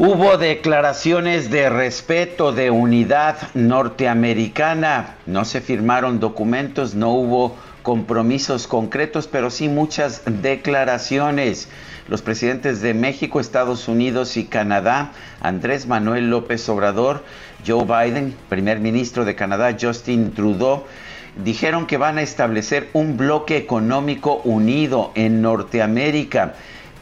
Hubo declaraciones de respeto, de unidad norteamericana. No se firmaron documentos, no hubo compromisos concretos, pero sí muchas declaraciones. Los presidentes de México, Estados Unidos y Canadá, Andrés Manuel López Obrador, Joe Biden, primer ministro de Canadá, Justin Trudeau, dijeron que van a establecer un bloque económico unido en Norteamérica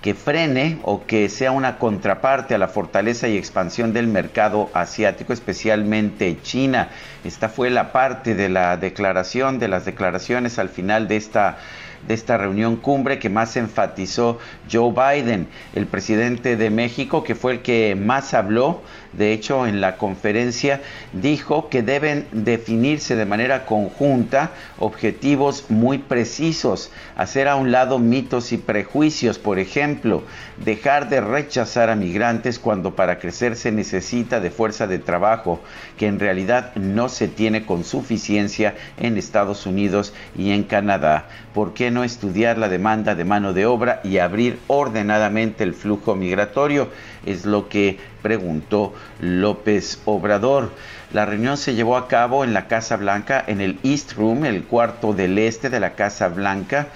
que frene o que sea una contraparte a la fortaleza y expansión del mercado asiático, especialmente China. Esta fue la parte de la declaración, de las declaraciones al final de esta de esta reunión cumbre que más enfatizó Joe Biden, el presidente de México, que fue el que más habló. De hecho, en la conferencia dijo que deben definirse de manera conjunta objetivos muy precisos, hacer a un lado mitos y prejuicios, por ejemplo, dejar de rechazar a migrantes cuando para crecer se necesita de fuerza de trabajo, que en realidad no se tiene con suficiencia en Estados Unidos y en Canadá. ¿Por qué no estudiar la demanda de mano de obra y abrir ordenadamente el flujo migratorio? Es lo que preguntó López Obrador. La reunión se llevó a cabo en la Casa Blanca, en el East Room, el cuarto del este de la Casa Blanca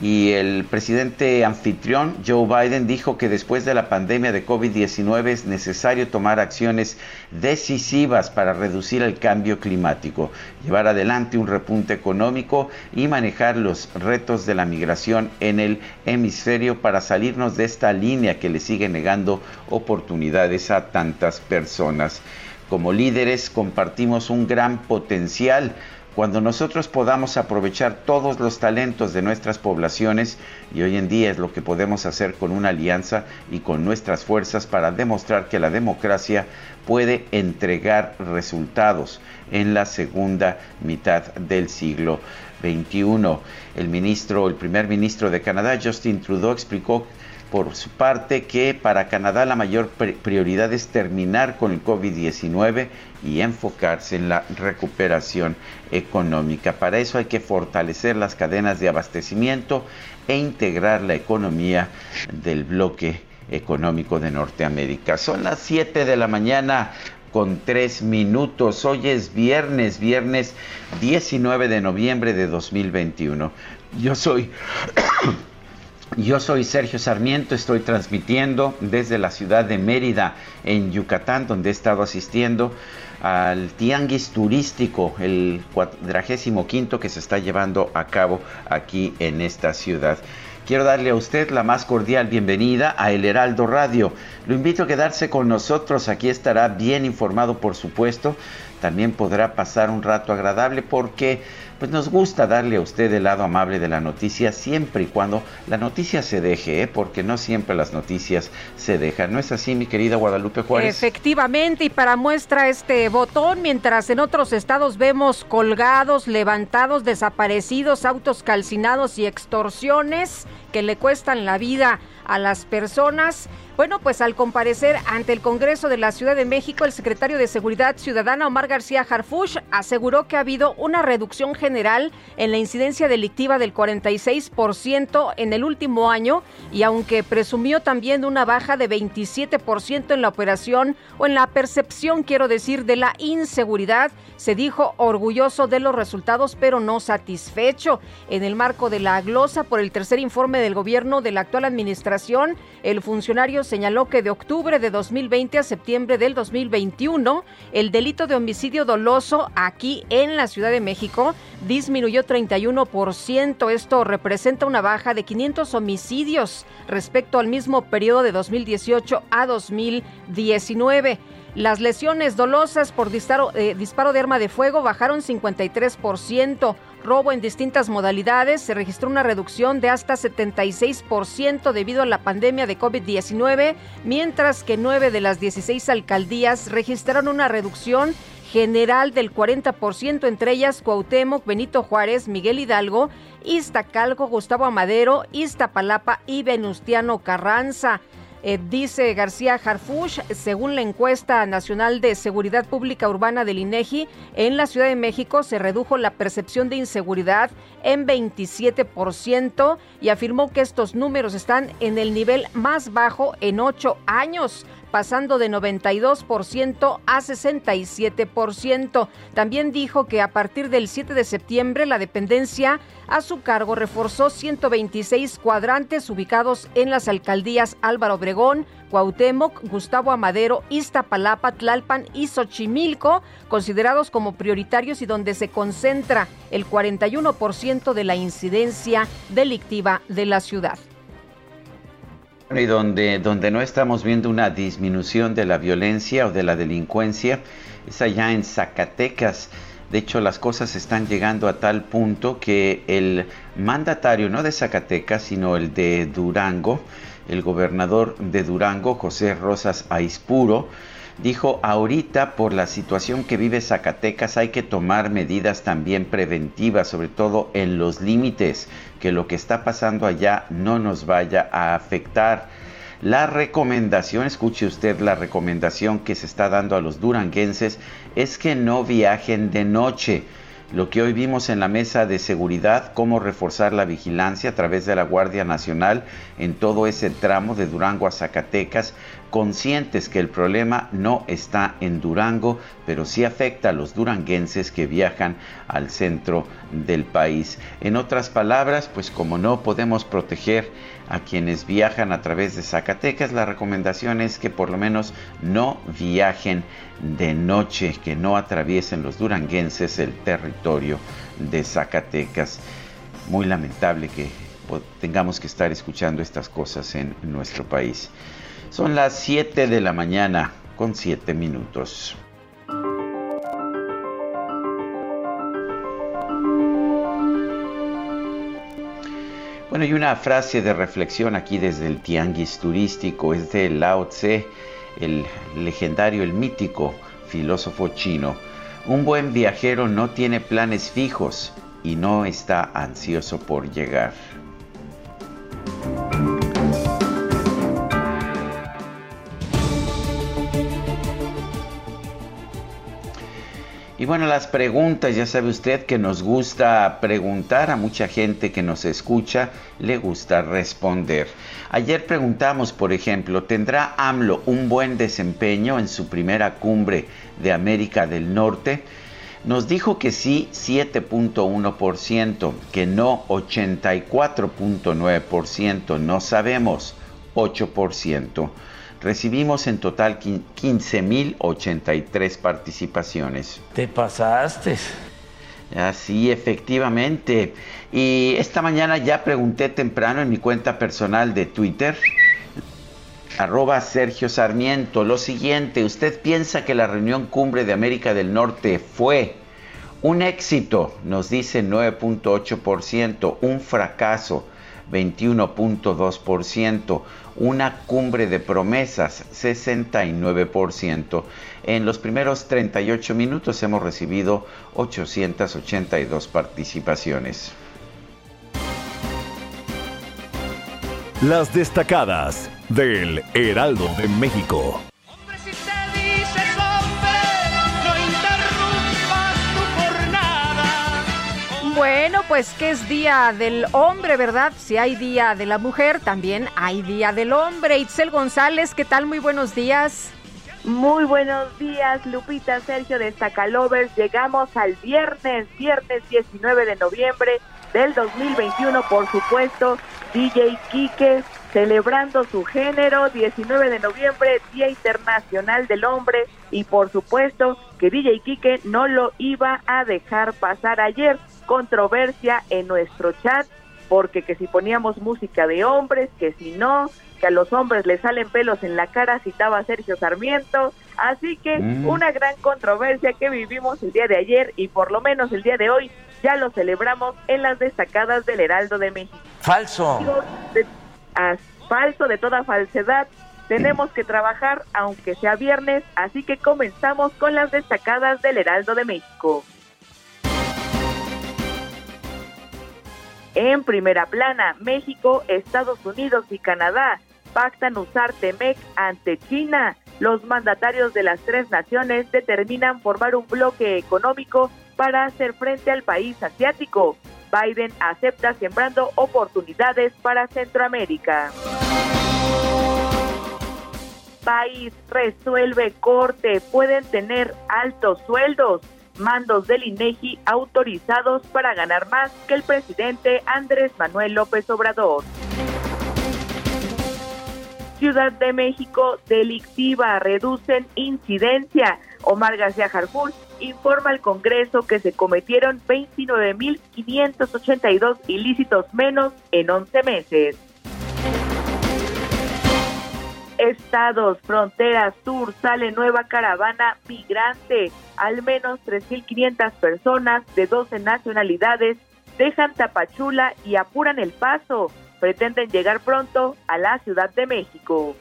y el presidente anfitrión Joe Biden dijo que después de la pandemia de COVID-19 es necesario tomar acciones decisivas para reducir el cambio climático, llevar adelante un repunte económico y manejar los retos de la migración en el hemisferio para salirnos de esta línea que le sigue negando oportunidades a tantas personas. Como líderes compartimos un gran potencial cuando nosotros podamos aprovechar todos los talentos de nuestras poblaciones, y hoy en día es lo que podemos hacer con una alianza y con nuestras fuerzas para demostrar que la democracia puede entregar resultados en la segunda mitad del siglo XXI. El ministro, el primer ministro de Canadá, Justin Trudeau, explicó por su parte que para Canadá la mayor prioridad es terminar con el COVID-19 y enfocarse en la recuperación económica. Para eso hay que fortalecer las cadenas de abastecimiento e integrar la economía del bloque económico de Norteamérica. Son las 7 de la mañana con 3 minutos. Hoy es viernes, viernes 19 de noviembre de 2021. Yo soy yo soy Sergio Sarmiento, estoy transmitiendo desde la ciudad de Mérida, en Yucatán, donde he estado asistiendo al tianguis turístico, el cuadragésimo quinto que se está llevando a cabo aquí en esta ciudad. Quiero darle a usted la más cordial bienvenida a El Heraldo Radio. Lo invito a quedarse con nosotros, aquí estará bien informado por supuesto. También podrá pasar un rato agradable porque pues nos gusta darle a usted el lado amable de la noticia siempre y cuando la noticia se deje, ¿eh? porque no siempre las noticias se dejan. ¿No es así, mi querida Guadalupe Juárez? Efectivamente, y para muestra este botón, mientras en otros estados vemos colgados, levantados, desaparecidos, autos calcinados y extorsiones que le cuestan la vida a las personas. Bueno, pues al comparecer ante el Congreso de la Ciudad de México, el secretario de Seguridad Ciudadana, Omar García Harfush, aseguró que ha habido una reducción general en la incidencia delictiva del 46% en el último año y aunque presumió también una baja de 27% en la operación o en la percepción, quiero decir, de la inseguridad, se dijo orgulloso de los resultados pero no satisfecho. En el marco de la glosa por el tercer informe del gobierno de la actual administración, el funcionario señaló que de octubre de 2020 a septiembre del 2021, el delito de homicidio doloso aquí en la Ciudad de México disminuyó 31%. Esto representa una baja de 500 homicidios respecto al mismo periodo de 2018 a 2019. Las lesiones dolosas por disparo, eh, disparo de arma de fuego bajaron 53%. Robo en distintas modalidades se registró una reducción de hasta 76% debido a la pandemia de COVID-19, mientras que 9 de las 16 alcaldías registraron una reducción general del 40%, entre ellas Cuauhtémoc, Benito Juárez, Miguel Hidalgo, Iztacalco, Gustavo Amadero, Iztapalapa y Venustiano Carranza. Eh, dice García Harfush, según la encuesta nacional de seguridad pública urbana del INEGI, en la Ciudad de México se redujo la percepción de inseguridad en 27% y afirmó que estos números están en el nivel más bajo en ocho años pasando de 92% a 67%. También dijo que a partir del 7 de septiembre la dependencia a su cargo reforzó 126 cuadrantes ubicados en las alcaldías Álvaro Obregón, Cuauhtémoc, Gustavo Amadero, Iztapalapa, Tlalpan y Xochimilco, considerados como prioritarios y donde se concentra el 41% de la incidencia delictiva de la ciudad. Y donde, donde no estamos viendo una disminución de la violencia o de la delincuencia es allá en Zacatecas. De hecho, las cosas están llegando a tal punto que el mandatario, no de Zacatecas, sino el de Durango, el gobernador de Durango, José Rosas Aispuro, dijo, ahorita por la situación que vive Zacatecas hay que tomar medidas también preventivas, sobre todo en los límites, que lo que está pasando allá no nos vaya a afectar. La recomendación, escuche usted la recomendación que se está dando a los duranguenses, es que no viajen de noche lo que hoy vimos en la mesa de seguridad, cómo reforzar la vigilancia a través de la Guardia Nacional en todo ese tramo de Durango a Zacatecas, conscientes que el problema no está en Durango, pero sí afecta a los duranguenses que viajan al centro del país. En otras palabras, pues como no podemos proteger a quienes viajan a través de Zacatecas, la recomendación es que por lo menos no viajen de noche, que no atraviesen los duranguenses el territorio de Zacatecas. Muy lamentable que tengamos que estar escuchando estas cosas en nuestro país. Son las 7 de la mañana con 7 minutos. Bueno, y una frase de reflexión aquí desde el tianguis turístico es de Lao Tse, el legendario, el mítico filósofo chino. Un buen viajero no tiene planes fijos y no está ansioso por llegar. Y bueno, las preguntas, ya sabe usted que nos gusta preguntar a mucha gente que nos escucha, le gusta responder. Ayer preguntamos, por ejemplo, ¿tendrá AMLO un buen desempeño en su primera cumbre de América del Norte? Nos dijo que sí 7.1%, que no 84.9%, no sabemos 8% recibimos en total 15.083 participaciones. Te pasaste. Así, efectivamente. Y esta mañana ya pregunté temprano en mi cuenta personal de Twitter, arroba Sergio Sarmiento, lo siguiente, ¿usted piensa que la reunión cumbre de América del Norte fue un éxito? Nos dice 9.8%, un fracaso 21.2%, una cumbre de promesas, 69%. En los primeros 38 minutos hemos recibido 882 participaciones. Las destacadas del Heraldo de México. Pues que es día del hombre, ¿verdad? Si hay día de la mujer, también hay día del hombre. Itzel González, ¿qué tal? Muy buenos días. Muy buenos días, Lupita, Sergio de Zacalovers. Llegamos al viernes, viernes 19 de noviembre del 2021, por supuesto, DJ Quique celebrando su género, 19 de noviembre, Día Internacional del Hombre, y por supuesto que DJ Quique no lo iba a dejar pasar ayer. Controversia en nuestro chat, porque que si poníamos música de hombres, que si no, que a los hombres les salen pelos en la cara, citaba Sergio Sarmiento. Así que mm. una gran controversia que vivimos el día de ayer y por lo menos el día de hoy ya lo celebramos en las destacadas del Heraldo de México. Falso. falso de toda falsedad. Tenemos que trabajar aunque sea viernes, así que comenzamos con las destacadas del Heraldo de México. En primera plana, México, Estados Unidos y Canadá pactan usar TEMEC ante China. Los mandatarios de las tres naciones determinan formar un bloque económico para hacer frente al país asiático. Biden acepta sembrando oportunidades para Centroamérica. País resuelve corte, pueden tener altos sueldos. Mandos del INEGI autorizados para ganar más que el presidente Andrés Manuel López Obrador. Ciudad de México delictiva, reducen incidencia. Omar García Harfuch informa al Congreso que se cometieron 29.582 ilícitos menos en 11 meses. Estados, fronteras, sur, sale nueva caravana migrante. Al menos 3.500 personas de 12 nacionalidades dejan Tapachula y apuran el paso. Pretenden llegar pronto a la Ciudad de México.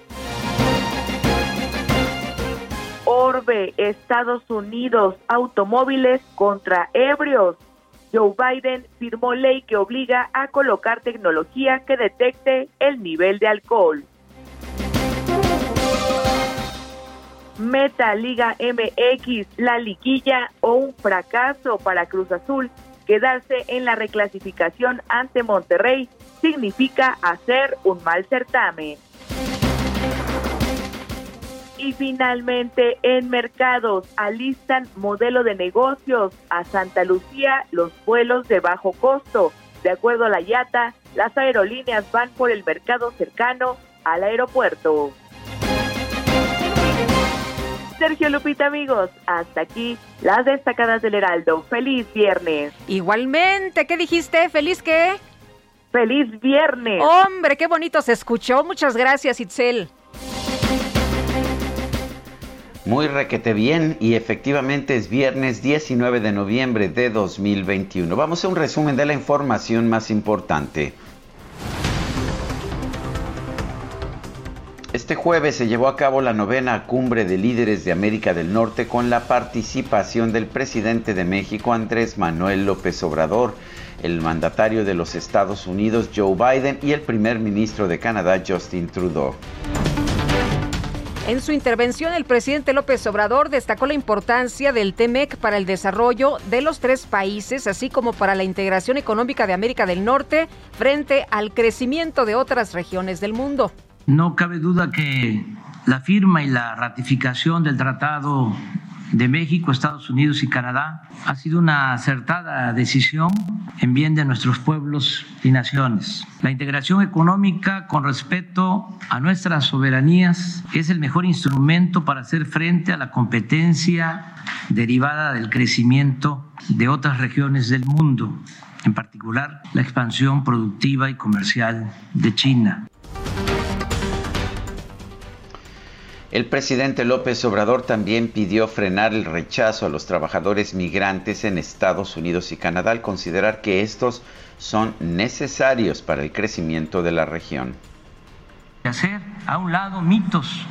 Orbe, Estados Unidos, automóviles contra ebrios. Joe Biden firmó ley que obliga a colocar tecnología que detecte el nivel de alcohol. Meta Liga MX, la liquilla o un fracaso para Cruz Azul. Quedarse en la reclasificación ante Monterrey significa hacer un mal certamen. Y finalmente, en mercados alistan modelo de negocios a Santa Lucía los vuelos de bajo costo. De acuerdo a la IATA, las aerolíneas van por el mercado cercano al aeropuerto. Sergio Lupita, amigos, hasta aquí las destacadas del Heraldo. Feliz viernes. Igualmente, ¿qué dijiste? ¿Feliz qué? Feliz viernes. Hombre, qué bonito se escuchó. Muchas gracias, Itzel. Muy requete bien y efectivamente es viernes 19 de noviembre de 2021. Vamos a un resumen de la información más importante. Este jueves se llevó a cabo la novena cumbre de líderes de América del Norte con la participación del presidente de México Andrés Manuel López Obrador, el mandatario de los Estados Unidos Joe Biden y el primer ministro de Canadá Justin Trudeau. En su intervención, el presidente López Obrador destacó la importancia del TEMEC para el desarrollo de los tres países, así como para la integración económica de América del Norte frente al crecimiento de otras regiones del mundo. No cabe duda que la firma y la ratificación del Tratado de México, Estados Unidos y Canadá ha sido una acertada decisión en bien de nuestros pueblos y naciones. La integración económica con respeto a nuestras soberanías es el mejor instrumento para hacer frente a la competencia derivada del crecimiento de otras regiones del mundo, en particular la expansión productiva y comercial de China. El presidente López Obrador también pidió frenar el rechazo a los trabajadores migrantes en Estados Unidos y Canadá al considerar que estos son necesarios para el crecimiento de la región. Hacer a un lado mitos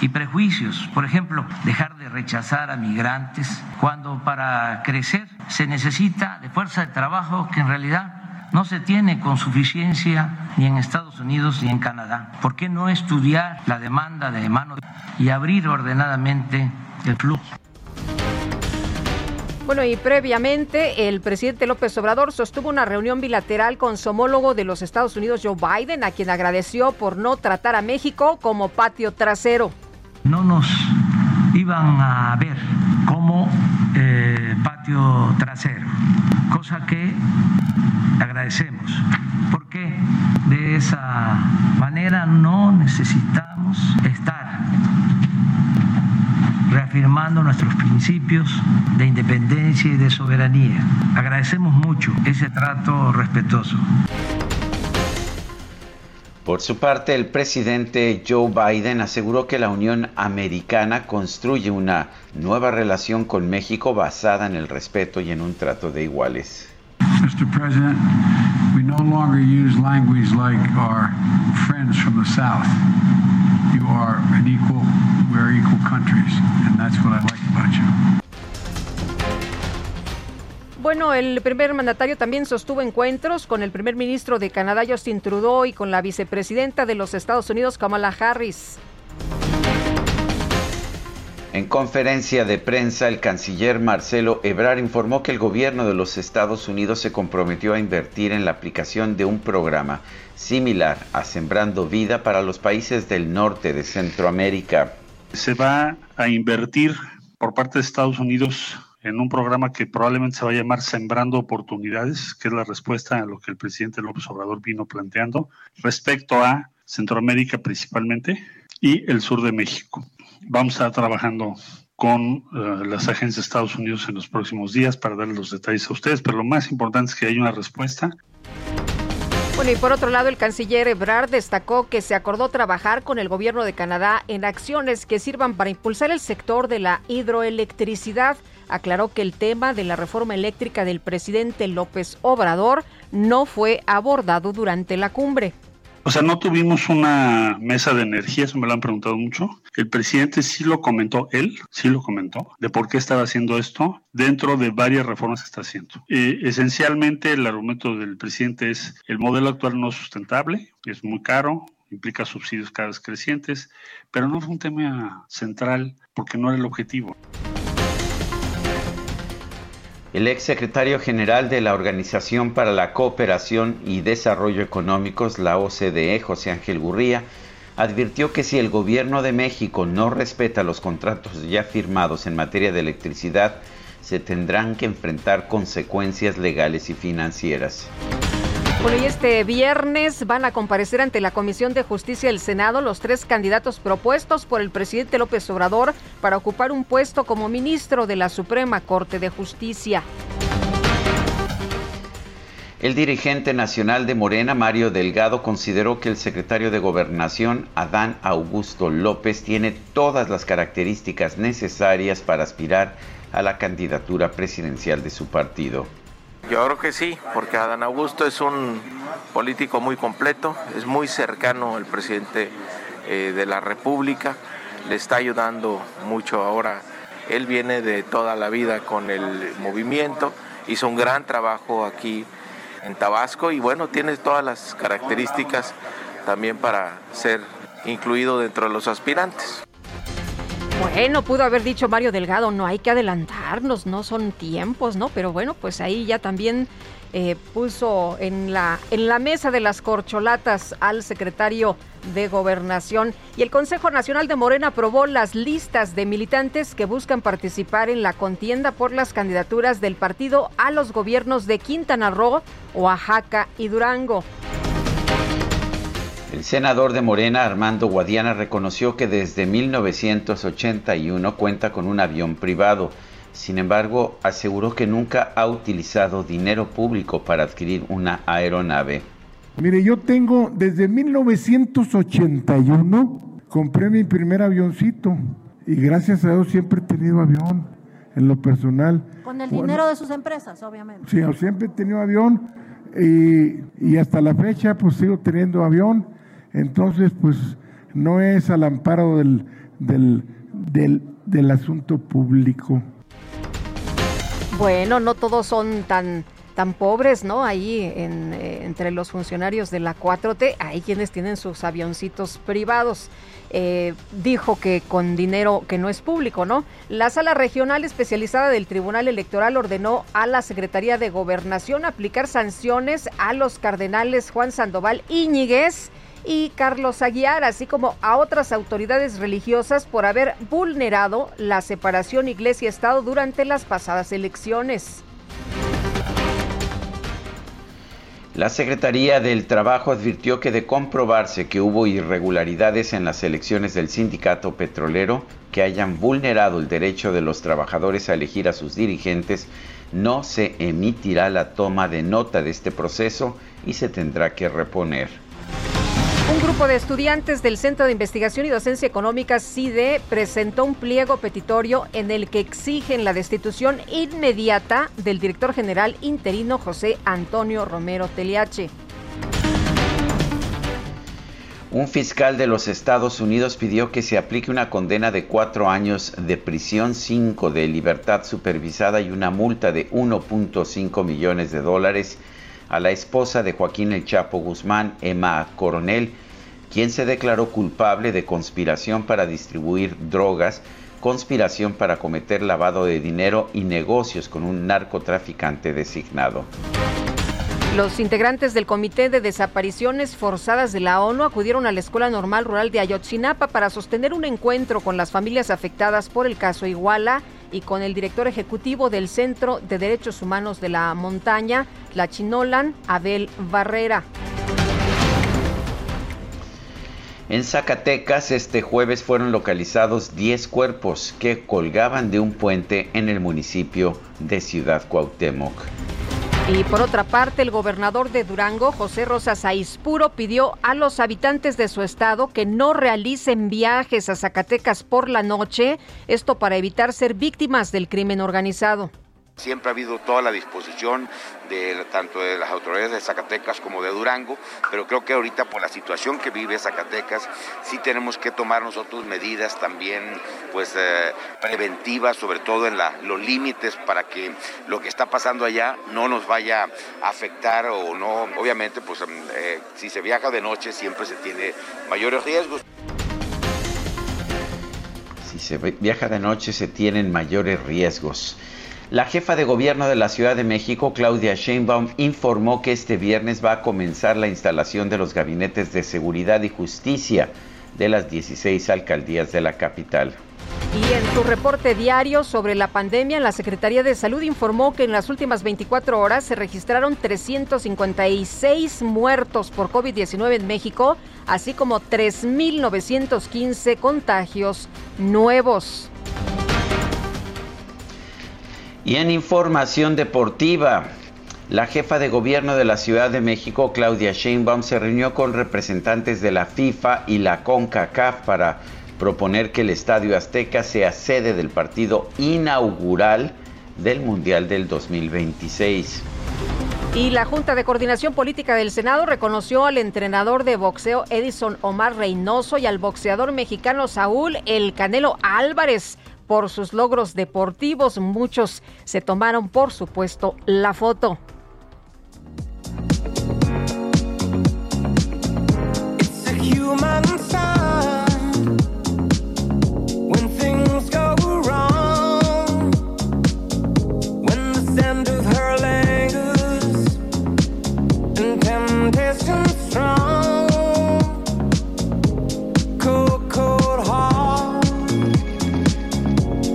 y prejuicios. Por ejemplo, dejar de rechazar a migrantes cuando para crecer se necesita de fuerza de trabajo que en realidad no se tiene con suficiencia ni en Estados Unidos ni en Canadá. ¿Por qué no estudiar la demanda de mano y abrir ordenadamente el flujo? Bueno, y previamente el presidente López Obrador sostuvo una reunión bilateral con su homólogo de los Estados Unidos, Joe Biden, a quien agradeció por no tratar a México como patio trasero. No nos iban a ver como eh, patio trasero, cosa que agradecemos, porque de esa manera no necesitamos estar reafirmando nuestros principios de independencia y de soberanía. Agradecemos mucho ese trato respetuoso. Por su parte, el presidente Joe Biden aseguró que la Unión Americana construye una nueva relación con México basada en el respeto y en un trato de iguales. Mr. President, we no longer use language like our friends from the South. You are an equal bueno, el primer mandatario también sostuvo encuentros con el primer ministro de Canadá, Justin Trudeau, y con la vicepresidenta de los Estados Unidos, Kamala Harris. En conferencia de prensa, el canciller Marcelo Ebrard informó que el gobierno de los Estados Unidos se comprometió a invertir en la aplicación de un programa similar a Sembrando Vida para los países del norte de Centroamérica se va a invertir por parte de Estados Unidos en un programa que probablemente se va a llamar Sembrando Oportunidades, que es la respuesta a lo que el presidente López Obrador vino planteando respecto a Centroamérica principalmente y el sur de México. Vamos a estar trabajando con eh, las agencias de Estados Unidos en los próximos días para darles los detalles a ustedes, pero lo más importante es que haya una respuesta bueno, y por otro lado, el canciller Ebrard destacó que se acordó trabajar con el gobierno de Canadá en acciones que sirvan para impulsar el sector de la hidroelectricidad. Aclaró que el tema de la reforma eléctrica del presidente López Obrador no fue abordado durante la cumbre. O sea, no tuvimos una mesa de energía, eso me lo han preguntado mucho. El presidente sí lo comentó, él sí lo comentó, de por qué estaba haciendo esto dentro de varias reformas que está haciendo. Esencialmente el argumento del presidente es el modelo actual no es sustentable, es muy caro, implica subsidios cada vez crecientes, pero no fue un tema central porque no era el objetivo. El ex secretario general de la Organización para la Cooperación y Desarrollo Económicos, la OCDE, José Ángel Gurría, advirtió que si el gobierno de México no respeta los contratos ya firmados en materia de electricidad, se tendrán que enfrentar consecuencias legales y financieras. Y este viernes van a comparecer ante la Comisión de Justicia del Senado los tres candidatos propuestos por el presidente López Obrador para ocupar un puesto como ministro de la Suprema Corte de Justicia. El dirigente nacional de Morena, Mario Delgado, consideró que el secretario de Gobernación, Adán Augusto López, tiene todas las características necesarias para aspirar a la candidatura presidencial de su partido. Yo creo que sí, porque Adán Augusto es un político muy completo, es muy cercano al presidente eh, de la República, le está ayudando mucho ahora. Él viene de toda la vida con el movimiento, hizo un gran trabajo aquí en Tabasco y bueno, tiene todas las características también para ser incluido dentro de los aspirantes. Bueno, pudo haber dicho Mario Delgado, no hay que adelantarnos, no son tiempos, ¿no? Pero bueno, pues ahí ya también eh, puso en la, en la mesa de las corcholatas al secretario de Gobernación y el Consejo Nacional de Morena aprobó las listas de militantes que buscan participar en la contienda por las candidaturas del partido a los gobiernos de Quintana Roo, Oaxaca y Durango. El senador de Morena, Armando Guadiana, reconoció que desde 1981 cuenta con un avión privado. Sin embargo, aseguró que nunca ha utilizado dinero público para adquirir una aeronave. Mire, yo tengo desde 1981, compré mi primer avioncito y gracias a Dios siempre he tenido avión en lo personal. Con el dinero de sus empresas, obviamente. Sí, siempre he tenido avión y, y hasta la fecha pues sigo teniendo avión entonces, pues no es al amparo del, del, asunto público. Bueno, no todos son tan tan pobres, ¿no? Ahí eh, entre los funcionarios de la 4T, hay quienes tienen sus avioncitos privados. Eh, dijo que con dinero que no es público, ¿no? La sala regional especializada del Tribunal Electoral ordenó a la Secretaría de Gobernación aplicar sanciones a los cardenales Juan Sandoval Íñiguez y Carlos Aguiar, así como a otras autoridades religiosas por haber vulnerado la separación iglesia-estado durante las pasadas elecciones. La Secretaría del Trabajo advirtió que de comprobarse que hubo irregularidades en las elecciones del sindicato petrolero que hayan vulnerado el derecho de los trabajadores a elegir a sus dirigentes, no se emitirá la toma de nota de este proceso y se tendrá que reponer. Un grupo de estudiantes del Centro de Investigación y Docencia Económica CIDE presentó un pliego petitorio en el que exigen la destitución inmediata del director general interino José Antonio Romero Teliache. Un fiscal de los Estados Unidos pidió que se aplique una condena de cuatro años de prisión, cinco de libertad supervisada y una multa de 1.5 millones de dólares a la esposa de Joaquín El Chapo Guzmán, Emma Coronel, quien se declaró culpable de conspiración para distribuir drogas, conspiración para cometer lavado de dinero y negocios con un narcotraficante designado. Los integrantes del Comité de Desapariciones Forzadas de la ONU acudieron a la Escuela Normal Rural de Ayotzinapa para sostener un encuentro con las familias afectadas por el caso Iguala y con el director ejecutivo del Centro de Derechos Humanos de la Montaña, la Chinolan, Abel Barrera. En Zacatecas este jueves fueron localizados 10 cuerpos que colgaban de un puente en el municipio de Ciudad Cuauhtémoc. Y por otra parte, el gobernador de Durango, José Rosas Aispuro, pidió a los habitantes de su estado que no realicen viajes a Zacatecas por la noche, esto para evitar ser víctimas del crimen organizado. Siempre ha habido toda la disposición de tanto de las autoridades de Zacatecas como de Durango, pero creo que ahorita por la situación que vive Zacatecas sí tenemos que tomar nosotros medidas también pues eh, preventivas, sobre todo en los límites para que lo que está pasando allá no nos vaya a afectar o no, obviamente pues em, eh, si se viaja de noche siempre se tiene mayores riesgos. Si se viaja de noche se tienen mayores riesgos. La jefa de gobierno de la Ciudad de México, Claudia Sheinbaum, informó que este viernes va a comenzar la instalación de los gabinetes de seguridad y justicia de las 16 alcaldías de la capital. Y en su reporte diario sobre la pandemia, la Secretaría de Salud informó que en las últimas 24 horas se registraron 356 muertos por COVID-19 en México, así como 3.915 contagios nuevos. Y en información deportiva, la jefa de gobierno de la Ciudad de México, Claudia Sheinbaum, se reunió con representantes de la FIFA y la CONCACAF para proponer que el Estadio Azteca sea sede del partido inaugural del Mundial del 2026. Y la Junta de Coordinación Política del Senado reconoció al entrenador de boxeo Edison Omar Reynoso y al boxeador mexicano Saúl El Canelo Álvarez por sus logros deportivos. Muchos se tomaron, por supuesto, la foto.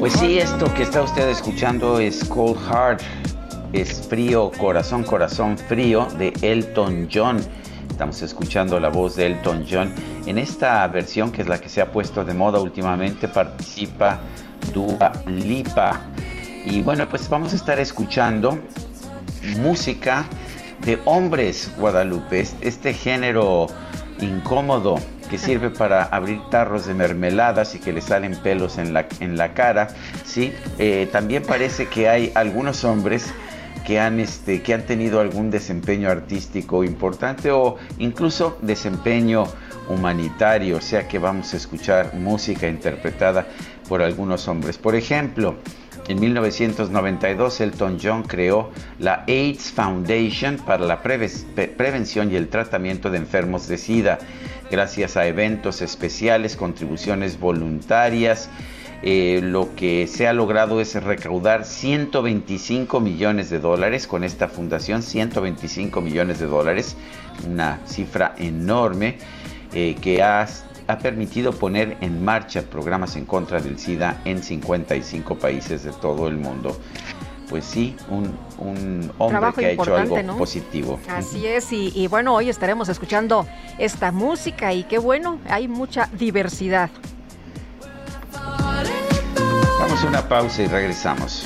Pues sí, esto que está usted escuchando es Cold Heart, es frío, corazón, corazón frío de Elton John. Estamos escuchando la voz de Elton John. En esta versión, que es la que se ha puesto de moda últimamente, participa Dua Lipa. Y bueno, pues vamos a estar escuchando música de hombres Guadalupe, este género incómodo que sirve para abrir tarros de mermeladas y que le salen pelos en la, en la cara. ¿sí? Eh, también parece que hay algunos hombres que han, este, que han tenido algún desempeño artístico importante o incluso desempeño humanitario, o sea que vamos a escuchar música interpretada por algunos hombres. Por ejemplo, En 1992, Elton John creó la AIDS Foundation para la prevención y el tratamiento de enfermos de SIDA, gracias a eventos especiales, contribuciones voluntarias. Eh, lo que se ha logrado es recaudar 125 millones de dólares con esta fundación, 125 millones de dólares, una cifra enorme eh, que ha ha permitido poner en marcha programas en contra del SIDA en 55 países de todo el mundo. Pues sí, un, hombre que ha hecho algo positivo. Así es, y, y bueno, hoy estaremos escuchando esta música y qué bueno, hay mucha diversidad. Vamos a una pausa y regresamos.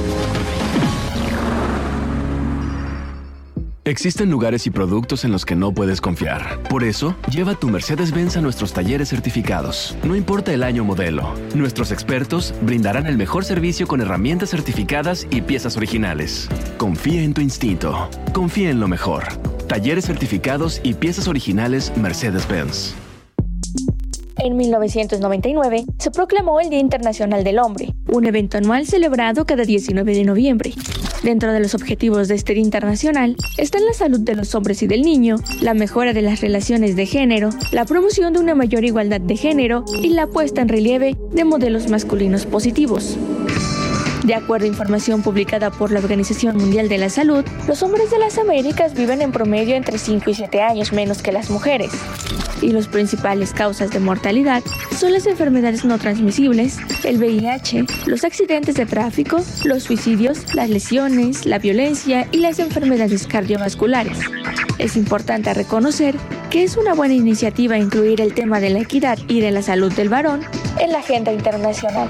Existen lugares y productos en los que no puedes confiar. Por eso, lleva tu Mercedes-Benz a nuestros talleres certificados. No importa el año modelo, nuestros expertos brindarán el mejor servicio con herramientas certificadas y piezas originales. Confía en tu instinto. Confía en lo mejor. Talleres certificados y piezas originales Mercedes-Benz. En 1999 se proclamó el Día Internacional del Hombre, un evento anual celebrado cada 19 de noviembre. Dentro de los objetivos de este Día Internacional están la salud de los hombres y del niño, la mejora de las relaciones de género, la promoción de una mayor igualdad de género y la puesta en relieve de modelos masculinos positivos. De acuerdo a información publicada por la Organización Mundial de la Salud, los hombres de las Américas viven en promedio entre 5 y 7 años menos que las mujeres y las principales causas de mortalidad son las enfermedades no transmisibles, el VIH, los accidentes de tráfico, los suicidios, las lesiones, la violencia y las enfermedades cardiovasculares. Es importante reconocer que es una buena iniciativa incluir el tema de la equidad y de la salud del varón en la agenda internacional.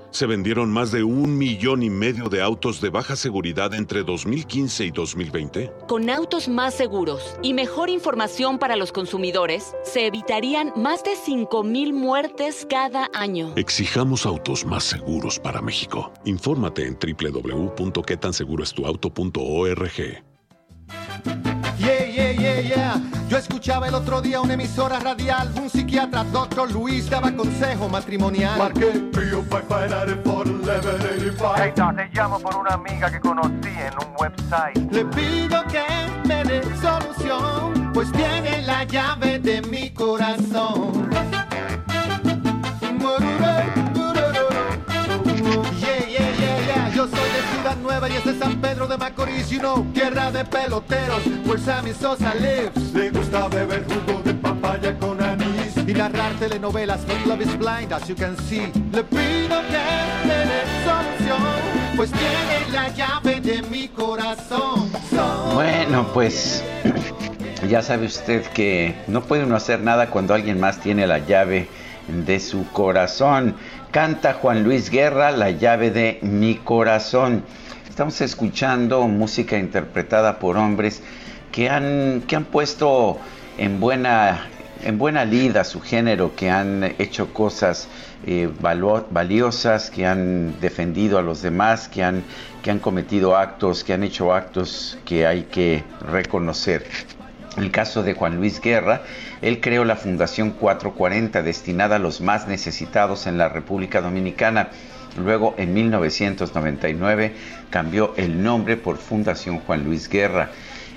se vendieron más de un millón y medio de autos de baja seguridad entre 2015 y 2020? Con autos más seguros y mejor información para los consumidores, se evitarían más de 5.000 muertes cada año. Exijamos autos más seguros para México. Infórmate en www.quetanseguroestuauto.org. Yeah, yeah, yeah, yeah. Yo escuchaba el otro día una emisora radial, un psiquiatra, doctor Luis, daba consejo matrimonial. Marqué Prio for 1185. Hey, te llamo por una amiga que conocí en un website. Le pido que me dé solución, pues tiene la llave de mi corazón. Nueva y es de San Pedro de Macorís, you know, tierra de peloteros, where Sammy Sosa lives. Le gusta beber jugo de papaya con anís y narrar telenovelas, but love is blind, as you can see. Le pido que me dé solución, pues tiene la llave de mi corazón. Bueno, pues ya sabe usted que no puede uno hacer nada cuando alguien más tiene la llave de su corazón. Canta Juan Luis Guerra, la llave de mi corazón. Estamos escuchando música interpretada por hombres que han, que han puesto en buena, en buena lida su género, que han hecho cosas eh, valiosas, que han defendido a los demás, que han, que han cometido actos, que han hecho actos que hay que reconocer. El caso de Juan Luis Guerra, él creó la Fundación 440 destinada a los más necesitados en la República Dominicana Luego, en 1999, cambió el nombre por Fundación Juan Luis Guerra.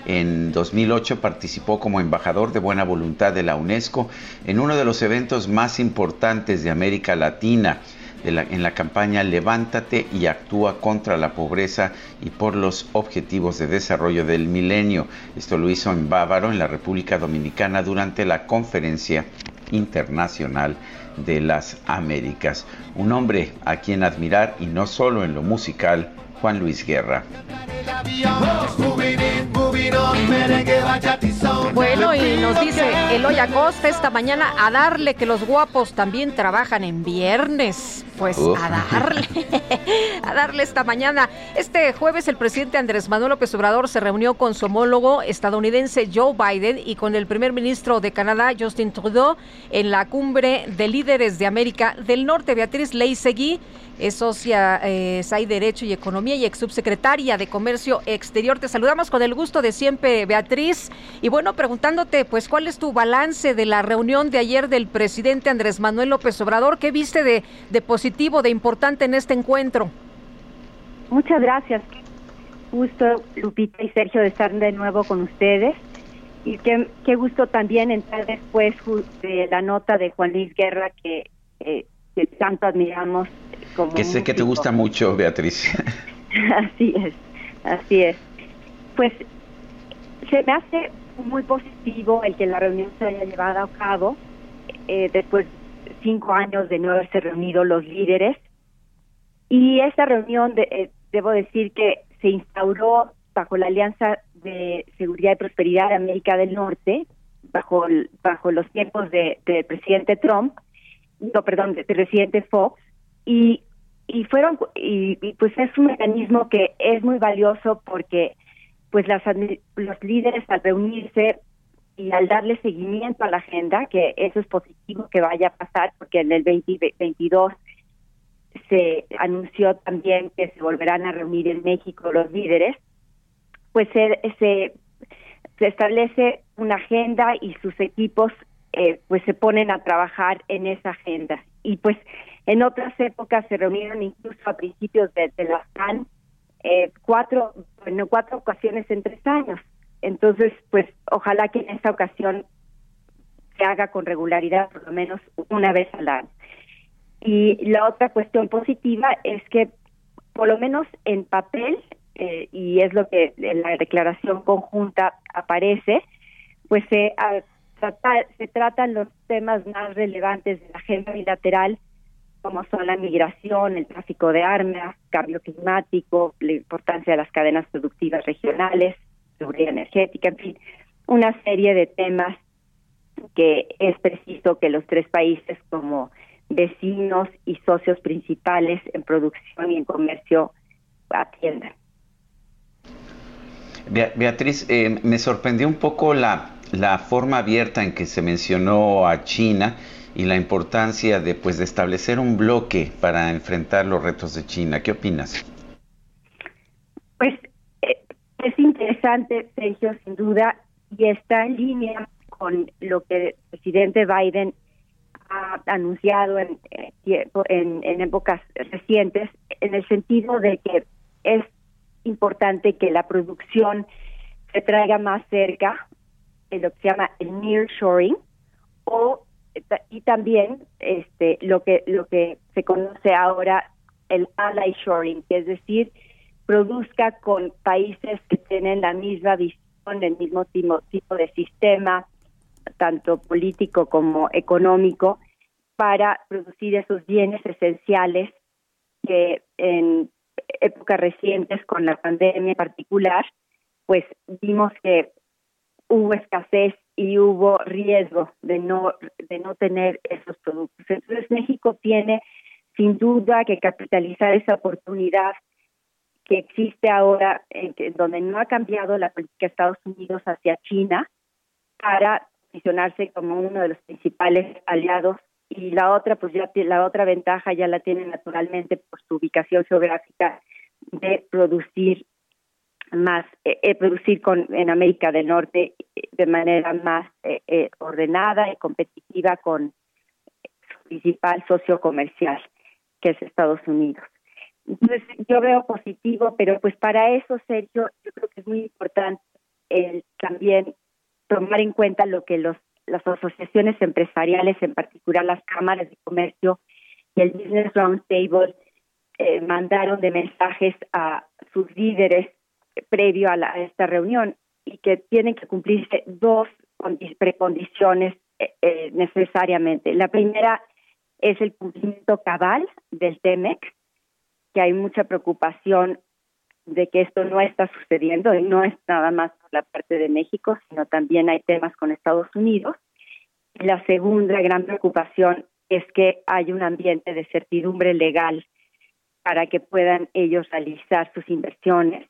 En 2008 participó como embajador de buena voluntad de la UNESCO en uno de los eventos más importantes de América Latina, en la campaña Levántate y actúa contra la pobreza y por los objetivos de desarrollo del milenio. Esto lo hizo en Bávaro, en la República Dominicana, durante la conferencia internacional de las Américas. Un hombre a quien admirar y no solo en lo musical, Juan Luis Guerra. Bueno, y nos dice Eloy Acosta esta mañana a darle que los guapos también trabajan en viernes. Pues a darle, a darle esta mañana. Este jueves el presidente Andrés Manuel López Obrador se reunió con su homólogo estadounidense Joe Biden y con el primer ministro de Canadá Justin Trudeau en la cumbre de líderes de América del Norte. Beatriz Leisegui es socia eh, SAI Derecho y Economía y ex subsecretaria de Comercio Exterior. Te saludamos con el gusto de siempre, Beatriz. Y bueno, preguntándote, pues, ¿cuál es tu balance de la reunión de ayer del presidente Andrés Manuel López Obrador? ¿Qué viste de, de positivo, de importante en este encuentro? Muchas gracias. Gusto, Lupita y Sergio, de estar de nuevo con ustedes. Y qué, qué gusto también entrar después de la nota de Juan Luis Guerra que, eh, que tanto admiramos que sé que te gusta mucho, Beatriz. así es, así es. Pues se me hace muy positivo el que la reunión se haya llevado a cabo eh, después de cinco años de no haberse reunido los líderes. Y esta reunión, de, eh, debo decir que se instauró bajo la Alianza de Seguridad y Prosperidad de América del Norte, bajo, bajo los tiempos del de presidente Trump, no, perdón, del presidente Fox, y y fueron y, pues es un mecanismo que es muy valioso porque pues las los líderes al reunirse y al darle seguimiento a la agenda que eso es positivo que vaya a pasar porque en el 2022 se anunció también que se volverán a reunir en México los líderes pues se se, se establece una agenda y sus equipos eh, pues se ponen a trabajar en esa agenda y pues en otras épocas se reunieron incluso a principios de, la CAN eh, cuatro, bueno, cuatro ocasiones en tres años. Entonces, pues ojalá que en esta ocasión se haga con regularidad, por lo menos una vez al año. Y la otra cuestión positiva es que, por lo menos en papel, eh, y es lo que en la declaración conjunta aparece, pues se, se tratan los temas más relevantes de la agenda bilateral como son la migración, el tráfico de armas, cambio climático, la importancia de las cadenas productivas regionales, seguridad energética, en fin, una serie de temas que es preciso que los tres países como vecinos y socios principales en producción y en comercio atiendan. Beatriz, eh, me sorprendió un poco la, la forma abierta en que se mencionó a China y la importancia de, pues, de establecer un bloque para enfrentar los retos de China. ¿Qué opinas? Pues eh, es interesante, Sergio, sin duda, y está en línea con lo que el presidente Biden ha anunciado en, eh, en, épocas recientes, en el sentido de que es importante que la producción se traiga más cerca, lo que se llama el nearshoring, o y también este lo que lo que se conoce ahora el ally shoring, que es decir, produzca con países que tienen la misma visión, el mismo tipo, tipo de sistema, tanto político como económico, para producir esos bienes esenciales que en épocas recientes, con la pandemia en particular, pues vimos que hubo escasez y hubo riesgo de no de no tener esos productos. Entonces México tiene sin duda que capitalizar esa oportunidad que existe ahora en que, donde no ha cambiado la política de Estados Unidos hacia China para posicionarse como uno de los principales aliados y la otra pues ya la otra ventaja ya la tiene naturalmente por su ubicación geográfica de producir más eh, eh, producir con en América del Norte eh, de manera más eh, ordenada y competitiva con su principal socio comercial que es Estados Unidos. Entonces, yo veo positivo, pero pues para eso, Sergio, yo creo que es muy importante el también tomar en cuenta lo que los las asociaciones empresariales, en particular las cámaras de comercio y el Business Roundtable, eh, mandaron de mensajes a sus líderes previo a, esta reunión y que tienen que cumplirse dos precondiciones eh, eh, necesariamente. La primera es el cumplimiento cabal del TEMEX, que hay mucha preocupación de que esto no está sucediendo y no es nada más por la parte de México, sino también hay temas con Estados Unidos. La segunda gran preocupación es que hay un ambiente de certidumbre legal para que puedan ellos realizar sus inversiones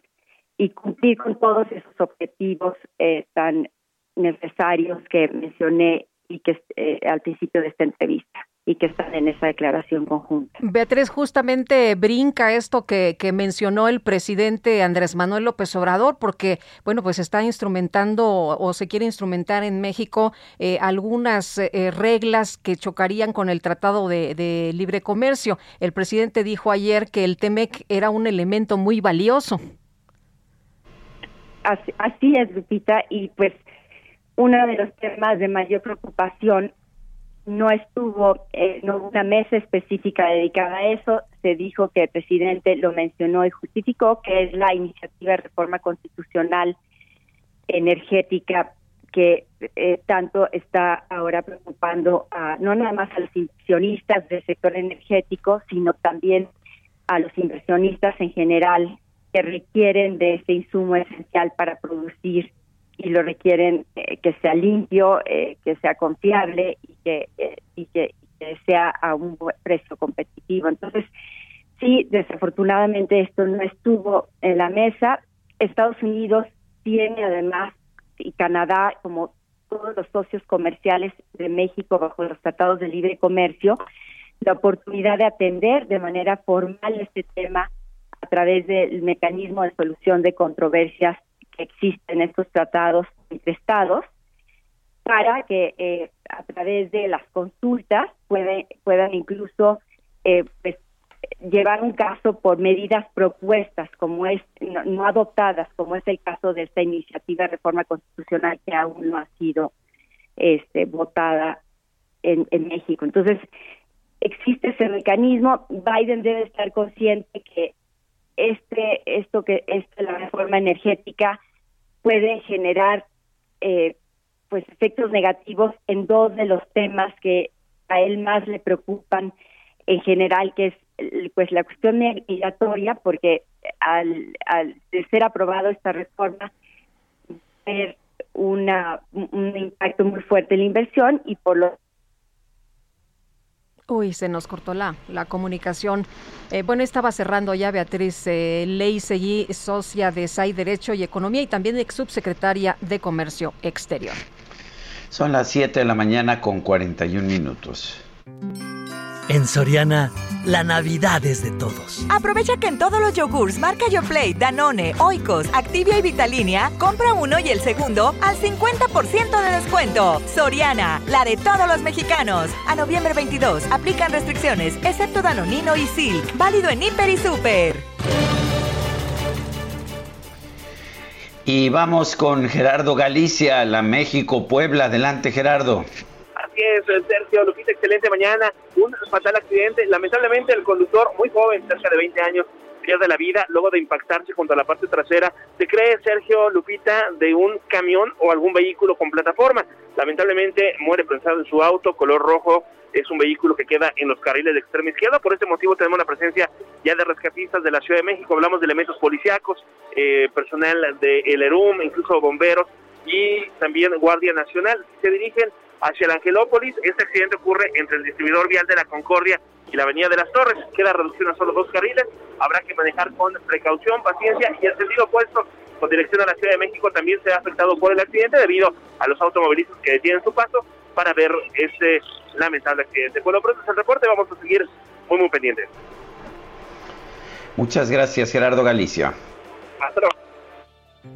y cumplir con todos esos objetivos eh, tan necesarios que mencioné y que eh, al principio de esta entrevista y que están en esa declaración conjunta. Beatriz, justamente brinca esto que, mencionó el presidente Andrés Manuel López Obrador, porque, bueno, pues está instrumentando o se quiere instrumentar en México eh, algunas eh, reglas que chocarían con el Tratado de, de, Libre Comercio. El presidente dijo ayer que el TEMEC era un elemento muy valioso. Así, es, Lupita, y pues uno de los temas de mayor preocupación no estuvo, eh, no hubo una mesa específica dedicada a eso, se dijo que el presidente lo mencionó y justificó, que es la iniciativa de reforma constitucional energética que eh, tanto está ahora preocupando a no nada más a los inversionistas del sector energético, sino también a los inversionistas en general que requieren de ese insumo esencial para producir y lo requieren eh, que sea limpio, eh, que sea confiable y que, eh, y que, sea a un precio competitivo. Entonces, sí, desafortunadamente esto no estuvo en la mesa. Estados Unidos tiene además, y Canadá, como todos los socios comerciales de México bajo los tratados de libre comercio, la oportunidad de atender de manera formal este tema través del mecanismo de solución de controversias que existen estos tratados entre estados para que eh, a través de las consultas puede, puedan incluso eh, pues, llevar un caso por medidas propuestas como es no, adoptadas como es el caso de esta iniciativa de reforma constitucional que aún no ha sido este votada en, en México. Entonces existe ese mecanismo. Biden debe estar consciente que este esto que es la reforma energética puede generar eh, pues efectos negativos en dos de los temas que a él más le preocupan en general que es pues la cuestión migratoria porque al, al ser aprobado esta reforma tener una un impacto muy fuerte en la inversión y por lo Uy, se nos cortó la, la comunicación. Eh, bueno, estaba cerrando ya Beatriz eh, Ley Seguí, socia de SAI Derecho y Economía y también ex subsecretaria de Comercio Exterior. Son las 7 de la mañana con 41 minutos. En Soriana, la Navidad es de todos. Aprovecha que en todos los yogurts marca Yoplait, Danone, Oikos, Activia y Vitalinia, compra uno y el segundo al 50% de descuento. Soriana, la de todos los mexicanos. A noviembre 22, aplican restricciones, excepto Danonino y Silk. Válido en Hiper y Super. Y vamos con Gerardo Galicia, la México-Puebla. Adelante, Gerardo. Así es, Sergio Lupita, excelente mañana. Un fatal accidente. Lamentablemente, el conductor, muy joven, cerca de 20 años, pierde la vida luego de impactarse contra la parte trasera. Se cree, Sergio Lupita, de un camión o algún vehículo con plataforma. Lamentablemente, muere prensado en su auto, color rojo. Es un vehículo que queda en los carriles de extrema izquierda. Por este motivo, tenemos la presencia ya de rescatistas de la Ciudad de México. Hablamos de elementos policíacos, eh, personal de el ERUM, incluso bomberos y también Guardia Nacional. Se dirigen hacia el Angelópolis. Este accidente ocurre entre el distribuidor vial de la Concordia y la Avenida de las Torres. Queda reducido a solo dos carriles. Habrá que manejar con precaución, paciencia y el sentido opuesto con dirección a la Ciudad de México también se ha afectado por el accidente debido a los automovilistas que detienen su paso para ver este lamentable accidente. Bueno, pronto es el reporte, vamos a seguir muy, muy pendientes. Muchas gracias, Gerardo Galicia. Hasta luego.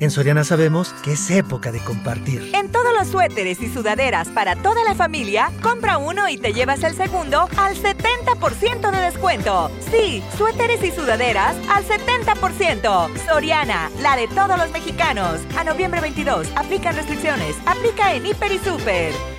En Soriana sabemos que es época de compartir. En todos los suéteres y sudaderas para toda la familia, compra uno y te llevas el segundo al 70% de descuento. Sí, suéteres y sudaderas al 70%. Soriana, la de todos los mexicanos. A noviembre 22, aplican restricciones. Aplica en Hiper y Super.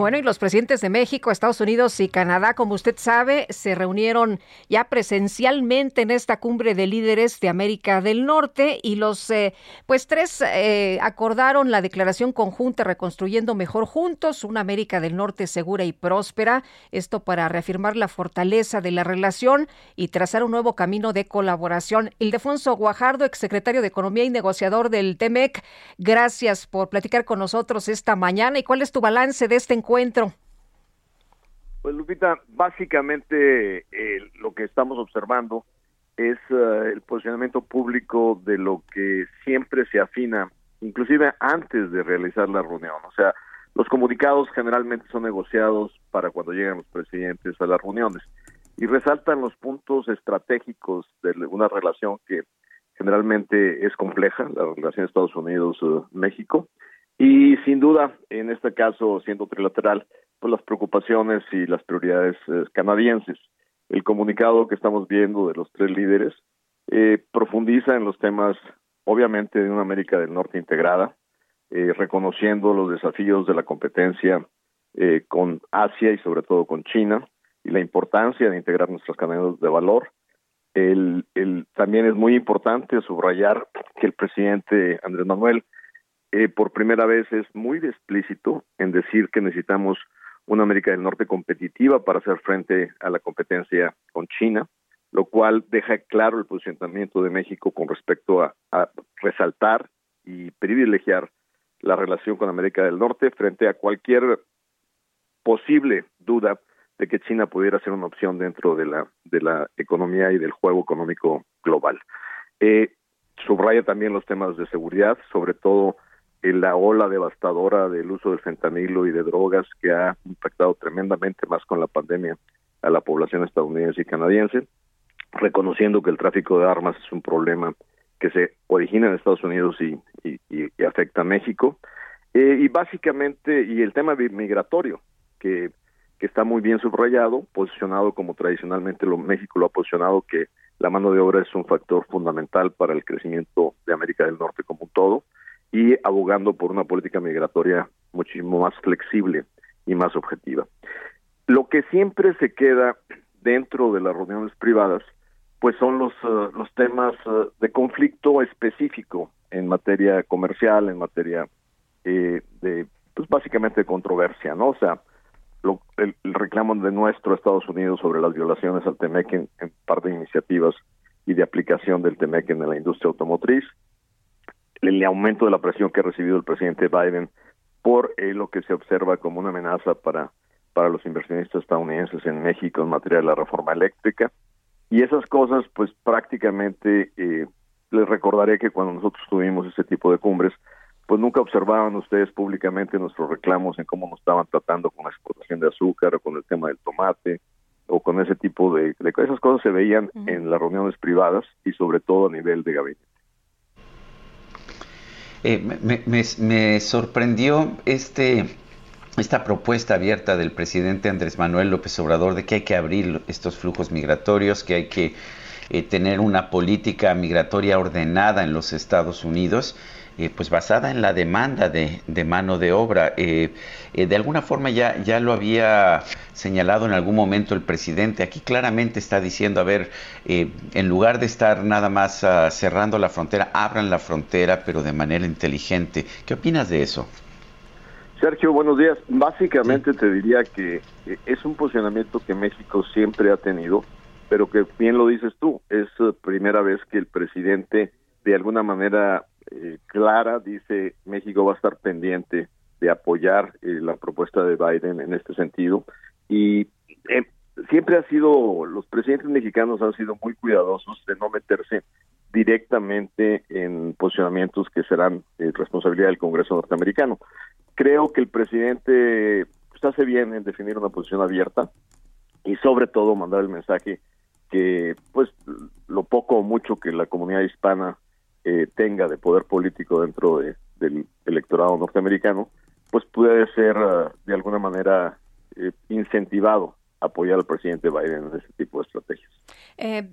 Bueno, y los presidentes de México, Estados Unidos y Canadá, como usted sabe, se reunieron ya presencialmente en esta cumbre de líderes de América del Norte y los, eh, pues tres eh, acordaron la declaración conjunta Reconstruyendo Mejor Juntos, una América del Norte segura y próspera, esto para reafirmar la fortaleza de la relación y trazar un nuevo camino de colaboración. Ildefonso Guajardo, exsecretario de Economía y negociador del TEMEC, gracias por platicar con nosotros esta mañana y cuál es tu balance de este encuentro? Pues Lupita, básicamente eh, lo que estamos observando es eh, el posicionamiento público de lo que siempre se afina, inclusive antes de realizar la reunión. O sea, los comunicados generalmente son negociados para cuando llegan los presidentes a las reuniones y resaltan los puntos estratégicos de una relación que generalmente es compleja, la relación Estados Unidos-México, y sin duda, en este caso, siendo trilateral, pues las preocupaciones y las prioridades eh, canadienses. El comunicado que estamos viendo de los tres líderes eh, profundiza en los temas, obviamente, de una América del Norte integrada, eh, reconociendo los desafíos de la competencia con Asia y sobre todo con China y la importancia de integrar nuestras cadenas de valor. El, también es muy importante subrayar que el presidente Andrés Manuel eh, por primera vez es muy explícito en decir que necesitamos una América del Norte competitiva para hacer frente a la competencia con China, lo cual deja claro el posicionamiento de México con respecto a, resaltar y privilegiar la relación con América del Norte frente a cualquier posible duda de que China pudiera ser una opción dentro de la de la economía y del juego económico global. Eh, subraya también los temas de seguridad, sobre todo la ola devastadora del uso del fentanilo y de drogas que ha impactado tremendamente más con la pandemia a la población estadounidense y canadiense, reconociendo que el tráfico de armas es un problema que se origina en Estados Unidos y, afecta a México. Eh, y básicamente, y el tema migratorio, que, que está muy bien subrayado, posicionado como tradicionalmente lo, México lo ha posicionado, que la mano de obra es un factor fundamental para el crecimiento de América del Norte como un todo y abogando por una política migratoria muchísimo más flexible y más objetiva. Lo que siempre se queda dentro de las reuniones privadas, pues son los, eh, los temas eh, de conflicto específico en materia comercial, en materia eh, de, pues básicamente de controversia, ¿no? O sea, lo, el, reclamo de nuestro Estados Unidos sobre las violaciones al TEMEC en, en par de iniciativas y de aplicación del TEMEC en la industria automotriz, el aumento de la presión que ha recibido el presidente Biden por eh, lo que se observa como una amenaza para, para los inversionistas estadounidenses en México en materia de la reforma eléctrica. Y esas cosas, pues prácticamente, eh, les recordaré que cuando nosotros tuvimos ese tipo de cumbres, pues nunca observaban ustedes públicamente nuestros reclamos en cómo nos estaban tratando con la exportación de azúcar o con el tema del tomate o con ese tipo de, de esas cosas se veían en las reuniones privadas y sobre todo a nivel de gabinete. Eh, me, sorprendió este, esta propuesta abierta del presidente Andrés Manuel López Obrador de que hay que abrir estos flujos migratorios, que hay que eh, tener una política migratoria ordenada en los Estados Unidos. Eh, pues basada en la demanda de, mano de obra. Eh, eh, de alguna forma ya, ya lo había señalado en algún momento el presidente. Aquí claramente está diciendo, a ver, en lugar de estar nada más ah, cerrando la frontera, abran la frontera, pero de manera inteligente. ¿Qué opinas de eso? Sergio, buenos días. Básicamente te diría que es un posicionamiento que México siempre ha tenido, pero que bien lo dices tú, es primera vez que el presidente de alguna manera eh, clara, dice México va a estar pendiente de apoyar eh, la propuesta de Biden en este sentido. Y eh, siempre ha sido, los presidentes mexicanos han sido muy cuidadosos de no meterse directamente en posicionamientos que serán responsabilidad del Congreso norteamericano. Creo que el presidente pues, hace bien en definir una posición abierta y sobre todo mandar el mensaje que pues lo poco o mucho que la comunidad hispana eh, tenga de poder político dentro de, del electorado norteamericano, pues puede ser ah, de alguna manera eh, incentivado a apoyar al presidente Biden en ese tipo de estrategias. Eh,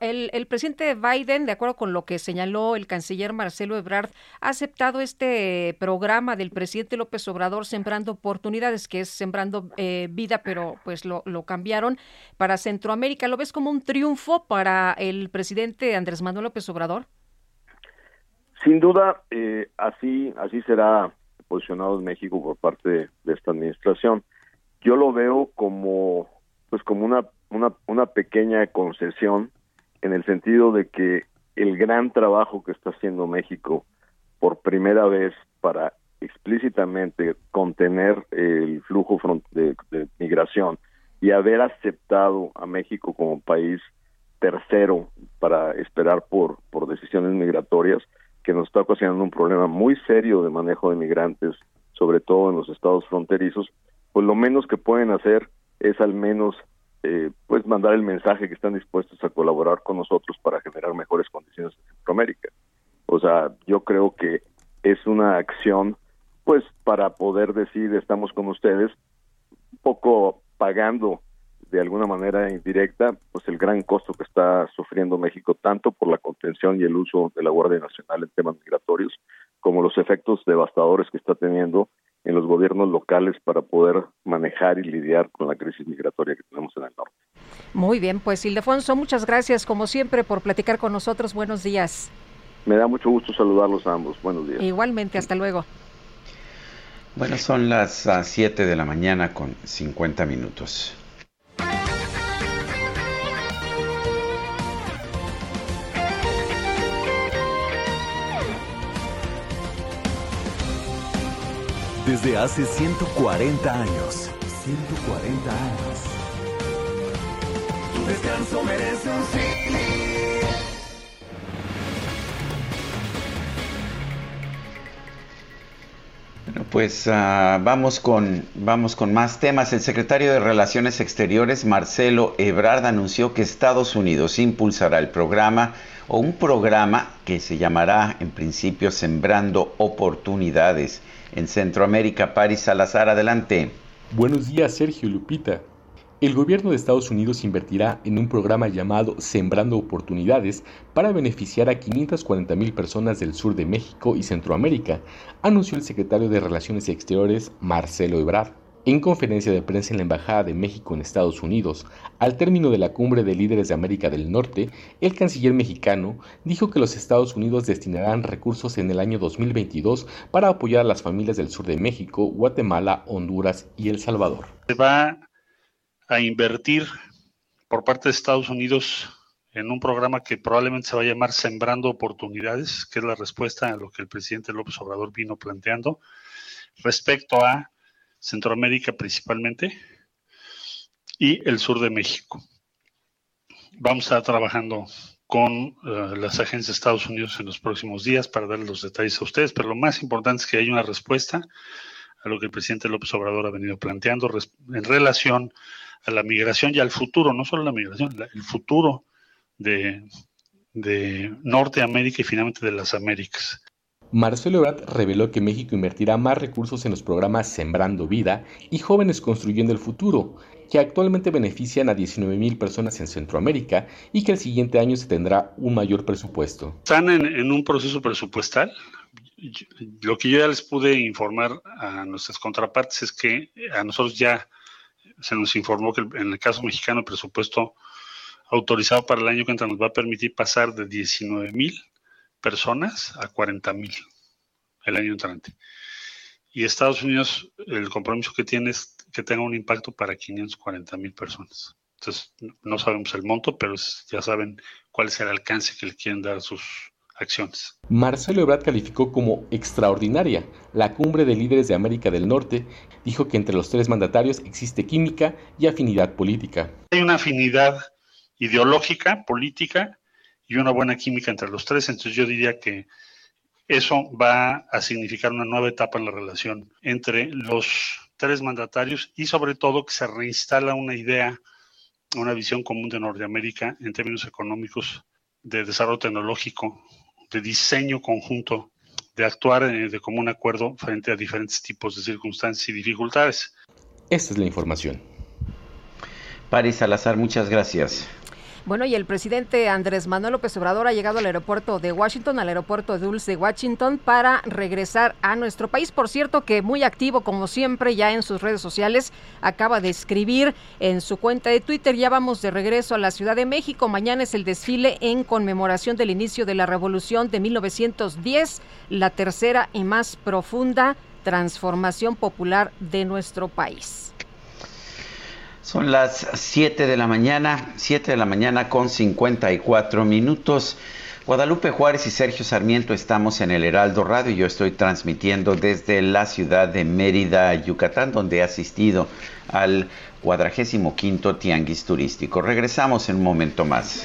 el, presidente Biden, de acuerdo con lo que señaló el canciller Marcelo Ebrard, ha aceptado este programa del presidente López Obrador, Sembrando Oportunidades, que es Sembrando eh, Vida, pero pues lo, cambiaron para Centroamérica. ¿Lo ves como un triunfo para el presidente Andrés Manuel López Obrador? Sin duda, eh, así, así será posicionado en México por parte de esta administración. Yo lo veo como, pues como una una, una pequeña concesión en el sentido de que el gran trabajo que está haciendo México por primera vez para explícitamente contener el flujo de, de, migración y haber aceptado a México como país tercero para esperar por, por decisiones migratorias que nos está ocasionando un problema muy serio de manejo de migrantes, sobre todo en los estados fronterizos, pues lo menos que pueden hacer es al menos eh, pues mandar el mensaje que están dispuestos a colaborar con nosotros para generar mejores condiciones en Centroamérica. O sea, yo creo que es una acción pues para poder decir estamos con ustedes, un poco pagando de alguna manera indirecta pues el gran costo que está sufriendo México tanto por la contención y el uso de la Guardia Nacional en temas migratorios como los efectos devastadores que está teniendo en los gobiernos locales para poder manejar y lidiar con la crisis migratoria que tenemos en el norte. Muy bien, pues Ildefonso, muchas gracias como siempre por platicar con nosotros. Buenos días. Me da mucho gusto saludarlos a ambos. Buenos días. Igualmente, hasta luego. Bueno, son las 7 de la mañana con 50 minutos. Desde hace 140 años. 140 años. Tu descanso merece un. Bueno, pues uh, vamos, con, vamos con más temas. El secretario de Relaciones Exteriores, Marcelo Ebrard, anunció que Estados Unidos impulsará el programa o un programa que se llamará en principio Sembrando Oportunidades en Centroamérica. Paris Salazar, adelante. Buenos días, Sergio Lupita. El gobierno de Estados Unidos invertirá en un programa llamado Sembrando Oportunidades para beneficiar a 540 mil personas del sur de México y Centroamérica, anunció el secretario de Relaciones Exteriores Marcelo Ebrard. En conferencia de prensa en la Embajada de México en Estados Unidos, al término de la cumbre de líderes de América del Norte, el canciller mexicano dijo que los Estados Unidos destinarán recursos en el año 2022 para apoyar a las familias del sur de México, Guatemala, Honduras y El Salvador. Se va a invertir por parte de Estados Unidos en un programa que probablemente se va a llamar Sembrando Oportunidades, que es la respuesta a lo que el presidente López Obrador vino planteando respecto a Centroamérica principalmente, y el sur de México. Vamos a estar trabajando con uh, las agencias de Estados Unidos en los próximos días para dar los detalles a ustedes, pero lo más importante es que haya una respuesta a lo que el presidente López Obrador ha venido planteando en relación a la migración y al futuro, no solo la migración, el futuro de Norteamérica y finalmente de las Américas. Marcelo Ebrard reveló que México invertirá más recursos en los programas Sembrando Vida y Jóvenes Construyendo el Futuro, que actualmente benefician a 19 mil personas en Centroamérica y que el siguiente año se tendrá un mayor presupuesto. Están en, en un proceso presupuestal. Lo que yo ya les pude informar a nuestras contrapartes es que a nosotros ya se nos informó que en el caso mexicano el presupuesto autorizado para el año que entra nos va a permitir pasar de 19 mil personas a 40 mil el año entrante. Y Estados Unidos, el compromiso que tiene es que tenga un impacto para 540 mil personas. Entonces, no sabemos el monto, pero ya saben cuál es el alcance que le quieren dar a sus acciones. Marcelo Ebrard calificó como extraordinaria la cumbre de líderes de América del Norte. Dijo que entre los tres mandatarios existe química y afinidad política. Hay una afinidad ideológica, política, y una buena química entre los tres. Entonces yo diría que eso va a significar una nueva etapa en la relación entre los tres mandatarios y sobre todo que se reinstala una idea una visión común de Norteamérica en términos económicos, de desarrollo tecnológico, de diseño conjunto, de actuar eh, de común acuerdo frente a diferentes tipos de circunstancias y dificultades. Esta es la información. Paris Salazar, muchas gracias. Bueno, y el presidente Andrés Manuel López Obrador ha llegado al aeropuerto de Washington, al aeropuerto Dulce de Washington, para regresar a nuestro país. Por cierto, que muy activo, como siempre, ya en sus redes sociales, acaba de escribir en su cuenta de Twitter, ya vamos de regreso a la Ciudad de México. Mañana es el desfile en conmemoración del inicio de la Revolución de 1910, la tercera y más profunda transformación popular de nuestro país. Son las 7 de la mañana, 7 de la mañana con 54 minutos. Guadalupe Juárez y Sergio Sarmiento estamos en el Heraldo Radio y yo estoy transmitiendo desde la ciudad de Mérida, Yucatán, donde he asistido al 45 Tianguis Turístico. Regresamos en un momento más.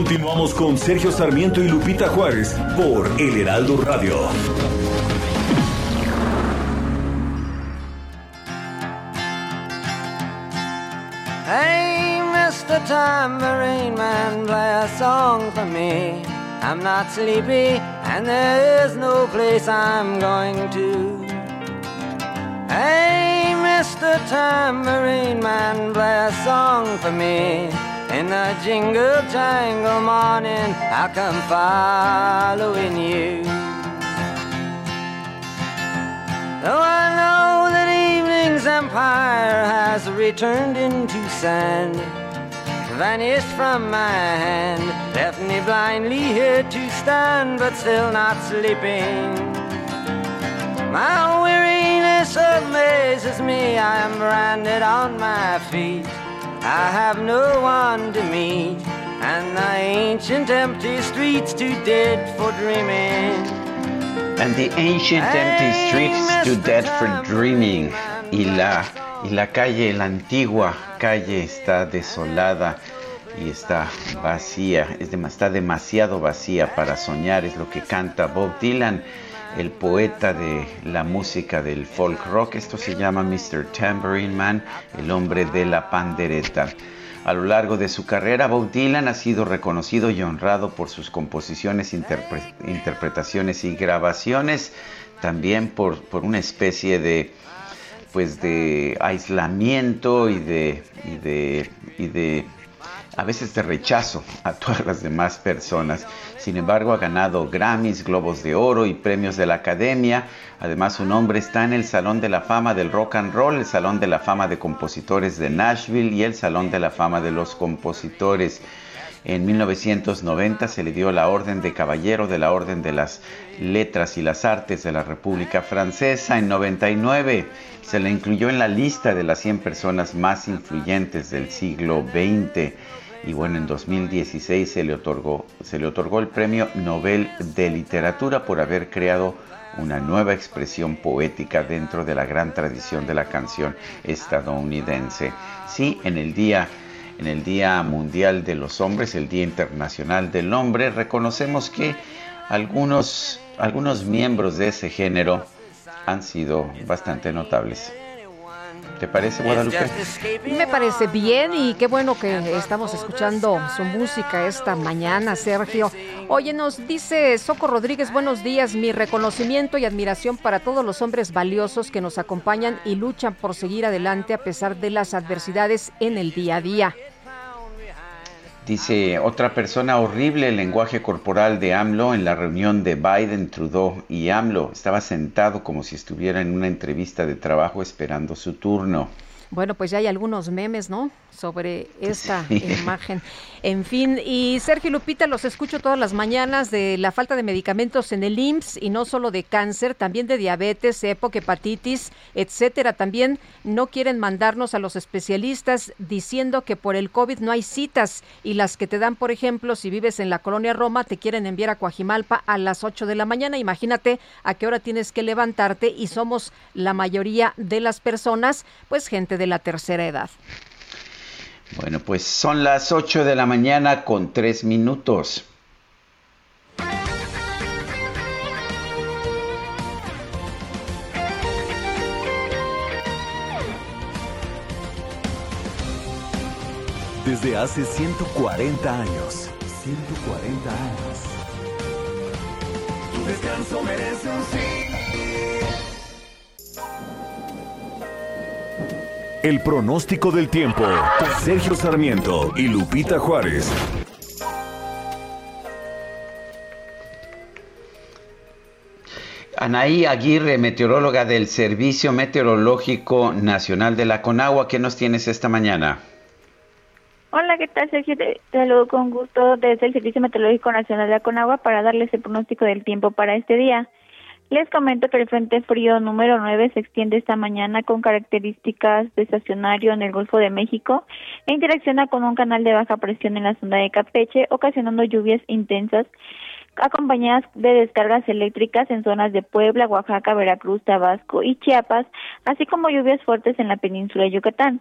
Continuamos con Sergio Sarmiento y Lupita Juárez por El Heraldo Radio. Hey, Mr. Tambourine Man, play a song for me. I'm not sleepy, and there is no place I'm going to. Hey, Mr. Tambourine Man, play a song for me. In the jingle jangle morning, I'll come following you. Though I know that evening's empire has returned into sand, vanished from my hand, left me blindly here to stand, but still not sleeping. My weariness amazes me, I am branded on my feet. I have no one to meet, and the ancient empty streets too dead for dreaming. And the ancient empty streets too dead for dreaming. Y la, y la calle, la antigua calle está desolada y está vacía, es dem- está demasiado vacía para soñar, es lo que canta Bob Dylan, el poeta de la música del folk rock. Esto se llama Mr. Tambourine Man, el hombre de la pandereta. A lo largo de su carrera, Bob Dylan ha sido reconocido y honrado por sus composiciones, interpre- interpretaciones y grabaciones, también por, por una especie de, pues de aislamiento y de, y de, y de a veces de rechazo a todas las demás personas. Sin embargo, ha ganado Grammys, Globos de Oro y premios de la Academia. Además, su nombre está en el Salón de la Fama del Rock and Roll, el Salón de la Fama de Compositores de Nashville y el Salón de la Fama de los Compositores. En 1990 se le dio la Orden de Caballero de la Orden de las Letras y las Artes de la República Francesa. En 99 se le incluyó en la lista de las 100 personas más influyentes del siglo XX. Y bueno, en 2016 se le otorgó, se le otorgó el Premio Nobel de Literatura por haber creado una nueva expresión poética dentro de la gran tradición de la canción estadounidense. Sí, en el día en el Día Mundial de los Hombres, el Día Internacional del Hombre, reconocemos que algunos, algunos miembros de ese género han sido bastante notables. ¿Te parece, Guadalupe? Me parece bien y qué bueno que estamos escuchando su música esta mañana, Sergio. Oye, nos dice Soco Rodríguez, buenos días, mi reconocimiento y admiración para todos los hombres valiosos que nos acompañan y luchan por seguir adelante a pesar de las adversidades en el día a día. Dice otra persona horrible el lenguaje corporal de AMLO en la reunión de Biden, Trudeau y AMLO. Estaba sentado como si estuviera en una entrevista de trabajo esperando su turno. Bueno, pues ya hay algunos memes, ¿no? sobre esta imagen. En fin, y Sergio Lupita, los escucho todas las mañanas de la falta de medicamentos en el IMSS y no solo de cáncer, también de diabetes, EPOC, hepatitis, etcétera. También no quieren mandarnos a los especialistas diciendo que por el COVID no hay citas y las que te dan, por ejemplo, si vives en la colonia Roma, te quieren enviar a Coajimalpa a las 8 de la mañana. Imagínate a qué hora tienes que levantarte y somos la mayoría de las personas, pues gente de la tercera edad. Bueno, pues son las 8 de la mañana con 3 minutos. Desde hace 140 años. 140 años. Tu descanso merece un sí. El pronóstico del tiempo. Sergio Sarmiento y Lupita Juárez. Anaí Aguirre, meteoróloga del Servicio Meteorológico Nacional de la Conagua, ¿qué nos tienes esta mañana? Hola, ¿qué tal, Sergio? Te saludo con gusto desde el Servicio Meteorológico Nacional de la Conagua para darles el pronóstico del tiempo para este día. Les comento que el Frente Frío número 9 se extiende esta mañana con características de estacionario en el Golfo de México e interacciona con un canal de baja presión en la zona de Campeche, ocasionando lluvias intensas acompañadas de descargas eléctricas en zonas de Puebla, Oaxaca, Veracruz, Tabasco y Chiapas, así como lluvias fuertes en la península de Yucatán.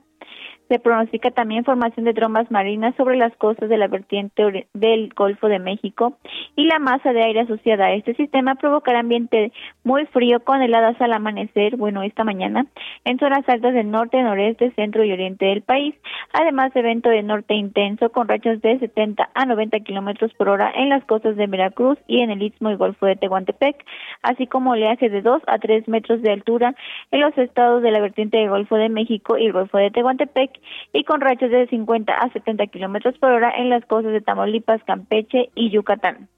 Se pronostica también formación de trombas marinas sobre las costas de la vertiente del Golfo de México y la masa de aire asociada. A este sistema provocará ambiente muy frío con heladas al amanecer, bueno, esta mañana, en zonas altas del norte, noreste, centro y oriente del país, además de evento de norte intenso con rachas de 70 a 90 kilómetros por hora en las costas de Veracruz y en el Istmo y Golfo de Tehuantepec, así como oleaje de 2 a 3 metros de altura en los estados de la vertiente del Golfo de México y el Golfo de Tehuantepec y con rachas de 50 a 70 kilómetros por hora en las costas de Tamaulipas, Campeche y Yucatán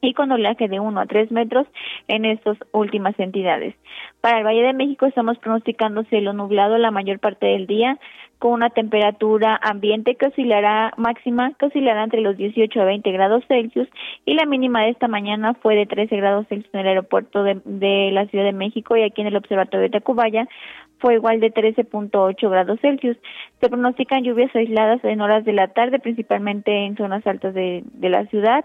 y con oleaje de 1 a 3 metros en estas últimas entidades. Para el Valle de México estamos pronosticando cielo nublado la mayor parte del día, con una temperatura ambiente que oscilará máxima, que oscilará entre los 18 a 20 grados Celsius y la mínima de esta mañana fue de 13 grados Celsius en el aeropuerto de, de la Ciudad de México y aquí en el Observatorio de Tacubaya fue igual de 13.8 grados Celsius. Se pronostican lluvias aisladas en horas de la tarde, principalmente en zonas altas de, la ciudad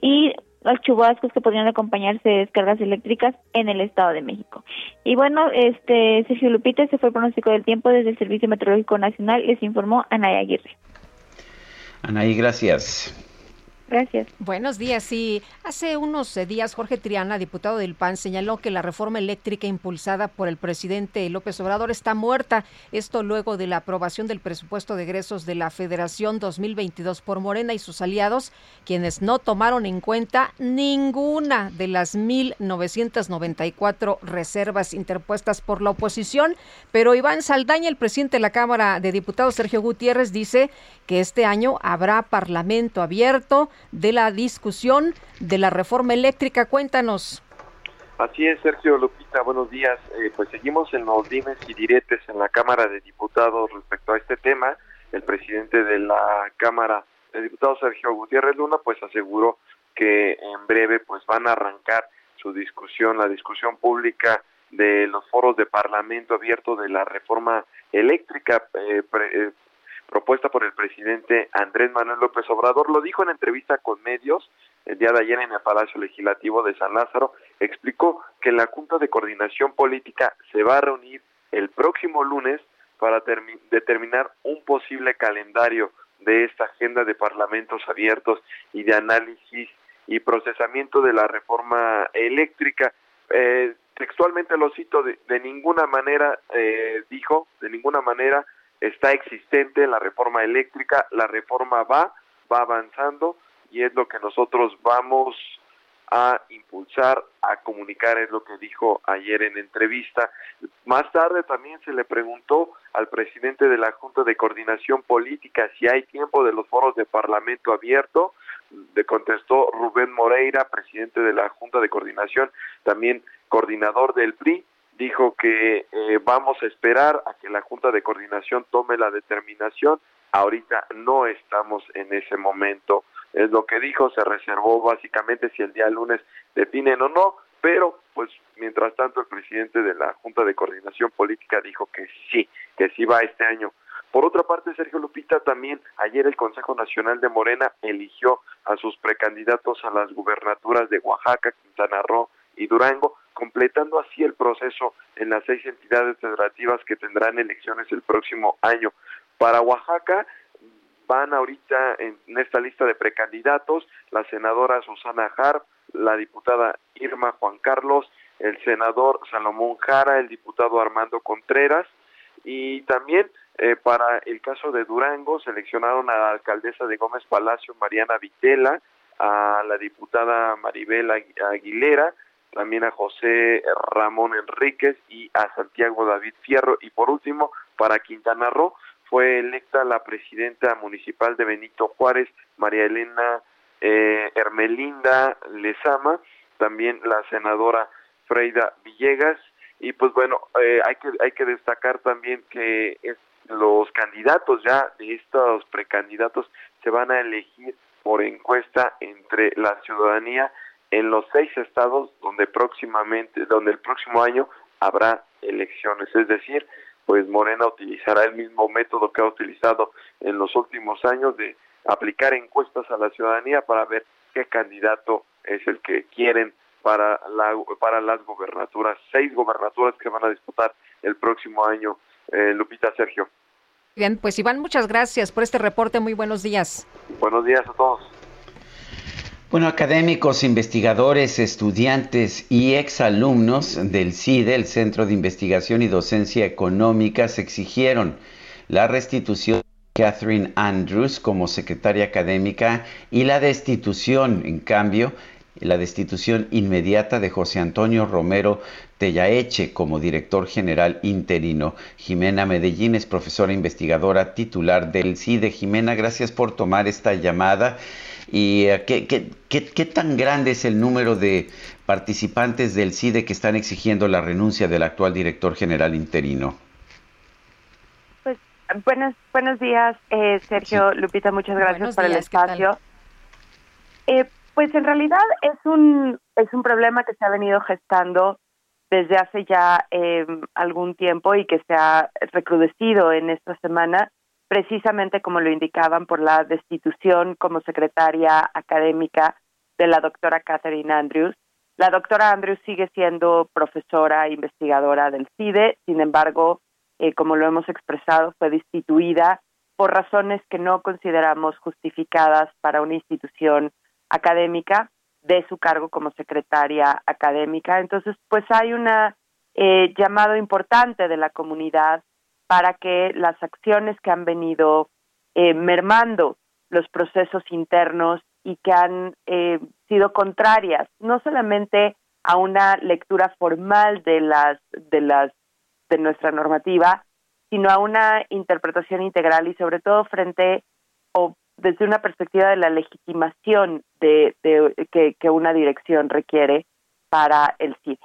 y los chubascos que podrían acompañarse de descargas eléctricas en el Estado de México. Y bueno, este Sergio Lupita, ese fue el pronóstico del tiempo desde el Servicio Meteorológico Nacional, les informó Anaí Aguirre. Anaí, gracias. Gracias. Buenos días. Sí, hace unos eh, días Jorge Triana, diputado del PAN, señaló que la reforma eléctrica impulsada por el presidente López Obrador está muerta. Esto luego de la aprobación del presupuesto de egresos de la Federación 2022 por Morena y sus aliados, quienes no tomaron en cuenta ninguna de las 1.994 reservas interpuestas por la oposición. Pero Iván Saldaña, el presidente de la Cámara de Diputados, Sergio Gutiérrez, dice que este año habrá parlamento abierto de la discusión de la reforma eléctrica. Cuéntanos. Así es, Sergio Lupita, buenos días. Eh, pues seguimos en los dimes y diretes en la Cámara de Diputados respecto a este tema. El presidente de la Cámara de Diputados, Sergio Gutiérrez Luna, pues aseguró que en breve pues van a arrancar su discusión, la discusión pública de los foros de Parlamento abierto de la reforma eléctrica. Eh, eh, propuesta por el presidente Andrés Manuel López Obrador. Lo dijo en entrevista con medios el día de ayer en el Palacio Legislativo de San Lázaro. Explicó que la Junta de Coordinación Política se va a reunir el próximo lunes para determinar un posible calendario de esta agenda de parlamentos abiertos y de análisis y procesamiento de la reforma eléctrica. Eh, textualmente lo cito, de, de ninguna manera, eh, dijo, de ninguna manera está existente la reforma eléctrica, la reforma va, va avanzando y es lo que nosotros vamos a impulsar, a comunicar, es lo que dijo ayer en entrevista. Más tarde también se le preguntó al presidente de la Junta de Coordinación Política si hay tiempo de los foros de Parlamento abierto. Le contestó Rubén Moreira, presidente de la Junta de Coordinación, también coordinador del PRI, dijo que eh, vamos a esperar a que la Junta de Coordinación tome la determinación. Ahorita no estamos en ese momento es lo que dijo, se reservó básicamente si el día lunes definen o no, pero pues mientras tanto el presidente de la Junta de Coordinación Política dijo que sí, que sí va este año. Por otra parte, Sergio Lupita, también ayer el Consejo Nacional de Morena eligió a sus precandidatos a las gubernaturas de Oaxaca, Quintana Roo y Durango, completando así el proceso en las seis entidades federativas que tendrán elecciones el próximo año. Para Oaxaca, van ahorita en, esta lista de precandidatos la senadora Susana Harp, la diputada Irma Juan Carlos, el senador Salomón Jara, el diputado Armando Contreras y también eh, para el caso de Durango seleccionaron a la alcaldesa de Gómez Palacio, Mariana Vitela, a la diputada Maribel Aguilera, también a José Ramón Enríquez y a Santiago David Fierro. Y por último para Quintana Roo fue electa la presidenta municipal de Benito Juárez, María Elena eh, Hermelinda Lezama, también la senadora Freida Villegas, y pues bueno, eh, hay, que, hay que destacar también que los candidatos ya de estos precandidatos se van a elegir por encuesta entre la ciudadanía en los seis estados donde próximamente, donde el próximo año habrá elecciones, es decir, pues Morena utilizará el mismo método que ha utilizado en los últimos años de aplicar encuestas a la ciudadanía para ver qué candidato es el que quieren para la para las gobernaturas, seis gobernaturas que van a disputar el próximo año. Eh, Lupita Sergio. Bien, pues Iván, muchas gracias por este reporte. Muy buenos días. Buenos días a todos. Bueno, académicos, investigadores, estudiantes y exalumnos del CIDE, el Centro de Investigación y Docencia Económica, se exigieron la restitución de Catherine Andrews como secretaria académica y la destitución, en cambio, la destitución inmediata de José Antonio Romero Tellaeche como director general interino. Jimena Medellín es profesora investigadora titular del CIDE. Jimena, gracias por tomar esta llamada. ¿Y eh, qué, qué, qué, tan grande es el número de participantes del CIDE que están exigiendo la renuncia del actual director general interino? Pues buenos, buenos días, eh, Sergio, Lupita, muchas gracias por el espacio. Eh, pues en realidad es un, es un problema que se ha venido gestando desde hace ya algún tiempo y que se ha recrudecido en esta semana precisamente como lo indicaban por la destitución como secretaria académica de la doctora Catherine Andrews. La doctora Andrews sigue siendo profesora e investigadora del CIDE, sin embargo, eh, como lo hemos expresado, fue destituida por razones que no consideramos justificadas para una institución académica de su cargo como secretaria académica. Entonces, pues hay un eh, llamado importante de la comunidad para que las acciones que han venido eh, mermando los procesos internos y que han eh, sido contrarias no solamente a una lectura formal de las de las de nuestra normativa sino a una interpretación integral y sobre todo frente o desde una perspectiva de la legitimación de, que, que una dirección requiere para el CIDE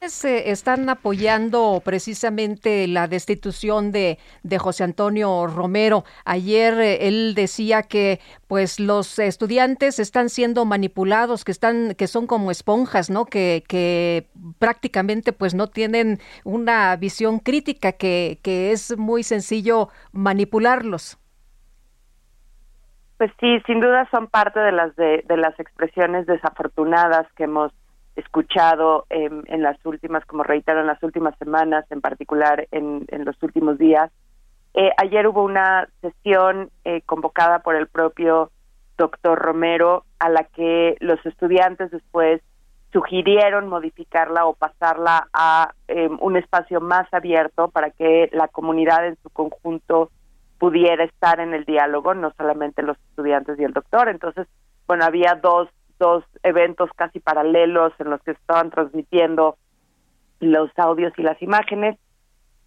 están apoyando precisamente la destitución de, de José Antonio Romero. Ayer eh, él decía que pues los estudiantes están siendo manipulados, que están, que son como esponjas, ¿no? Que, prácticamente pues no tienen una visión crítica, que, que es muy sencillo manipularlos. Pues sí, sin duda son parte de las de las expresiones desafortunadas que hemos escuchado en las últimas, como reitero, en las últimas semanas, en particular en, los últimos días. Eh, ayer hubo una sesión eh, convocada por el propio doctor Romero a la que los estudiantes después sugirieron modificarla o pasarla a em, un espacio más abierto para que la comunidad en su conjunto pudiera estar en el diálogo, no solamente los estudiantes y el doctor. Entonces, bueno, había dos, dos eventos casi paralelos en los que estaban transmitiendo los audios y las imágenes.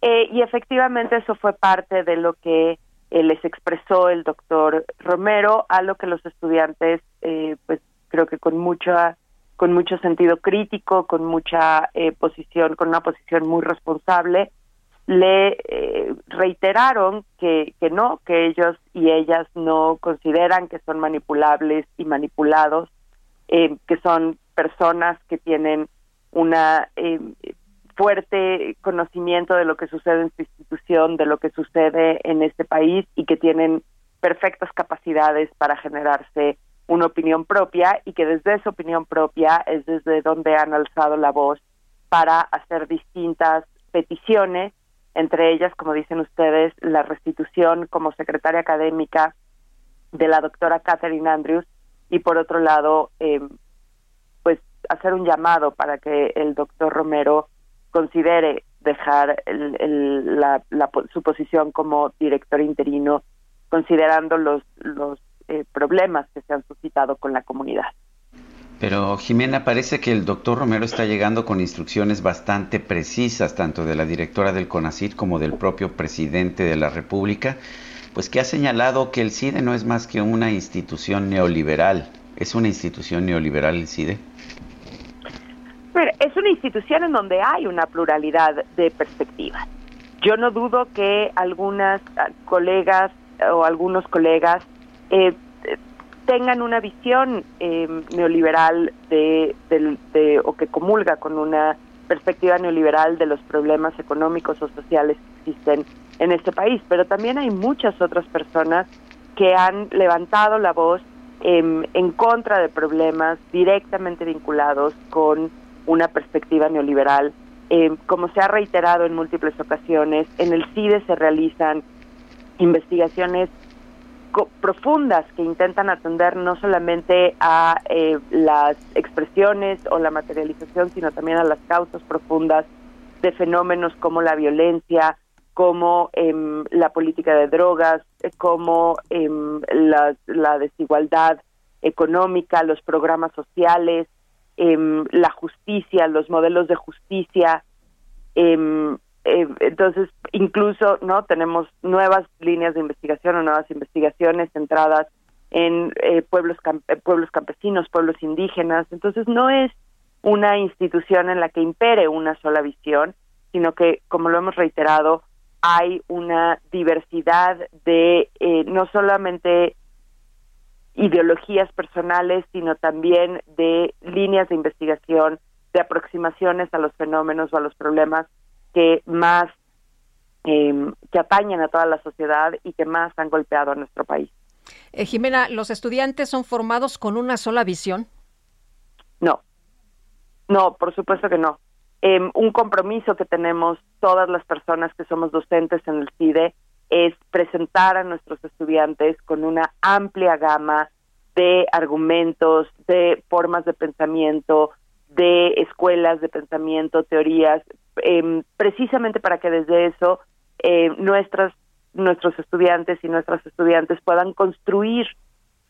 Eh, y efectivamente eso fue parte de lo que eh, les expresó el doctor Romero, a lo que los estudiantes, eh, pues creo que con mucha con mucho sentido crítico, con mucha posición, con una posición muy responsable, le reiteraron que, que no, que ellos y ellas no consideran que son manipulables y manipulados, que son personas que tienen una fuerte conocimiento de lo que sucede en su institución, de lo que sucede en este país y que tienen perfectas capacidades para generarse una opinión propia y que desde esa opinión propia es desde donde han alzado la voz para hacer distintas peticiones, entre ellas, como dicen ustedes, la restitución como secretaria académica de la doctora Catherine Andrews y por otro lado, eh, pues hacer un llamado para que el doctor Romero considere dejar la, su posición como director interino, considerando los, los eh, problemas que se han suscitado con la comunidad. Pero Jimena, parece que el doctor Romero está llegando con instrucciones bastante precisas, tanto de la directora del CONACID como del propio presidente de la República, pues que ha señalado que el CIDE no es más que una institución neoliberal. ¿Es una institución neoliberal el CIDE? es una institución en donde hay una pluralidad de perspectivas. Yo no dudo que algunas ah, colegas o algunos colegas eh, tengan una visión eh, neoliberal de, o que comulga con una perspectiva neoliberal de los problemas económicos o sociales que existen en este país, pero también hay muchas otras personas que han levantado la voz em, en contra de problemas directamente vinculados con una perspectiva neoliberal. Eh, como se ha reiterado en múltiples ocasiones, en el CIDE se realizan investigaciones profundas que intentan atender no solamente a eh, las expresiones o la materialización, sino también a las causas profundas de fenómenos como la violencia, como em, la política de drogas, eh, como em, la desigualdad económica, los programas sociales, Em, la justicia, los modelos de justicia. Entonces, incluso no tenemos nuevas líneas de investigación o nuevas investigaciones centradas en eh, pueblos eh, pueblos campesinos, pueblos indígenas. Entonces, no es una institución en la que impere una sola visión, sino que, como lo hemos reiterado, hay una diversidad de eh, no solamente ideologías personales, sino también de líneas de investigación, de aproximaciones a los fenómenos o a los problemas que más em, que atañen a toda la sociedad y que más han golpeado a nuestro país. Eh, Jimena, ¿los estudiantes son formados con una sola visión? No, no, por supuesto que no. Em, un compromiso que tenemos todas las personas que somos docentes en el CIDE es presentar a nuestros estudiantes con una amplia gama de argumentos, de formas de pensamiento, de escuelas de pensamiento, teorías, em, precisamente para que desde eso eh, nuestras, nuestros estudiantes y nuestras estudiantes puedan construir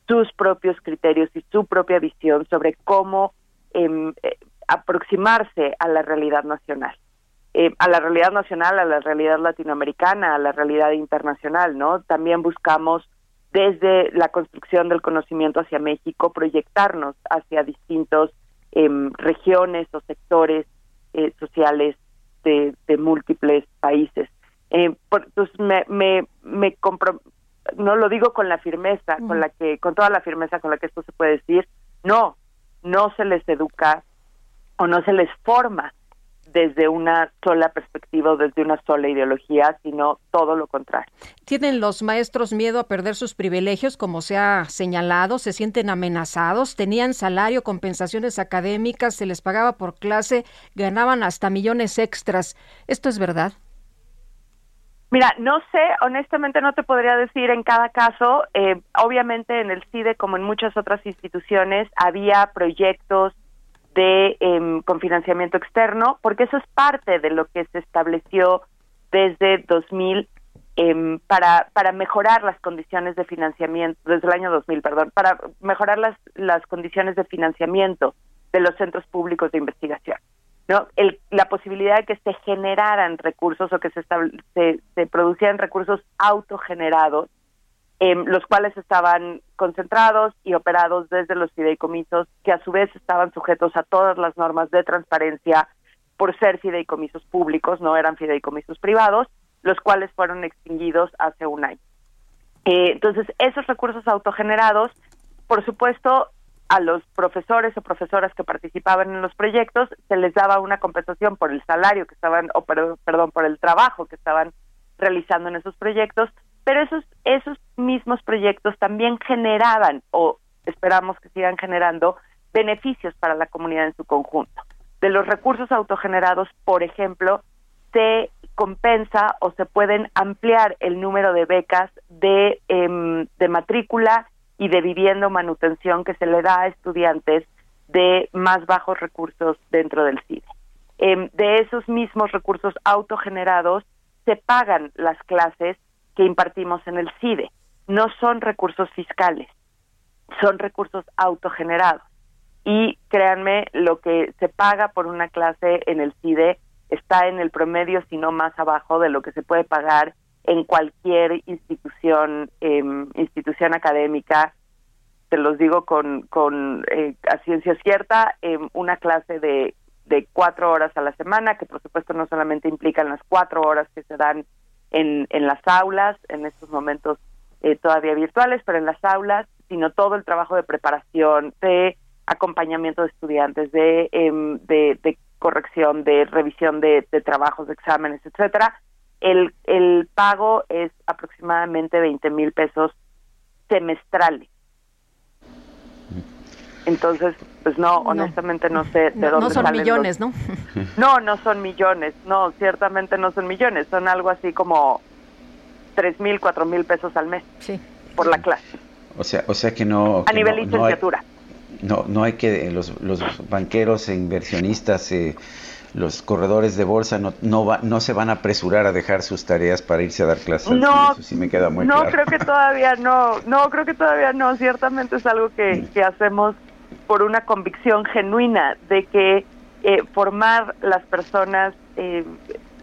sus propios criterios y su propia visión sobre cómo em, eh, aproximarse a la realidad nacional. Eh, a la realidad nacional, a la realidad latinoamericana, a la realidad internacional, ¿no? También buscamos desde la construcción del conocimiento hacia México proyectarnos hacia distintos em, regiones o sectores eh, sociales de, múltiples países. Eh, entonces me, me, me no lo digo con la firmeza, con la que, con toda la firmeza con la que esto se puede decir, no, no se les educa o no se les forma desde una sola perspectiva o desde una sola ideología, sino todo lo contrario. ¿Tienen los maestros miedo a perder sus privilegios, como se ha señalado? ¿Se sienten amenazados? ¿Tenían salario, compensaciones académicas, se les pagaba por clase, ganaban hasta millones extras? ¿Esto es verdad? Mira, no sé, honestamente no te podría decir en cada caso. Eh, obviamente en el CIDE, como en muchas otras instituciones, había proyectos de em, con financiamiento externo, porque eso es parte de lo que se estableció desde 2000 em, para para mejorar las condiciones de financiamiento desde el año 2000, perdón, para mejorar las las condiciones de financiamiento de los centros públicos de investigación. ¿no? El, la posibilidad de que se generaran recursos o que se, se, se producieran recursos autogenerados Em, los cuales estaban concentrados y operados desde los fideicomisos, que a su vez estaban sujetos a todas las normas de transparencia por ser fideicomisos públicos, no eran fideicomisos privados, los cuales fueron extinguidos hace un año. Eh, entonces, esos recursos autogenerados, por supuesto, a los profesores o profesoras que participaban en los proyectos se les daba una compensación por el salario que estaban, o perdón, por el trabajo que estaban realizando en esos proyectos, pero esos, esos mismos proyectos también generaban, o esperamos que sigan generando, beneficios para la comunidad en su conjunto. De los recursos autogenerados, por ejemplo, se compensa o se pueden ampliar el número de becas de, em, de matrícula y de vivienda o manutención que se le da a estudiantes de más bajos recursos dentro del CIDE. Em, de esos mismos recursos autogenerados se pagan las clases que impartimos en el CIDE. No son recursos fiscales, son recursos autogenerados. Y créanme, lo que se paga por una clase en el CIDE está en el promedio, si no más abajo, de lo que se puede pagar en cualquier institución, em, institución académica. Te los digo con, con eh, a ciencia cierta, em, una clase de, de cuatro horas a la semana, que por supuesto no solamente implican las cuatro horas que se dan en, en las aulas, en estos momentos eh, todavía virtuales, pero en las aulas, sino todo el trabajo de preparación, de acompañamiento de estudiantes, de, em, de, corrección, de revisión de, trabajos, de exámenes, etcétera. El, el pago es aproximadamente 20 mil pesos semestrales. Entonces, pues no, honestamente no sé de dónde No son millones, ¿no? No, no son millones, no, ciertamente no son millones, son algo así como tres mil, cuatro mil pesos al mes sí. por la clase. O sea, o sea que no... A nivel licenciatura. No, no, hay que, los, los banqueros e inversionistas, eh, los corredores de bolsa no, no, va, no se van a apresurar a dejar sus tareas para irse a dar clases. No, Eso sí me queda muy no claro. creo que todavía no, no creo que todavía no, ciertamente es algo que, que hacemos por una convicción genuina de que eh, formar las personas eh,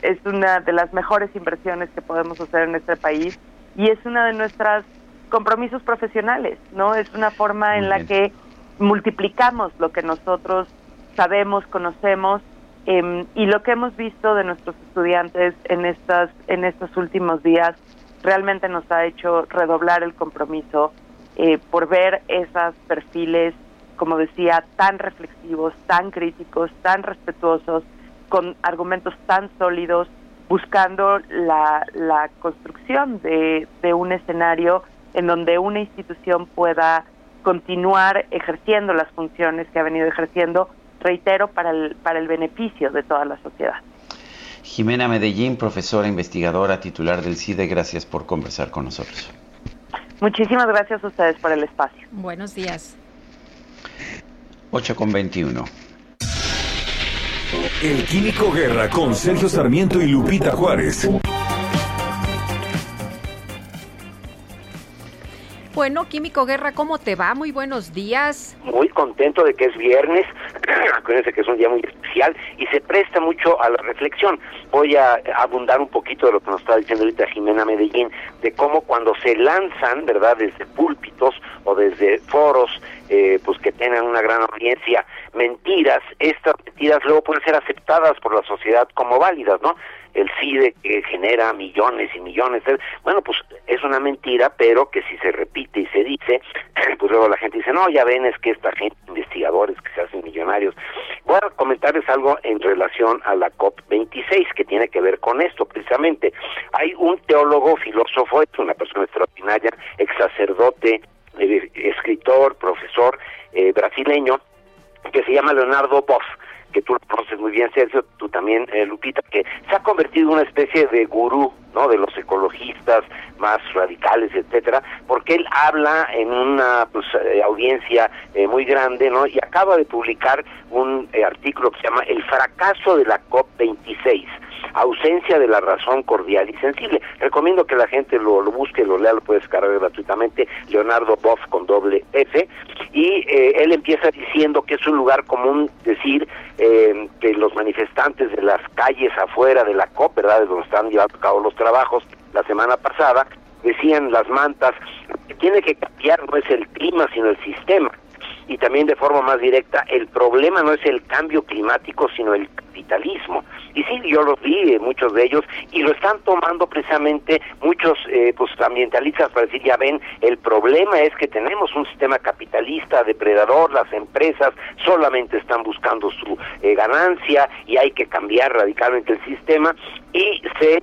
es una de las mejores inversiones que podemos hacer en este país y es una de nuestras compromisos profesionales, ¿no? Es una forma en la que multiplicamos lo que nosotros sabemos, conocemos eh, y lo que hemos visto de nuestros estudiantes en estas en estos últimos días realmente nos ha hecho redoblar el compromiso eh, por ver esos perfiles como decía, tan reflexivos, tan críticos, tan respetuosos, con argumentos tan sólidos, buscando la, la construcción de, de un escenario en donde una institución pueda continuar ejerciendo las funciones que ha venido ejerciendo, reitero, para el, para el beneficio de toda la sociedad. Jimena Medellín, profesora investigadora titular del CIDE, gracias por conversar con nosotros. Muchísimas gracias a ustedes por el espacio. Buenos días. 8 con 21. El Químico Guerra con Sergio Sarmiento y Lupita Juárez. Bueno, Químico Guerra, ¿cómo te va? Muy buenos días. Muy contento de que es viernes, acuérdense que es un día muy especial y se presta mucho a la reflexión. Voy a abundar un poquito de lo que nos está diciendo ahorita Jimena Medellín, de cómo cuando se lanzan, ¿verdad?, desde púlpitos o desde foros, eh, pues que tengan una gran audiencia, mentiras, estas mentiras luego pueden ser aceptadas por la sociedad como válidas, ¿no? El CIDE que genera millones y millones. Bueno, pues es una mentira, pero que si se repite y se dice, pues luego la gente dice, no, ya ven, es que esta gente, investigadores que se hacen millonarios. Voy a comentarles algo en relación a la COP26 que tiene que ver con esto precisamente. Hay un teólogo, filósofo, es una persona extraordinaria, ex sacerdote, eh, escritor, profesor eh, brasileño, que se llama Leonardo Boff que tú conoces muy bien, Sergio, tú también, eh, Lupita, que se ha convertido en una especie de gurú, ¿no? De los ecologistas, más radicales, etcétera, porque él habla en una pues, eh, audiencia eh, muy grande, ¿no? Y acaba de publicar un eh, artículo que se llama El fracaso de la COP26 ausencia de la razón cordial y sensible. Recomiendo que la gente lo, lo busque, lo lea, lo puede descargar gratuitamente, Leonardo Boff con doble F, y él empieza diciendo que es un lugar común decir que los manifestantes de las calles afuera de la COP, ¿verdad?, de donde están llevando a cabo los trabajos la semana pasada, decían las mantas, que tiene que cambiar no es el clima, sino el sistema. Y también de forma más directa, el problema no es el cambio climático, sino el capitalismo. Y sí, yo los vi, eh, muchos de ellos, y lo están tomando precisamente muchos eh, pues, ambientalistas para decir, ya ven, el problema es que tenemos un sistema capitalista, depredador, las empresas solamente están buscando su eh, ganancia y hay que cambiar radicalmente el sistema y se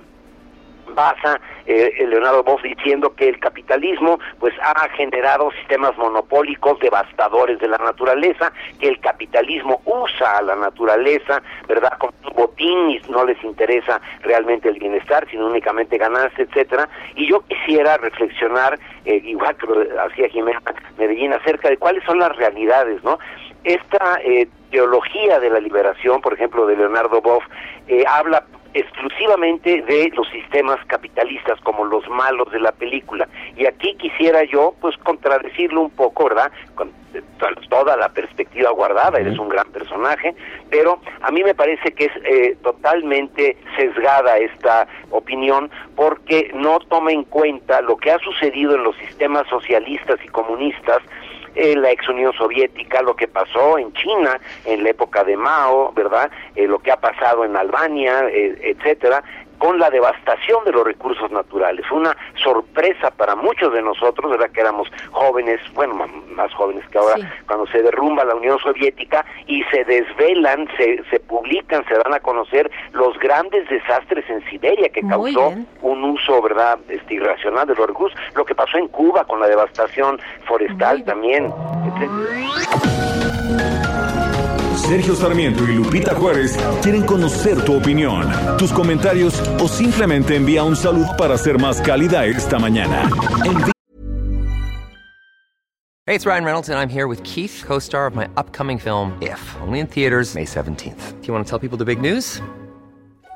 basa eh, Leonardo Boff diciendo que el capitalismo pues ha generado sistemas monopólicos devastadores de la naturaleza, que el capitalismo usa a la naturaleza, ¿verdad? Como un botín y no les interesa realmente el bienestar, sino únicamente ganancia, etcétera. Y yo quisiera reflexionar, eh, igual que lo hacía Jimena Medellín, acerca de cuáles son las realidades, ¿no? Esta eh, teología de la liberación, por ejemplo, de Leonardo Boff, eh, habla exclusivamente de los sistemas capitalistas como los malos de la película. Y aquí quisiera yo, pues, contradecirlo un poco, ¿verdad? Con toda la perspectiva guardada, eres un gran personaje, pero a mí me parece que es eh, totalmente sesgada esta opinión porque no toma en cuenta lo que ha sucedido en los sistemas socialistas y comunistas en la ex Unión Soviética, lo que pasó en China en la época de Mao, ¿verdad? Eh, lo que ha pasado en Albania, eh, etcétera, con la devastación de los recursos naturales. Una sorpresa para muchos de nosotros, ¿verdad? Que éramos jóvenes, bueno, más jóvenes que ahora, cuando se derrumba la Unión Soviética y se desvelan, se, se publican, se dan a conocer los grandes desastres en Siberia que causó un uso, ¿verdad?, este, irracional de los recursos. Lo que pasó en Cuba con la devastación forestal también, Sergio Sarmiento y Lupita Juárez quieren conocer tu opinión, tus comentarios o simplemente envía un saludo para ser más cálida esta mañana. Hey, it's Ryan Reynolds and I'm here with Keith, co-star of my upcoming film If, only in theaters May 17th. Do you want to tell people the big news?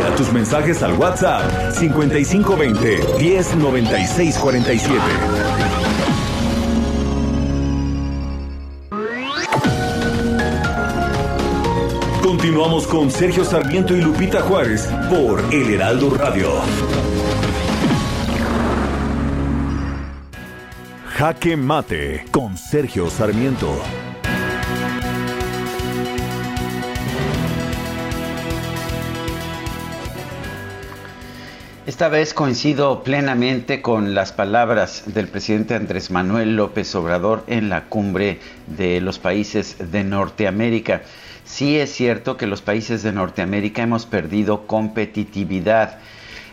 A tus mensajes al WhatsApp 5520 109647. Continuamos con Sergio Sarmiento y Lupita Juárez por El Heraldo Radio. Jaque Mate con Sergio Sarmiento. Esta vez coincido plenamente con las palabras del presidente Andrés Manuel López Obrador en la cumbre de los países de Norteamérica. Sí es cierto que los países de Norteamérica hemos perdido competitividad.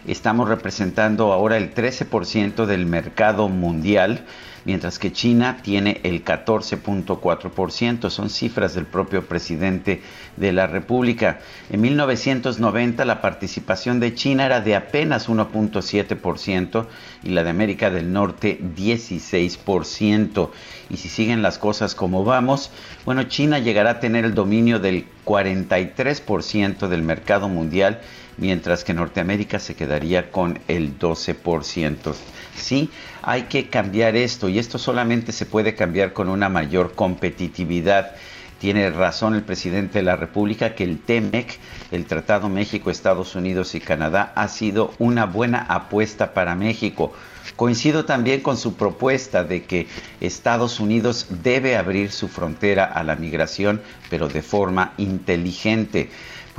Estamos representando ahora el 13% del mercado mundial mientras que China tiene el 14.4%. Son cifras del propio presidente de la República. En 1990 la participación de China era de apenas 1.7% y la de América del Norte 16%. Y si siguen las cosas como vamos, bueno, China llegará a tener el dominio del 43% del mercado mundial, mientras que Norteamérica se quedaría con el 12%. Sí, hay que cambiar esto y esto solamente se puede cambiar con una mayor competitividad. Tiene razón el presidente de la República que el TEMEC, el Tratado México, Estados Unidos y Canadá, ha sido una buena apuesta para México. Coincido también con su propuesta de que Estados Unidos debe abrir su frontera a la migración, pero de forma inteligente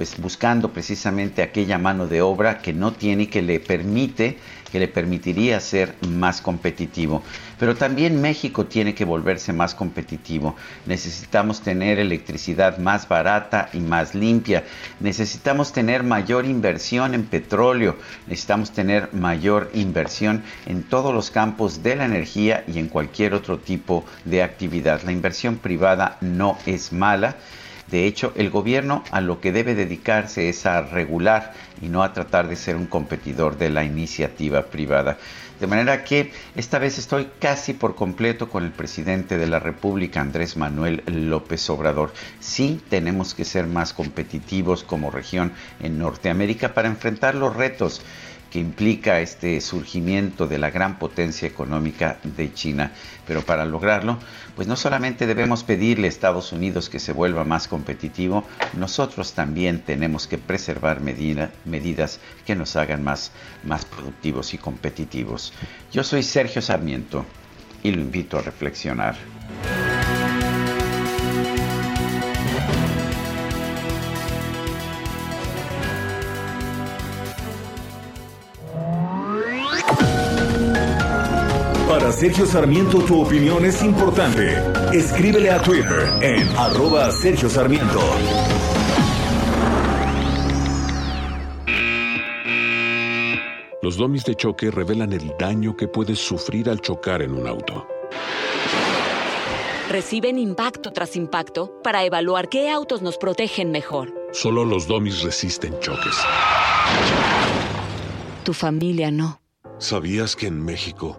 pues buscando precisamente aquella mano de obra que no tiene y que le permite que le permitiría ser más competitivo. Pero también México tiene que volverse más competitivo. Necesitamos tener electricidad más barata y más limpia. Necesitamos tener mayor inversión en petróleo. Necesitamos tener mayor inversión en todos los campos de la energía y en cualquier otro tipo de actividad. La inversión privada no es mala de hecho, el gobierno a lo que debe dedicarse es a regular y no a tratar de ser un competidor de la iniciativa privada. De manera que esta vez estoy casi por completo con el presidente de la República, Andrés Manuel López Obrador. Sí tenemos que ser más competitivos como región en Norteamérica para enfrentar los retos que implica este surgimiento de la gran potencia económica de China. Pero para lograrlo, pues no solamente debemos pedirle a Estados Unidos que se vuelva más competitivo, nosotros también tenemos que preservar medidas que nos hagan más, más productivos y competitivos. Yo soy Sergio Sarmiento y lo invito a reflexionar. Sergio Sarmiento tu opinión es importante. Escríbele a Twitter en arroba Sergio Sarmiento. Los domis de choque revelan el daño que puedes sufrir al chocar en un auto. Reciben impacto tras impacto para evaluar qué autos nos protegen mejor. Solo los domis resisten choques. Tu familia no. ¿Sabías que en México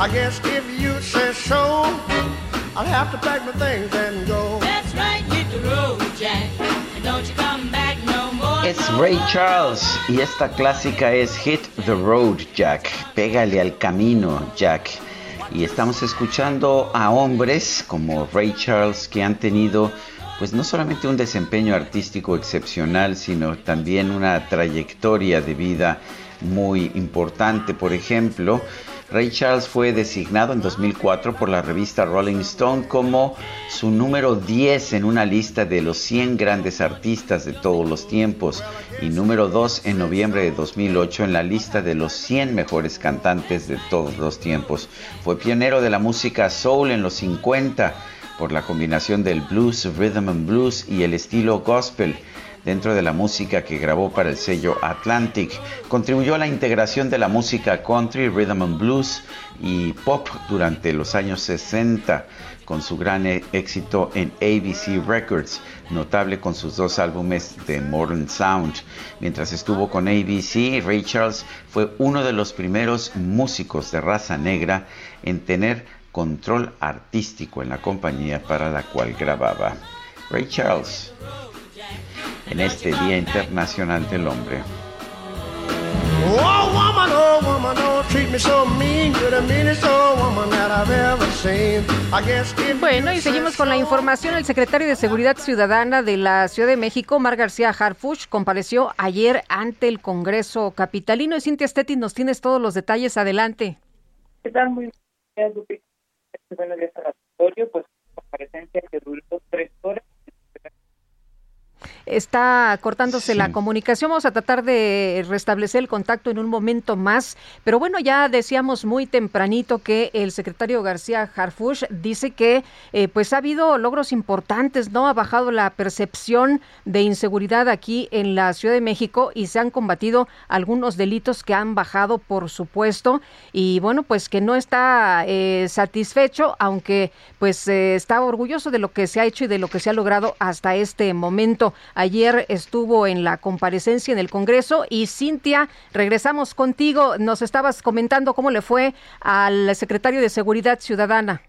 I guess if you say so, I'll have to pack my things and go. That's right, hit the road, Jack. And don't you come back no more. Es Ray Charles y esta clásica es Hit the Road, Jack. Pégale al camino, Jack. Y estamos escuchando a hombres como Ray Charles que han tenido pues no solamente un desempeño artístico excepcional, sino también una trayectoria de vida muy importante. Por ejemplo, Ray Charles fue designado en 2004 por la revista Rolling Stone como su número 10 en una lista de los 100 grandes artistas de todos los tiempos y número 2 en noviembre de 2008 en la lista de los 100 mejores cantantes de todos los tiempos. Fue pionero de la música soul en los 50 por la combinación del blues, rhythm and blues y el estilo gospel dentro de la música que grabó para el sello Atlantic. Contribuyó a la integración de la música country, rhythm and blues y pop durante los años 60 con su gran e- éxito en ABC Records, notable con sus dos álbumes de Modern Sound. Mientras estuvo con ABC, Ray Charles fue uno de los primeros músicos de raza negra en tener control artístico en la compañía para la cual grababa. Ray Charles en este Día Internacional del Hombre. Bueno, y seguimos con la información. El secretario de Seguridad Ciudadana de la Ciudad de México, Mar García Harfuch, compareció ayer ante el Congreso Capitalino. Y Cintia Stetti, nos tienes todos los detalles. Adelante. ¿Qué tal? Muy buenos días al auditorio. Pues comparecencia que duró tres horas está cortándose la comunicación. Vamos a tratar de restablecer el contacto en un momento más. Pero bueno, ya decíamos muy tempranito que el secretario García Harfush dice que eh, pues ha habido logros importantes, ¿no? Ha bajado la percepción de inseguridad aquí en la Ciudad de México y se han combatido algunos delitos que han bajado, por supuesto. Y bueno, pues que no está eh, satisfecho, aunque pues eh, está orgulloso de lo que se ha hecho y de lo que se ha logrado hasta este momento. Ayer estuvo en la comparecencia en el Congreso y Cintia, regresamos contigo. Nos estabas comentando cómo le fue al secretario de Seguridad Ciudadana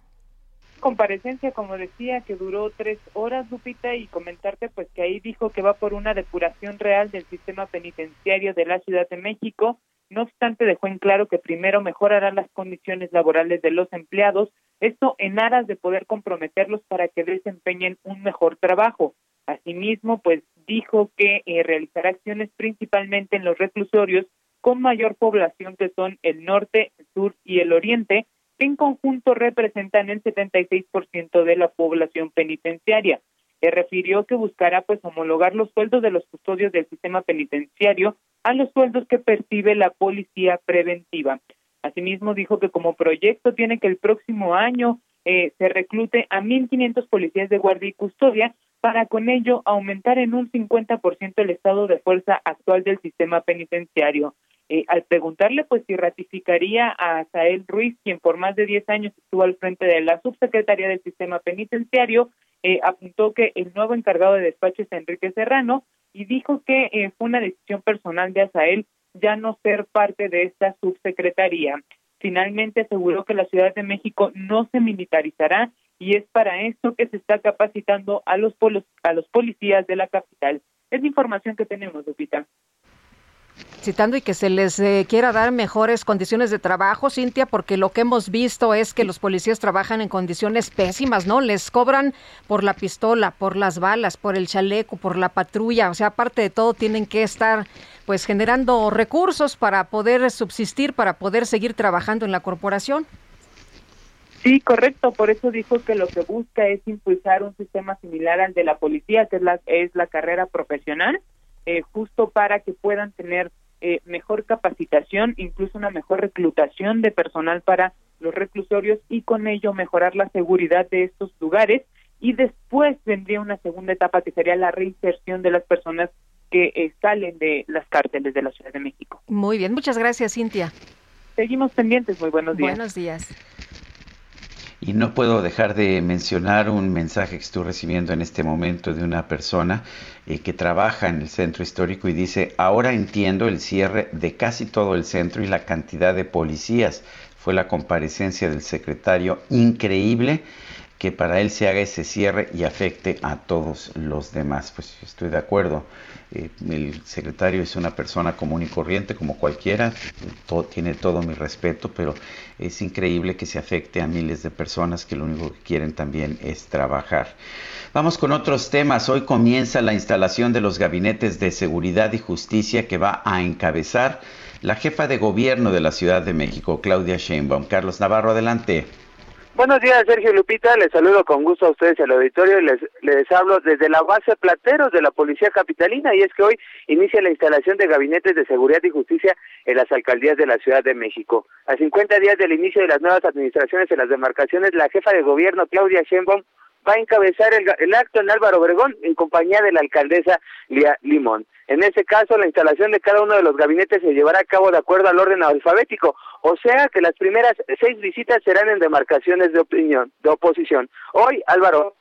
comparecencia, como decía, que duró tres horas, Lupita, y comentarte pues que ahí dijo que va por una depuración real del sistema penitenciario de la Ciudad de México. No obstante, dejó en claro que primero mejorará las condiciones laborales de los empleados, esto en aras de poder comprometerlos para que desempeñen un mejor trabajo. Asimismo, pues dijo que eh, realizará acciones principalmente en los reclusorios con mayor población que son el norte, el sur y el oriente, que en conjunto representan el 76% de la población penitenciaria. Se refirió que buscará pues homologar los sueldos de los custodios del sistema penitenciario a los sueldos que percibe la policía preventiva. Asimismo, dijo que como proyecto tiene que el próximo año eh, se reclute a 1.500 policías de guardia y custodia para con ello aumentar en un 50% el estado de fuerza actual del sistema penitenciario. Eh, al preguntarle pues si ratificaría a Sael Ruiz, quien por más de 10 años estuvo al frente de la subsecretaría del sistema penitenciario, eh, apuntó que el nuevo encargado de despacho es Enrique Serrano y dijo que eh, fue una decisión personal de Asael ya no ser parte de esta subsecretaría. Finalmente aseguró que la Ciudad de México no se militarizará y es para esto que se está capacitando a los, a los policías de la capital. Es información que tenemos, Lupita citando y que se les eh, quiera dar mejores condiciones de trabajo, Cintia, porque lo que hemos visto es que los policías trabajan en condiciones pésimas, ¿no? Les cobran por la pistola, por las balas, por el chaleco, por la patrulla, o sea, aparte de todo tienen que estar pues generando recursos para poder subsistir, para poder seguir trabajando en la corporación. Sí, correcto. Por eso dijo que lo que busca es impulsar un sistema similar al de la policía, que es la, es la carrera profesional, eh, justo para que puedan tener eh, mejor capacitación, incluso una mejor reclutación de personal para los reclusorios y con ello mejorar la seguridad de estos lugares. Y después vendría una segunda etapa que sería la reinserción de las personas que eh, salen de las cárceles de la Ciudad de México. Muy bien, muchas gracias, Cintia. Seguimos pendientes, muy buenos días. Buenos días. Y no puedo dejar de mencionar un mensaje que estoy recibiendo en este momento de una persona eh, que trabaja en el centro histórico y dice, ahora entiendo el cierre de casi todo el centro y la cantidad de policías. Fue la comparecencia del secretario increíble que para él se haga ese cierre y afecte a todos los demás. Pues estoy de acuerdo. Eh, el secretario es una persona común y corriente como cualquiera, tiene todo mi respeto, pero es increíble que se afecte a miles de personas que lo único que quieren también es trabajar. Vamos con otros temas. Hoy comienza la instalación de los gabinetes de seguridad y justicia que va a encabezar la jefa de gobierno de la Ciudad de México, Claudia Sheinbaum. Carlos Navarro, adelante. Buenos días, Sergio Lupita. Les saludo con gusto a ustedes al auditorio y les, les hablo desde la base Plateros de la Policía Capitalina. Y es que hoy inicia la instalación de gabinetes de seguridad y justicia en las alcaldías de la Ciudad de México. A 50 días del inicio de las nuevas administraciones en las demarcaciones, la jefa de gobierno, Claudia Sheinbaum, va a encabezar el, acto en Álvaro Obregón en compañía de la alcaldesa Lía Limón. En ese caso, la instalación de cada uno de los gabinetes se llevará a cabo de acuerdo al orden alfabético, o sea que las primeras seis visitas serán en demarcaciones de opinión, de oposición. Hoy, Álvaro.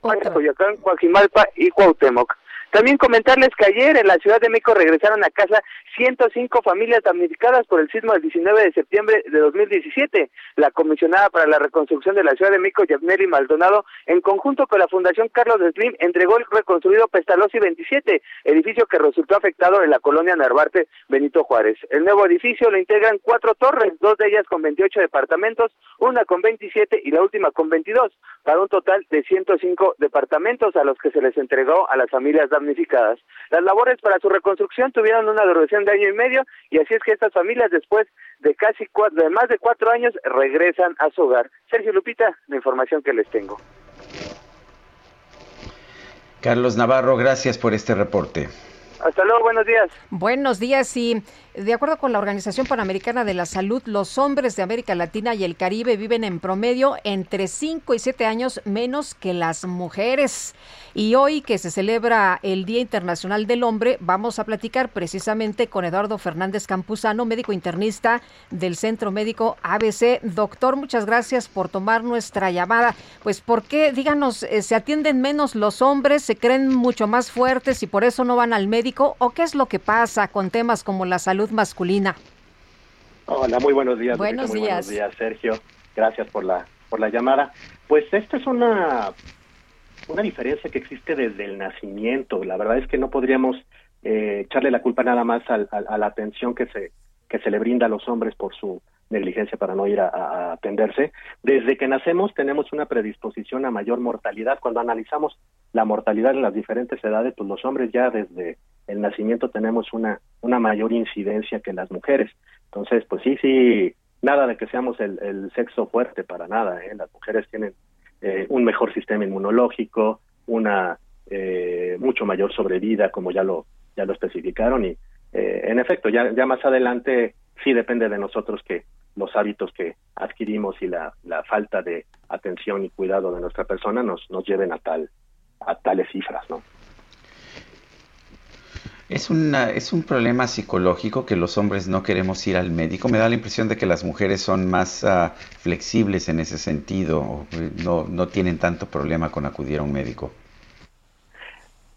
Coyoacán, Coajimalpa y Cuauhtémoc. También comentarles que ayer en la Ciudad de México regresaron a casa 105 familias damnificadas por el sismo del 19 de septiembre de 2017. La comisionada para la reconstrucción de la Ciudad de México, Yavneri Maldonado, en conjunto con la Fundación Carlos Slim, entregó el reconstruido Pestalozzi 27, edificio que resultó afectado en la colonia Narvarte Benito Juárez. El nuevo edificio lo integran cuatro torres, dos de ellas con 28 departamentos, una con 27 y la última con 22, para un total de 105 departamentos a los que se les entregó a las familias damnificadas las labores para su reconstrucción tuvieron una duración de año y medio y así es que estas familias después de casi cuatro, de más de cuatro años regresan a su hogar. Sergio Lupita, la información que les tengo. Carlos Navarro, gracias por este reporte. Hasta luego, buenos días. Buenos días y de acuerdo con la Organización Panamericana de la Salud, los hombres de América Latina y el Caribe viven en promedio entre 5 y 7 años menos que las mujeres. Y hoy que se celebra el Día Internacional del Hombre, vamos a platicar precisamente con Eduardo Fernández Campuzano, médico internista del Centro Médico ABC. Doctor, muchas gracias por tomar nuestra llamada. Pues, ¿por qué, díganos, eh, se atienden menos los hombres, se creen mucho más fuertes y por eso no van al médico? ¿O qué es lo que pasa con temas como la salud masculina? Hola, muy buenos días. Buenos días. buenos días, Sergio. Gracias por la, por la llamada. Pues esta es una una diferencia que existe desde el nacimiento. La verdad es que no podríamos eh, echarle la culpa nada más a la atención que se que se le brinda a los hombres por su negligencia para no ir a, atenderse. Desde que nacemos tenemos una predisposición a mayor mortalidad. Cuando analizamos la mortalidad en las diferentes edades, pues los hombres ya desde el nacimiento tenemos una, una mayor incidencia que las mujeres. Entonces, pues sí, sí, nada de que seamos el, el sexo fuerte para nada. ¿eh? Las mujeres tienen eh, un mejor sistema inmunológico, una eh, mucho mayor sobrevida, como ya lo ya lo especificaron y eh, en efecto ya ya más adelante sí depende de nosotros que los hábitos que adquirimos y la, la falta de atención y cuidado de nuestra persona nos nos lleven a tal a tales cifras, ¿no? Es, una, es un problema psicológico que los hombres no queremos ir al médico. Me da la impresión de que las mujeres son más uh, flexibles en ese sentido, no, no tienen tanto problema con acudir a un médico.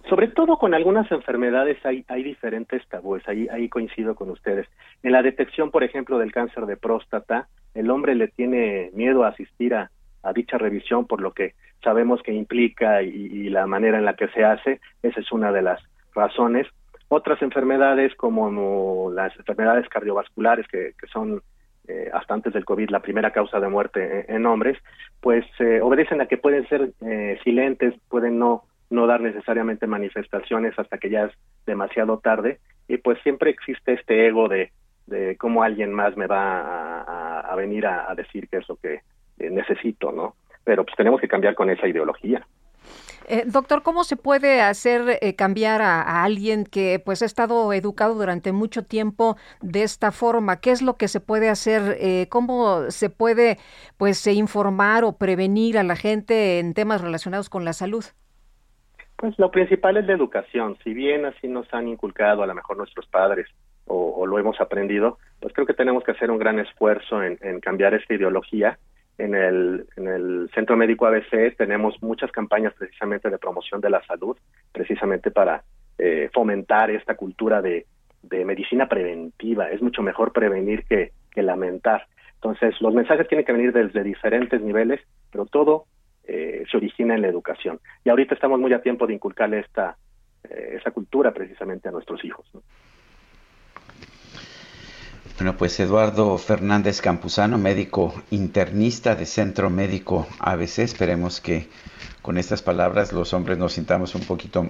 Sobre todo con algunas enfermedades hay, hay diferentes tabúes, ahí, ahí coincido con ustedes. En la detección, por ejemplo, del cáncer de próstata, el hombre le tiene miedo a asistir a, a dicha revisión por lo que sabemos que implica y la manera en la que se hace. Esa es una de las razones otras enfermedades como las enfermedades cardiovasculares que, son eh, hasta antes del COVID la primera causa de muerte en, hombres, pues eh, obedecen a que pueden ser eh, silentes, pueden no, no dar necesariamente manifestaciones hasta que ya es demasiado tarde y pues siempre existe este ego de, de cómo alguien más me va a, venir a, a, decir que es lo que necesito, ¿no? Pero pues tenemos que cambiar con esa ideología. Eh, doctor, ¿cómo se puede hacer eh, cambiar a, alguien que pues ha estado educado durante mucho tiempo de esta forma? ¿Qué es lo que se puede hacer? Eh, ¿Cómo se puede pues informar o prevenir a la gente en temas relacionados con la salud? Pues lo principal es la educación. Si bien así nos han inculcado a lo mejor nuestros padres o, lo hemos aprendido, pues creo que tenemos que hacer un gran esfuerzo en cambiar esta ideología en el, en el Centro Médico ABC tenemos muchas campañas precisamente de promoción de la salud, precisamente para eh, fomentar esta cultura de, medicina preventiva. Es mucho mejor prevenir que, que lamentar. Entonces, los mensajes tienen que venir desde diferentes niveles, pero todo eh, se origina en la educación. Y ahorita estamos muy a tiempo de inculcarle esta, eh, esa cultura precisamente a nuestros hijos. ¿no? Bueno, pues Eduardo Fernández Campuzano, médico internista de Centro Médico ABC. Esperemos que con estas palabras los hombres nos sintamos un poquito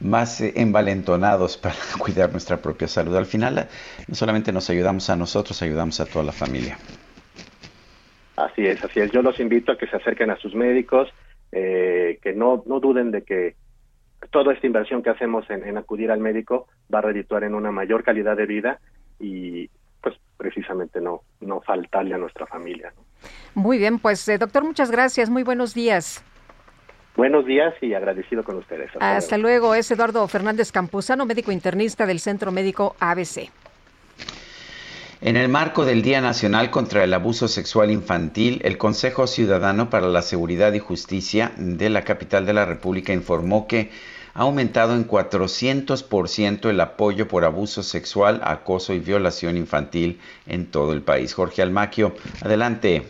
más eh, envalentonados para cuidar nuestra propia salud. Al final, no solamente nos ayudamos a nosotros, ayudamos a toda la familia. Así es, así es. Yo los invito a que se acerquen a sus médicos, eh, que no, no duden de que toda esta inversión que hacemos en, en acudir al médico va a redituar en una mayor calidad de vida y, pues precisamente no, no faltarle a nuestra familia. Muy bien, pues eh, doctor, muchas gracias, muy buenos días. Buenos días y agradecido con ustedes. Hasta, luego. es Eduardo Fernández Campuzano, médico internista del Centro Médico ABC. En el marco del Día Nacional contra el Abuso Sexual Infantil, el Consejo Ciudadano para la Seguridad y Justicia de la capital de la República informó que ha aumentado en 400% el apoyo por abuso sexual, acoso y violación infantil en todo el país. Jorge Almaquio, adelante.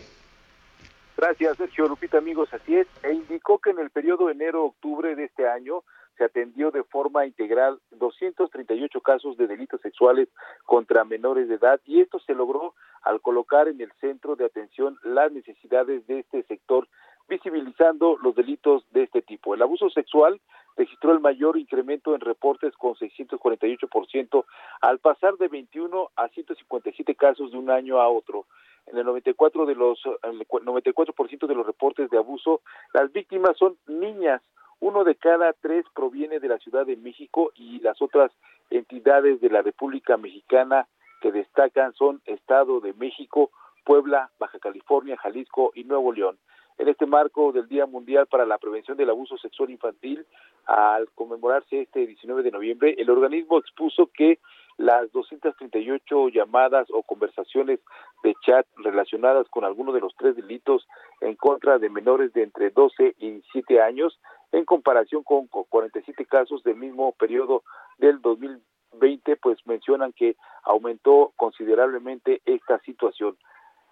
Gracias, Sergio Lupita, amigos, así es. E indicó que en el periodo enero-octubre de este año se atendió de forma integral 238 casos de delitos sexuales contra menores de edad y esto se logró al colocar en el centro de atención las necesidades de este sector visibilizando los delitos de este tipo. El abuso sexual registró el mayor incremento en reportes con 648% al pasar de 21 a 157 casos de un año a otro. En el 94 de los el 94% de los reportes de abuso, las víctimas son niñas, un uno de cada tres proviene de la Ciudad de México y las otras entidades de la República Mexicana que destacan son Estado de México, Puebla, Baja California, Jalisco y Nuevo León. En este marco del Día Mundial para la Prevención del Abuso Sexual Infantil, al conmemorarse este 19 de noviembre, el organismo expuso que las 238 llamadas o conversaciones de chat relacionadas con alguno de los tres delitos en contra de menores de entre 12 y 17 años, en comparación con 47 casos del mismo periodo del 2020, pues mencionan que aumentó considerablemente esta situación.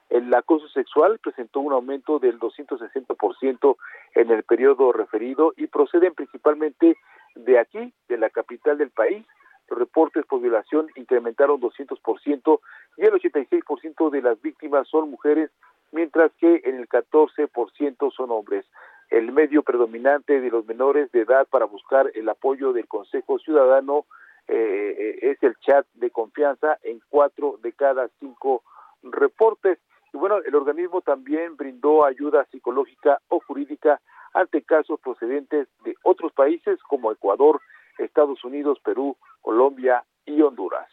El acoso sexual presentó un aumento del 260% en el periodo referido y proceden principalmente de aquí, de la capital del país. Los reportes por violación incrementaron 200% y el 86% de las víctimas son mujeres, mientras que en el 14% son hombres. El medio predominante de los menores de edad para buscar el apoyo del Consejo Ciudadano eh, es el chat de confianza en cuatro de cada cinco reportes. Y bueno, el organismo también brindó ayuda psicológica o jurídica ante casos procedentes de otros países como Ecuador, Estados Unidos, Perú, Colombia y Honduras.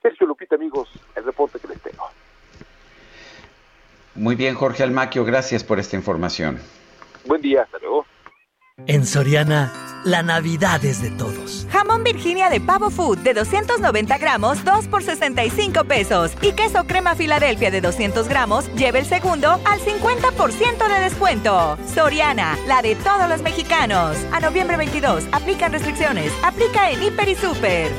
Sergio Lupita, amigos, el reporte que les tengo. Muy bien, Jorge Almaquio, gracias por esta información. Buen día, hasta luego. En Soriana, la Navidad es de todos. Jamón Virginia de Pavo Food de 290 gramos, 2 por 65 pesos. Y queso crema Filadelfia de 200 gramos, lleve el segundo al 50% de descuento. Soriana, la de todos los mexicanos. A noviembre 22, aplican restricciones. Aplica en Hiper y Super.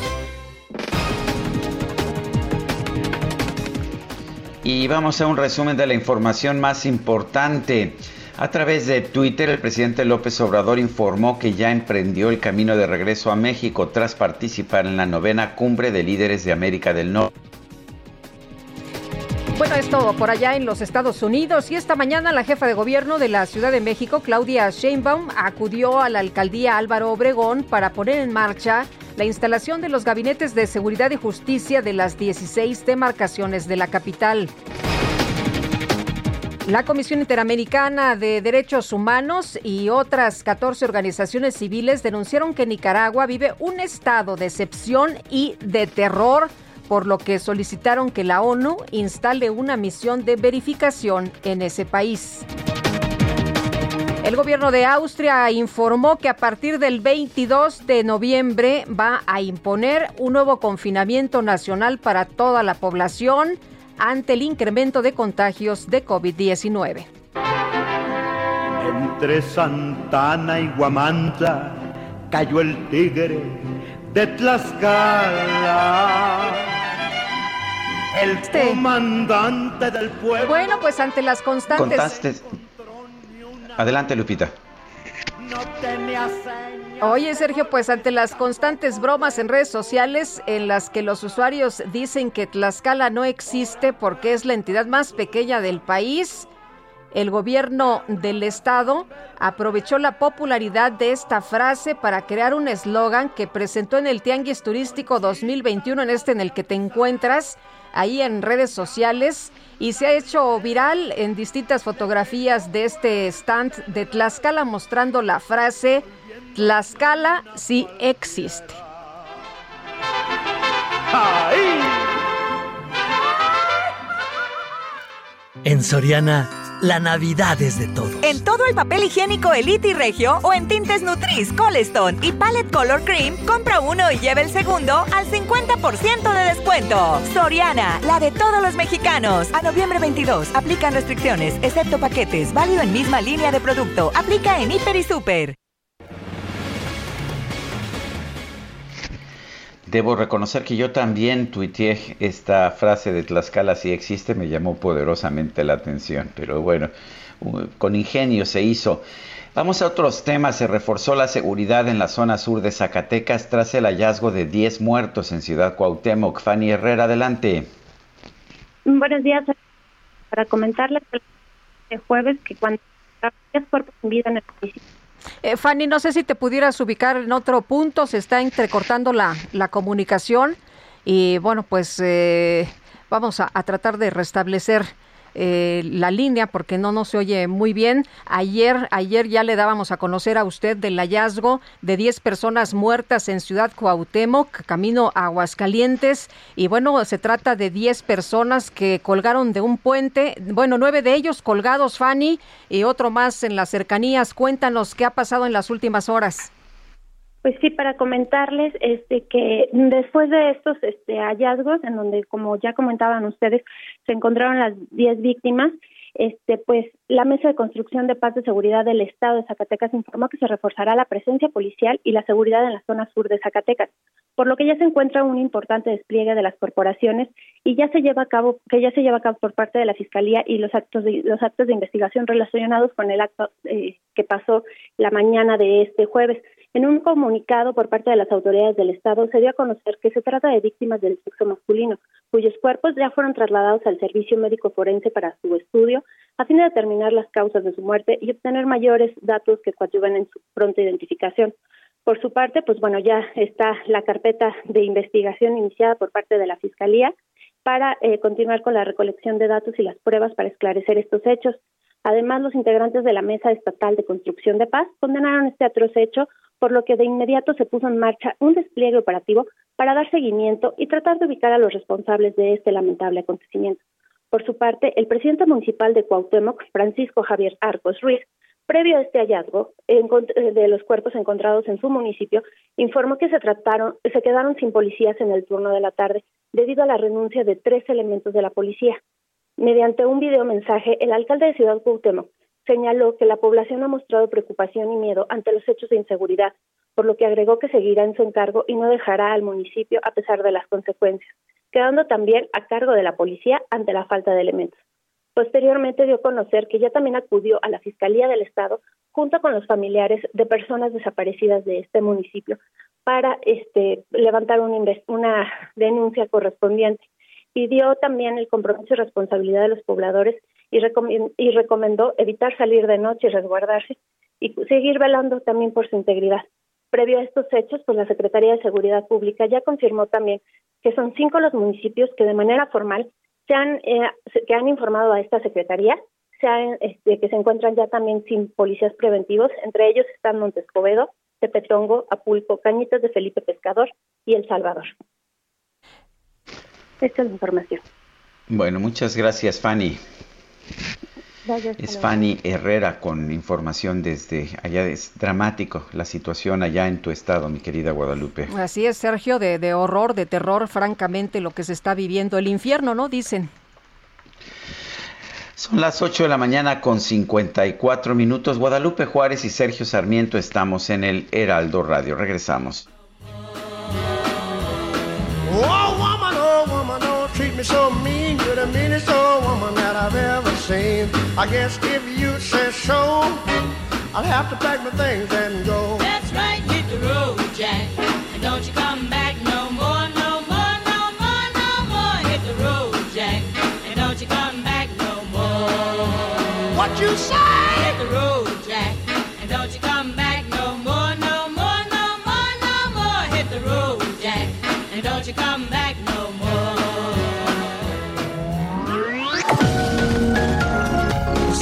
Y vamos a un resumen de la información más importante. A través de Twitter, el presidente López Obrador informó que ya emprendió el camino de regreso a México tras participar en la novena cumbre de líderes de América del Norte. Bueno, es todo por allá en los Estados Unidos y esta mañana la jefa de gobierno de la Ciudad de México, Claudia Sheinbaum, acudió a la alcaldía Álvaro Obregón para poner en marcha la instalación de los gabinetes de seguridad y justicia de las 16 demarcaciones de la capital. La Comisión Interamericana de Derechos Humanos y otras 14 organizaciones civiles denunciaron que Nicaragua vive un estado de excepción y de terror, por lo que solicitaron que la ONU instale una misión de verificación en ese país. El gobierno de Austria informó que a partir del 22 de noviembre va a imponer un nuevo confinamiento nacional para toda la población ante el incremento de contagios de COVID-19. Entre Santana y Guamanta cayó el tigre de Tlaxcala. El Este. comandante del pueblo. Bueno, pues ante las constantes... Contaste. Adelante, Lupita. Oye, Sergio, pues ante las constantes bromas en redes sociales en las que los usuarios dicen que Tlaxcala no existe porque es la entidad más pequeña del país, el gobierno del estado aprovechó la popularidad de esta frase para crear un eslogan que presentó en el Tianguis Turístico 2021, en este en el que te encuentras, ahí en redes sociales, y se ha hecho viral en distintas fotografías de este stand de Tlaxcala mostrando la frase Tlaxcala sí existe. En Soriana, la Navidad es de todos. En todo el papel higiénico Elite y Regio o en tintes Nutris, Colestone y Palette Color Cream, compra uno y lleve el segundo al 50% de descuento. Soriana, la de todos los mexicanos. A noviembre 22, aplican restricciones, excepto paquetes, válido en misma línea de producto. Aplica en Hiper y Super. Debo reconocer que yo también tuiteé esta frase de Tlaxcala si existe, me llamó poderosamente la atención, pero bueno, con ingenio se hizo. Vamos a otros temas. Se reforzó la seguridad en la zona sur de Zacatecas tras el hallazgo de 10 muertos en Ciudad Cuauhtémoc. Fanny Herrera, adelante. Buenos días. Para comentarles el jueves que cuando 10 cuerpos sin vida en Eh, Fanny, no sé si te pudieras ubicar en otro punto, se está entrecortando la, la comunicación y bueno, pues eh, vamos a, a tratar de restablecer eh, la línea porque no nos se oye muy bien. Ayer, ayer ya le dábamos a conocer a usted del hallazgo de 10 personas muertas en Ciudad Cuauhtémoc, camino a Aguascalientes. Y bueno, se trata de 10 personas que colgaron de un puente. Bueno, nueve de ellos colgados, Fanny, y otro más en las cercanías. Cuéntanos qué ha pasado en las últimas horas. Pues sí, para comentarles este que después de estos este hallazgos en donde como ya comentaban ustedes se encontraron las 10 víctimas, este pues la Mesa de Construcción de Paz de Seguridad del Estado de Zacatecas informó que se reforzará la presencia policial y la seguridad en la zona sur de Zacatecas, por lo que ya se encuentra un importante despliegue de las corporaciones y ya se lleva a cabo que ya se lleva a cabo por parte de la Fiscalía y los actos de los actos de investigación relacionados con el acto eh, que pasó la mañana de este jueves. En un comunicado por parte de las autoridades del Estado se dio a conocer que se trata de víctimas del sexo masculino, cuyos cuerpos ya fueron trasladados al Servicio Médico Forense para su estudio, a fin de determinar las causas de su muerte y obtener mayores datos que coadyuven en su pronta identificación. Por su parte, pues bueno, ya está la carpeta de investigación iniciada por parte de la Fiscalía para eh, continuar con la recolección de datos y las pruebas para esclarecer estos hechos. Además, los integrantes de la Mesa Estatal de Construcción de Paz condenaron este atroz hecho por lo que de inmediato se puso en marcha un despliegue operativo para dar seguimiento y tratar de ubicar a los responsables de este lamentable acontecimiento. Por su parte, el presidente municipal de Cuauhtémoc, Francisco Javier Arcos Ruiz, previo a este hallazgo de los cuerpos encontrados en su municipio, informó que se trataron, se quedaron sin policías en el turno de la tarde debido a la renuncia de tres elementos de la policía. Mediante un video mensaje, el alcalde de Ciudad Cuauhtémoc señaló que la población ha mostrado preocupación y miedo ante los hechos de inseguridad, por lo que agregó que seguirá en su encargo y no dejará al municipio a pesar de las consecuencias, quedando también a cargo de la policía ante la falta de elementos. Posteriormente dio a conocer que ya también acudió a la Fiscalía del Estado junto con los familiares de personas desaparecidas de este municipio para este, levantar una, una denuncia correspondiente dio también el compromiso y responsabilidad de los pobladores y, recomendó evitar salir de noche y resguardarse y seguir velando también por su integridad. Previo a estos hechos, pues la Secretaría de Seguridad Pública ya confirmó también que son cinco los municipios que de manera formal se han, eh, que han informado a esta Secretaría, se este, que se encuentran ya también sin policías preventivos, entre ellos están Montescobedo, Tepetongo, Apulco, Cañitas de Felipe Pescador y El Salvador. Esta es la información. Bueno, muchas gracias, Fanny es Fanny Herrera con información desde allá. Es dramático la situación allá en tu estado, mi querida Guadalupe. Así es, Sergio, de, de horror, de terror, francamente, lo que se está viviendo. El infierno, ¿no? Dicen. Son las 8 de la mañana con 54 minutos. Guadalupe Juárez y Sergio Sarmiento estamos en el Heraldo Radio. Regresamos. so mean. You're the meanest old woman that I've ever I guess if you say so, I'll have to pack my things and go. That's right, hit the road, Jack. And don't you come back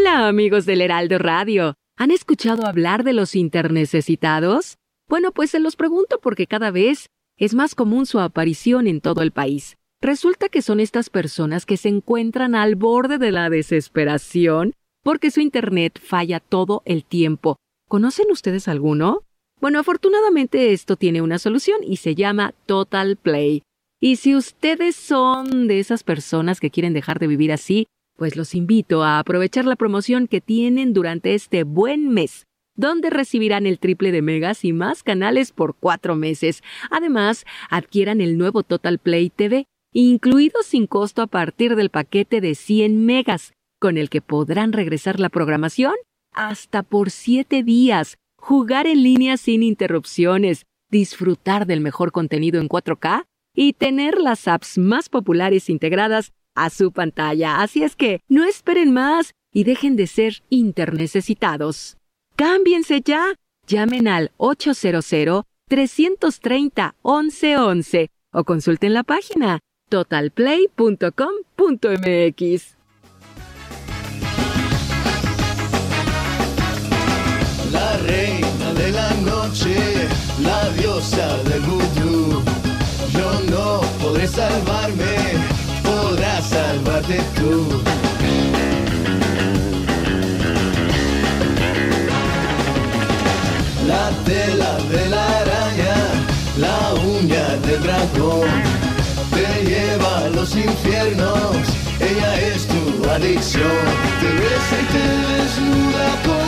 Hola amigos del Heraldo Radio. ¿Han escuchado hablar de los internecesitados? Bueno, pues se los pregunto porque cada vez es más común su aparición en todo el país. Resulta que son estas personas que se encuentran al borde de la desesperación porque su Internet falla todo el tiempo. ¿Conocen ustedes alguno? Bueno, afortunadamente esto tiene una solución y se llama Total Play. Y si ustedes son de esas personas que quieren dejar de vivir así, pues los invito a aprovechar la promoción que tienen durante este buen mes, donde recibirán el triple de megas y más canales por cuatro meses. Además, adquieran el nuevo Total Play TV incluido sin costo a partir del paquete de 100 megas, con el que podrán regresar la programación hasta por 7 días, jugar en línea sin interrupciones, disfrutar del mejor contenido en 4K y tener las apps más populares integradas a su pantalla. Así es que no esperen más y dejen de ser internecesitados. Cámbiense ya. Llamen al 800-330-1111 o consulten la página totalplay.com.mx. La reina de la noche, la diosa del vudú. Yo no podré salvarme, salvarte tú. La tela de la araña, la uña del dragón, te lleva a los infiernos, ella es tu adicción. Te besa y te desnuda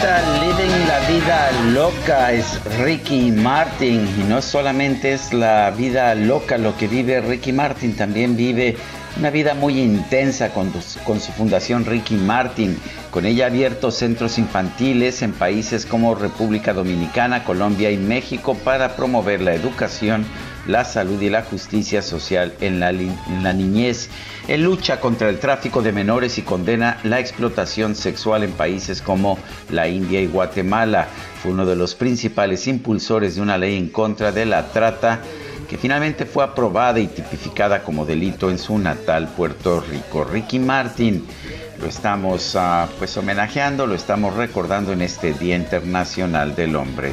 te ¿Qué tal? Living la vida loca es Ricky Martin y no solamente es la vida loca lo que vive Ricky Martin, también vive una vida muy intensa con, su fundación Ricky Martin. Con ella abierto centros infantiles en países como República Dominicana, Colombia y México para promover la educación, la salud y la justicia social en la niñez. Él lucha contra el tráfico de menores y condena la explotación sexual en países como la India y Guatemala. Fue uno de los principales impulsores de una ley en contra de la trata que finalmente fue aprobada y tipificada como delito en su natal Puerto Rico. Ricky Martin lo estamos ah, pues homenajeando, lo estamos recordando en este Día Internacional del Hombre.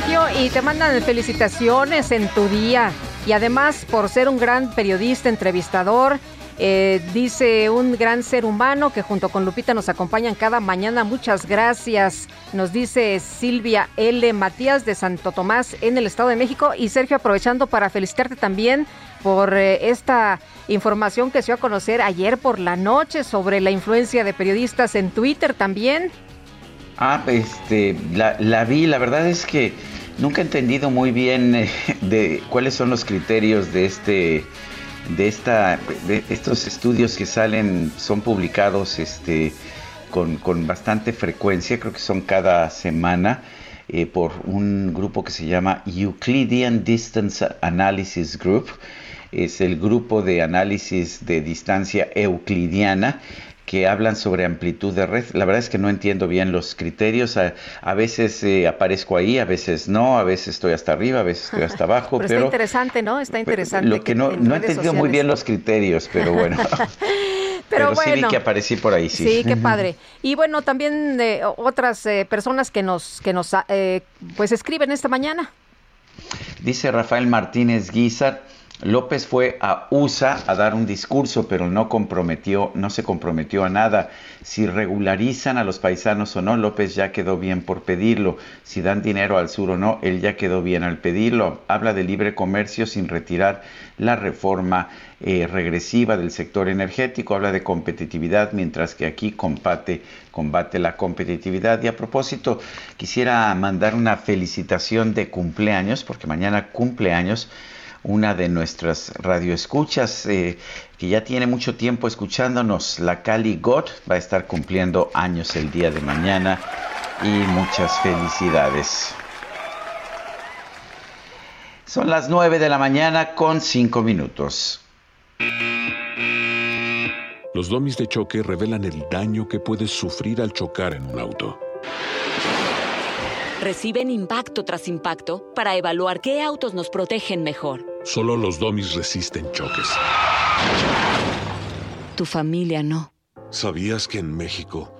Sergio, y te mandan felicitaciones en tu día. Y además por ser un gran periodista, entrevistador, eh, dice un gran ser humano que junto con Lupita nos acompañan cada mañana. Muchas gracias. Nos dice Silvia L. Matías de Santo Tomás en el Estado de México. Y Sergio, aprovechando para felicitarte también por eh, esta información que se dio a conocer ayer por la noche sobre la influencia de periodistas en Twitter también. Ah, este, la, la vi, la verdad es que nunca he entendido muy bien eh, de cuáles son los criterios de este de esta de estos estudios que salen son publicados este con, con bastante frecuencia creo que son cada semana eh, por un grupo que se llama Euclidean Distance Analysis Group. Es el grupo de análisis de distancia euclidiana que hablan sobre amplitud de red. La verdad es que no entiendo bien los criterios. A, a veces eh, aparezco ahí, a veces no, a veces estoy hasta arriba, a veces estoy hasta abajo. Pero, pero está interesante, ¿no? Está interesante. lo que no, no he entendido muy bien los criterios, pero bueno. Pero, sí vi que aparecí por ahí, sí. Sí, qué padre. Y bueno, también eh, otras eh, personas que nos, que nos eh, pues escriben esta mañana. Dice Rafael Martínez Guizar, López fue a USA a dar un discurso, pero no comprometió, no se comprometió a nada. Si regularizan a los paisanos o no, López ya quedó bien por pedirlo. Si dan dinero al sur o no, él ya quedó bien al pedirlo. Habla de libre comercio sin retirar la reforma eh, regresiva del sector energético. Habla de competitividad, mientras que aquí combate, combate la competitividad. Y a propósito, quisiera mandar una felicitación de cumpleaños, porque mañana cumpleaños una de nuestras radioescuchas eh, que ya tiene mucho tiempo escuchándonos, la Cali God, va a estar cumpliendo años el día de mañana y muchas felicidades. Son las 9 de la mañana con 5 minutos. Los domis de choque revelan el daño que puedes sufrir al chocar en un auto. Reciben impacto tras impacto para evaluar qué autos nos protegen mejor. Solo los domis resisten choques. Tu familia no. ¿Sabías que en México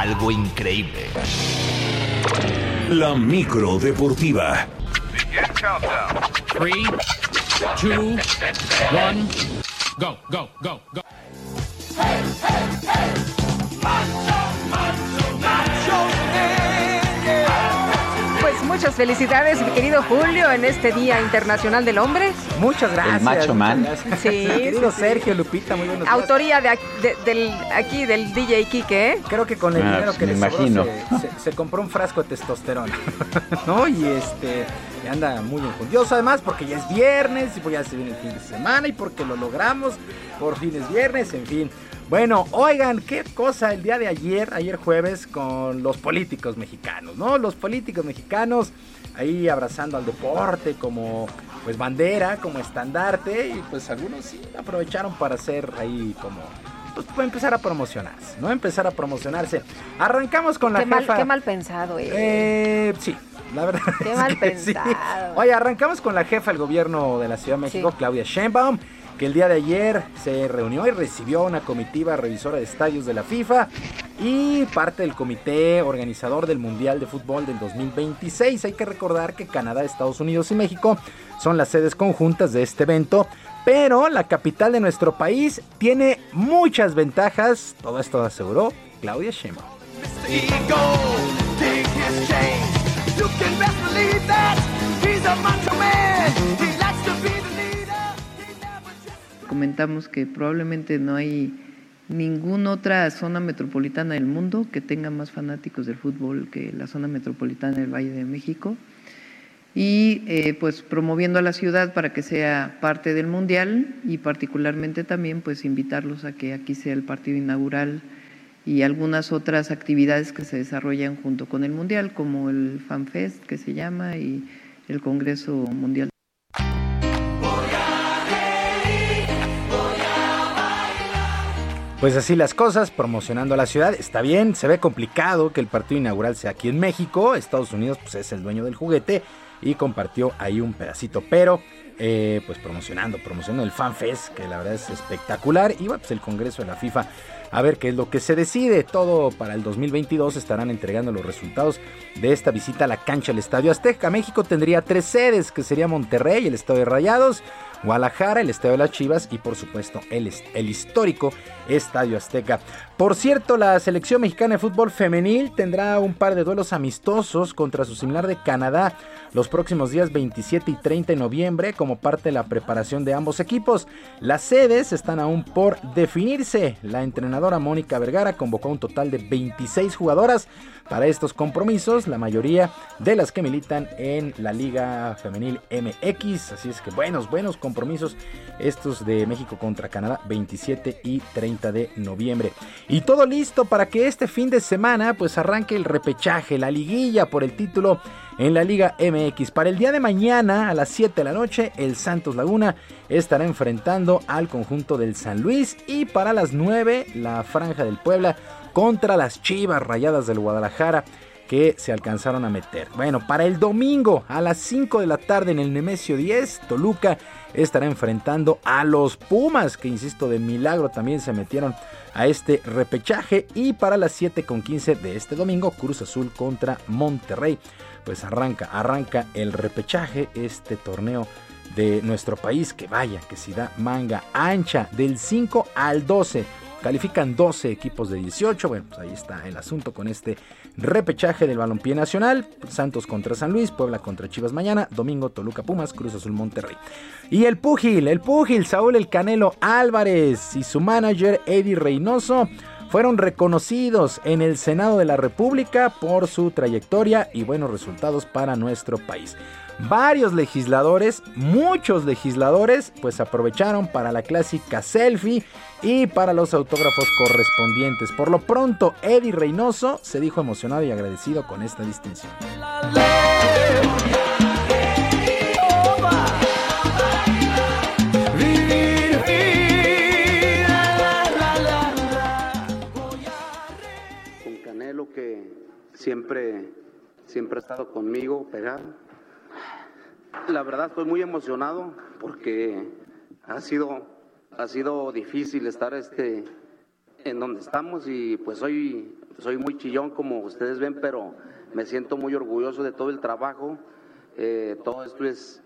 algo increíble. La micro deportiva. 3, 2, 1, go, go, go, go. Pues muchas felicidades, mi querido Julio, en este Día Internacional del Hombre. Muchas gracias. El macho man. Sí, Querido sí, sí. Sergio, Lupita, muy buenos días. Autoría de, ac- de- del, aquí del DJ Kike, ¿eh? Creo que con el Ah, dinero pues que me le sobró imagino. se, se- se compró un frasco de testosterona, ¿no? Y este, y anda muy enjundioso además porque ya es viernes y pues ya se viene el fin de semana y porque lo logramos, por fin es viernes, en fin. Bueno, oigan, qué cosa el día de ayer, ayer jueves, con los políticos mexicanos, ¿no? Los políticos mexicanos ahí abrazando al deporte como pues bandera, como estandarte y pues algunos sí aprovecharon para hacer ahí como pues empezar a promocionarse, ¿no? Empezar a promocionarse. Arrancamos con la Qué mal, jefa. qué mal pensado, eh. Eh, sí, la verdad. Qué es mal que sí. pensado. Oye, arrancamos con la jefa del gobierno de la Ciudad de México, Sí. Claudia Sheinbaum, que el día de ayer se reunió y recibió una comitiva revisora de estadios de la FIFA y parte del comité organizador del Mundial de Fútbol del 2026. Hay que recordar que Canadá, Estados Unidos y México son las sedes conjuntas de este evento. Pero la capital de nuestro país tiene muchas ventajas. Todo esto aseguró Claudia Sheinbaum. Comentamos que probablemente no hay ninguna otra zona metropolitana del mundo que tenga más fanáticos del fútbol que la zona metropolitana del Valle de México y eh, pues promoviendo a la ciudad para que sea parte del mundial y particularmente también pues invitarlos a que aquí sea el partido inaugural y algunas otras actividades que se desarrollan junto con el mundial como el FanFest que se llama y el Congreso Mundial. Pues así las cosas, promocionando a la ciudad. Está bien, se ve complicado que el partido inaugural sea aquí en México. Estados Unidos pues, es el dueño del juguete y compartió ahí un pedacito. Pero, eh, pues promocionando, promocionando el FanFest, que la verdad es espectacular. Y pues el Congreso de la FIFA, a ver qué es lo que se decide. Todo para el 2022 estarán entregando los resultados de esta visita a la cancha del Estadio Azteca. México tendría tres sedes, que sería Monterrey, el Estadio de Rayados. Guadalajara, el Estadio de las Chivas y por supuesto el, el, histórico Estadio Azteca. Por cierto, la selección mexicana de fútbol femenil tendrá un par de duelos amistosos contra su similar de Canadá los próximos días 27 y 30 de noviembre como parte de la preparación de ambos equipos. Las sedes están aún por definirse. La entrenadora Mónica Vergara convocó un total de 26 jugadoras para estos compromisos, la mayoría de las que militan en la Liga Femenil MX. Así es que buenos, buenos compromisos estos de México contra Canadá 27 y 30 de noviembre. Y todo listo para que este fin de semana pues arranque el repechaje, la liguilla por el título en la Liga MX. Para el día de mañana a las 7 de la noche el Santos Laguna estará enfrentando al conjunto del San Luis y para las 9 la Franja del Puebla contra las Chivas Rayadas del Guadalajara que se alcanzaron a meter. Bueno, para el domingo a las 5 de la tarde en el Nemesio 10, Toluca estará enfrentando a los Pumas, que insisto, de milagro también se metieron a este repechaje. Y para las 7 con 15 de este domingo, Cruz Azul contra Monterrey. Pues arranca, arranca el repechaje, este torneo de nuestro país, que vaya, que si da manga ancha del 5 al 12. Califican 12 equipos de 18. Bueno, pues ahí está el asunto con este repechaje del balompié nacional. Santos contra San Luis, Puebla contra Chivas mañana, domingo Toluca Pumas, Cruz Azul Monterrey. Y el Púgil, el Púgil, Saúl El Canelo Álvarez y su manager Eddie Reynoso fueron reconocidos en el Senado de la República por su trayectoria y buenos resultados para nuestro país. Varios legisladores, muchos legisladores, pues aprovecharon para la clásica selfie y para los autógrafos correspondientes. Por lo pronto, Eddie Reynoso se dijo emocionado y agradecido con esta distinción. Con Canelo que siempre, siempre ha estado conmigo, pegado. La verdad estoy muy emocionado porque ha sido, ha sido difícil estar este, en donde estamos y pues soy, soy muy chillón como ustedes ven, pero me siento muy orgulloso de todo el trabajo. Eh, todo esto es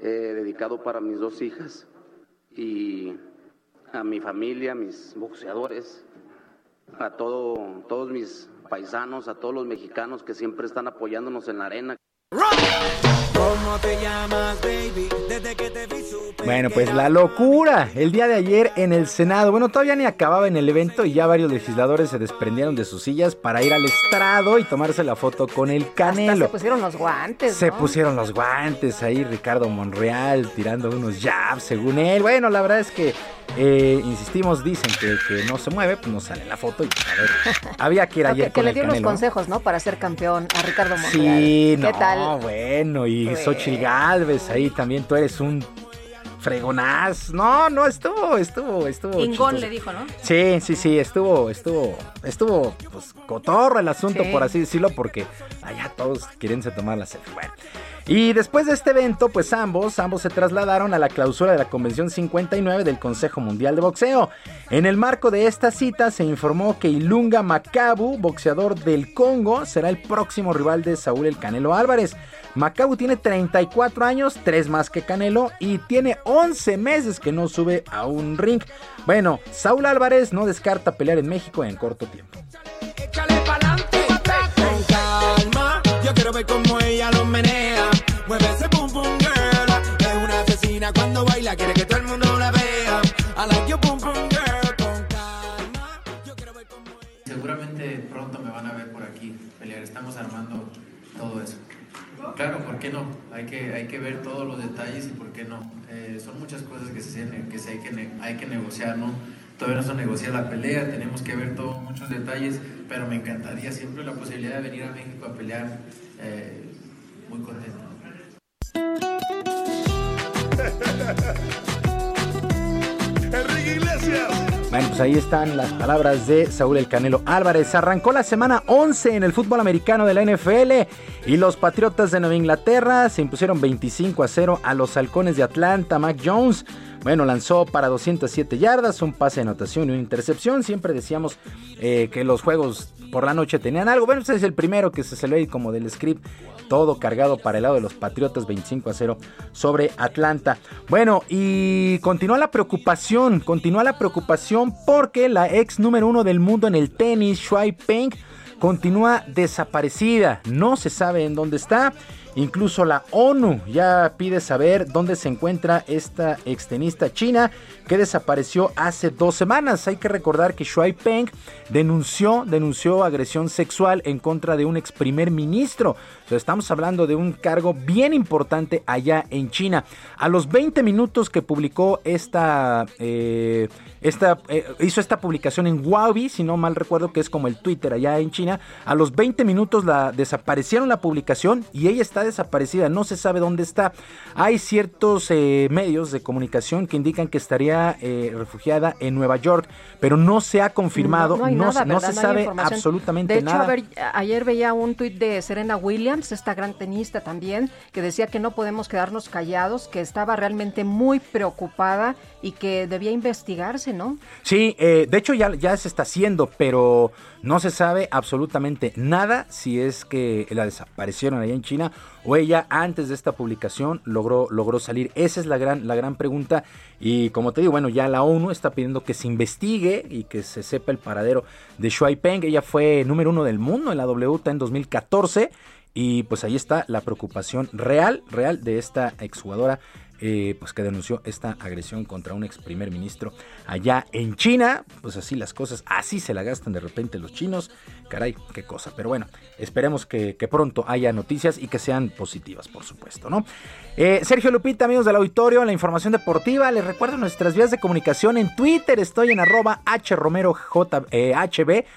eh, dedicado para mis dos hijas y a mi familia, mis boxeadores, a todo, todos mis paisanos, a todos los mexicanos que siempre están apoyándonos en la arena. ¿Cómo te llamas, baby? Desde que te vi Bueno, pues la locura. El día de ayer en el Senado. Bueno, todavía ni acababa en el evento y ya varios legisladores se desprendieron de sus sillas para ir al estrado y tomarse la foto con el Hasta Canelo. se pusieron los guantes, Se pusieron los guantes ahí, Ricardo Monreal tirando unos jabs, según él. Bueno, la verdad es que, eh, insistimos, dicen que, que no se mueve, pues no sale en la foto. Y pues, a ver, había que ir ayer que, que con le el dio unos consejos, ¿no? Para ser campeón a Ricardo Monreal. Sí, ¿Qué no, tal? bueno, y. Xochitl Galvez ahí también, tú eres un fregonaz. No, no, estuvo, estuvo, estuvo. Ingón le dijo, ¿no? Sí, sí, sí, estuvo, estuvo, estuvo, pues, cotorro el asunto, Sí. por así decirlo, porque allá todos quieren se tomar la selfie. Bueno. Y después de este evento, pues ambos, ambos se trasladaron a la clausura de la Convención 59 del Consejo Mundial de Boxeo. En el marco de esta cita se informó que Ilunga Macabu, boxeador del Congo, será el próximo rival de Saúl El Canelo Álvarez. Macabu tiene 34 años, 3 más que Canelo, y tiene 11 meses que no sube a un ring. Bueno, Saúl Álvarez no descarta pelear en México en corto tiempo. con calma. Yo quiero ver cómo ella lo menea. Mueve ese pum pum girl. Es una asesina cuando baila, quiere que todo el mundo la vea. I like your pum pum girl. Con calma. Seguramente pronto me van a ver por aquí pelear. Estamos armando todo eso. Claro, ¿por qué no? Hay que, hay que ver todos los detalles y por qué no. Eh, son muchas cosas que, se, que se hay, que hay que negociar, ¿no? Todavía no se negocia la pelea, tenemos que ver todos muchos detalles, pero me encantaría siempre la posibilidad de venir a México a pelear. eh, muy contento. Enrique Iglesias. Bueno, pues ahí están las palabras de Saúl El Canelo Álvarez. Arrancó la semana 11 en el fútbol americano de la NFL y los Patriotas de Nueva Inglaterra se impusieron 25 a 0 a los Halcones de Atlanta. Mac Jones, bueno, lanzó para 207 yardas, un pase de anotación y una intercepción. Siempre decíamos eh, que los juegos por la noche tenían algo. Bueno, este es el primero que se salió ahí como del script. Todo cargado para el lado de los Patriotas 25 a 0 sobre Atlanta. Bueno, y continúa la preocupación, continúa la preocupación porque la ex número uno del mundo en el tenis, Shuai Peng, continúa desaparecida. No se sabe en dónde está. Incluso la ONU ya pide saber dónde se encuentra esta extenista china que desapareció hace dos semanas. Hay que recordar que Shuai Peng denunció, denunció agresión sexual en contra de un ex primer ministro. Estamos hablando de un cargo bien importante allá en China. A los 20 minutos que publicó esta, eh, esta eh, hizo esta publicación en Huawei, si no mal recuerdo que es como el Twitter allá en China, a los 20 minutos la desaparecieron la publicación y ella está desaparecida, no se sabe dónde está. Hay ciertos eh, medios de comunicación que indican que estaría eh, refugiada en Nueva York, pero no se ha confirmado, no, nada, no se sabe absolutamente de hecho, nada. a ver, ayer veía un tuit de Serena Williams, esta gran tenista también, que decía que no podemos quedarnos callados, que estaba realmente muy preocupada y que debía investigarse, Sí, eh, de hecho ya, ya se está haciendo, pero no se sabe absolutamente nada si es que la desaparecieron allá en China o ella antes de esta publicación logró, logró salir. Esa es la gran, la gran pregunta y como te digo, bueno, ya la ONU está pidiendo que se investigue y que se sepa el paradero de Shuai Peng. Ella fue número uno del mundo en la WTA en 2014 y pues ahí está la preocupación real, real de esta exjugadora eh, pues que denunció esta agresión contra un ex primer ministro allá en China. Pues así las cosas, así se la gastan de repente los chinos. Caray, qué cosa. Pero bueno, esperemos que, que pronto haya noticias y que sean positivas, por supuesto, ¿no? Eh, Sergio Lupita, amigos del auditorio, en la información deportiva, les recuerdo nuestras vías de comunicación en Twitter, estoy en arroba hromero eh,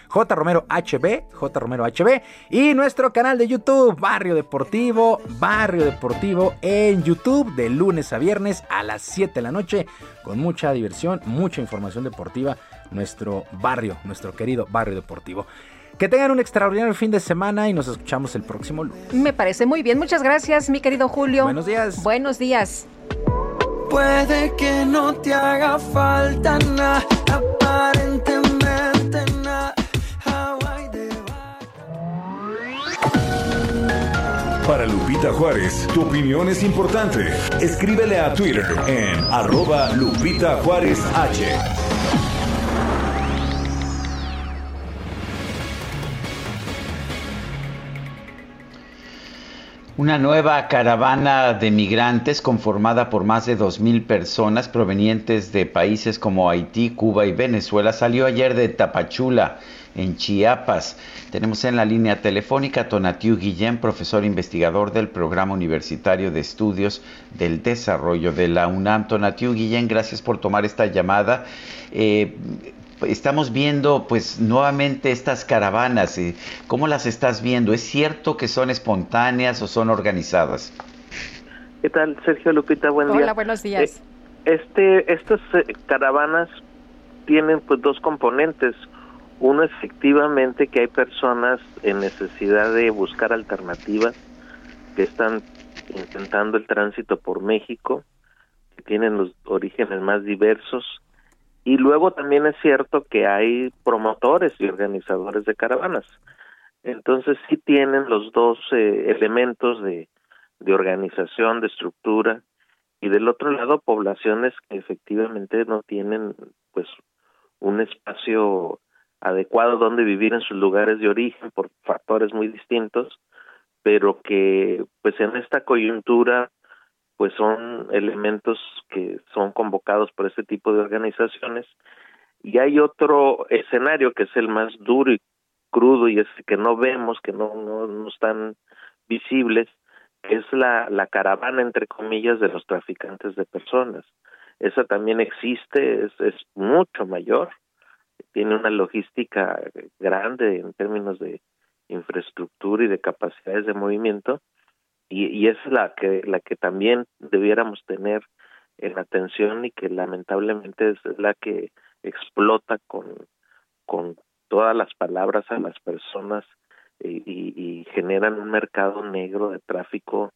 jromero hb, y nuestro canal de YouTube, Barrio Deportivo, Barrio Deportivo en YouTube, de lunes a viernes a las 7 de la noche, con mucha diversión, mucha información deportiva, nuestro barrio, nuestro querido barrio deportivo. Que tengan un extraordinario fin de semana y nos escuchamos el próximo lunes. Me parece muy bien. Muchas gracias, mi querido Julio. Buenos días. Buenos días. Puede que no te haga falta nada, aparentemente nada. Para Lupita Juárez, tu opinión es importante. Escríbele a Twitter en arroba Lupita Juárez H. Una nueva caravana de migrantes conformada por más de 2.000 personas provenientes de países como Haití, Cuba y Venezuela salió ayer de Tapachula, en Chiapas. Tenemos en la línea telefónica Tonatiu Guillén, profesor investigador del Programa Universitario de Estudios del Desarrollo de la UNAM. Tonatiu Guillén, gracias por tomar esta llamada. Eh, estamos viendo pues nuevamente estas caravanas. y ¿Cómo las estás viendo? ¿Es cierto que son espontáneas o son organizadas? ¿Qué tal, Sergio Lupita? Buen día. Hola, buenos días. Eh, este, estas eh, caravanas tienen pues dos componentes. Uno, efectivamente, que hay personas en necesidad de buscar alternativas que están intentando el tránsito por México, que tienen los orígenes más diversos y luego también es cierto que hay promotores y organizadores de caravanas. Entonces sí tienen los dos eh, elementos de, de organización, de estructura, y del otro lado poblaciones que efectivamente no tienen pues un espacio adecuado donde vivir en sus lugares de origen por factores muy distintos, pero que pues en esta coyuntura pues son elementos que son convocados por este tipo de organizaciones y hay otro escenario que es el más duro y crudo y es que no vemos, que no, no, no están visibles, es la, la caravana, entre comillas, de los traficantes de personas. Esa también existe, es, es mucho mayor, tiene una logística grande en términos de infraestructura y de capacidades de movimiento, y, y es la que la que también debiéramos tener en atención y que lamentablemente es la que explota con con todas las palabras a las personas y, y, generan un mercado negro de tráfico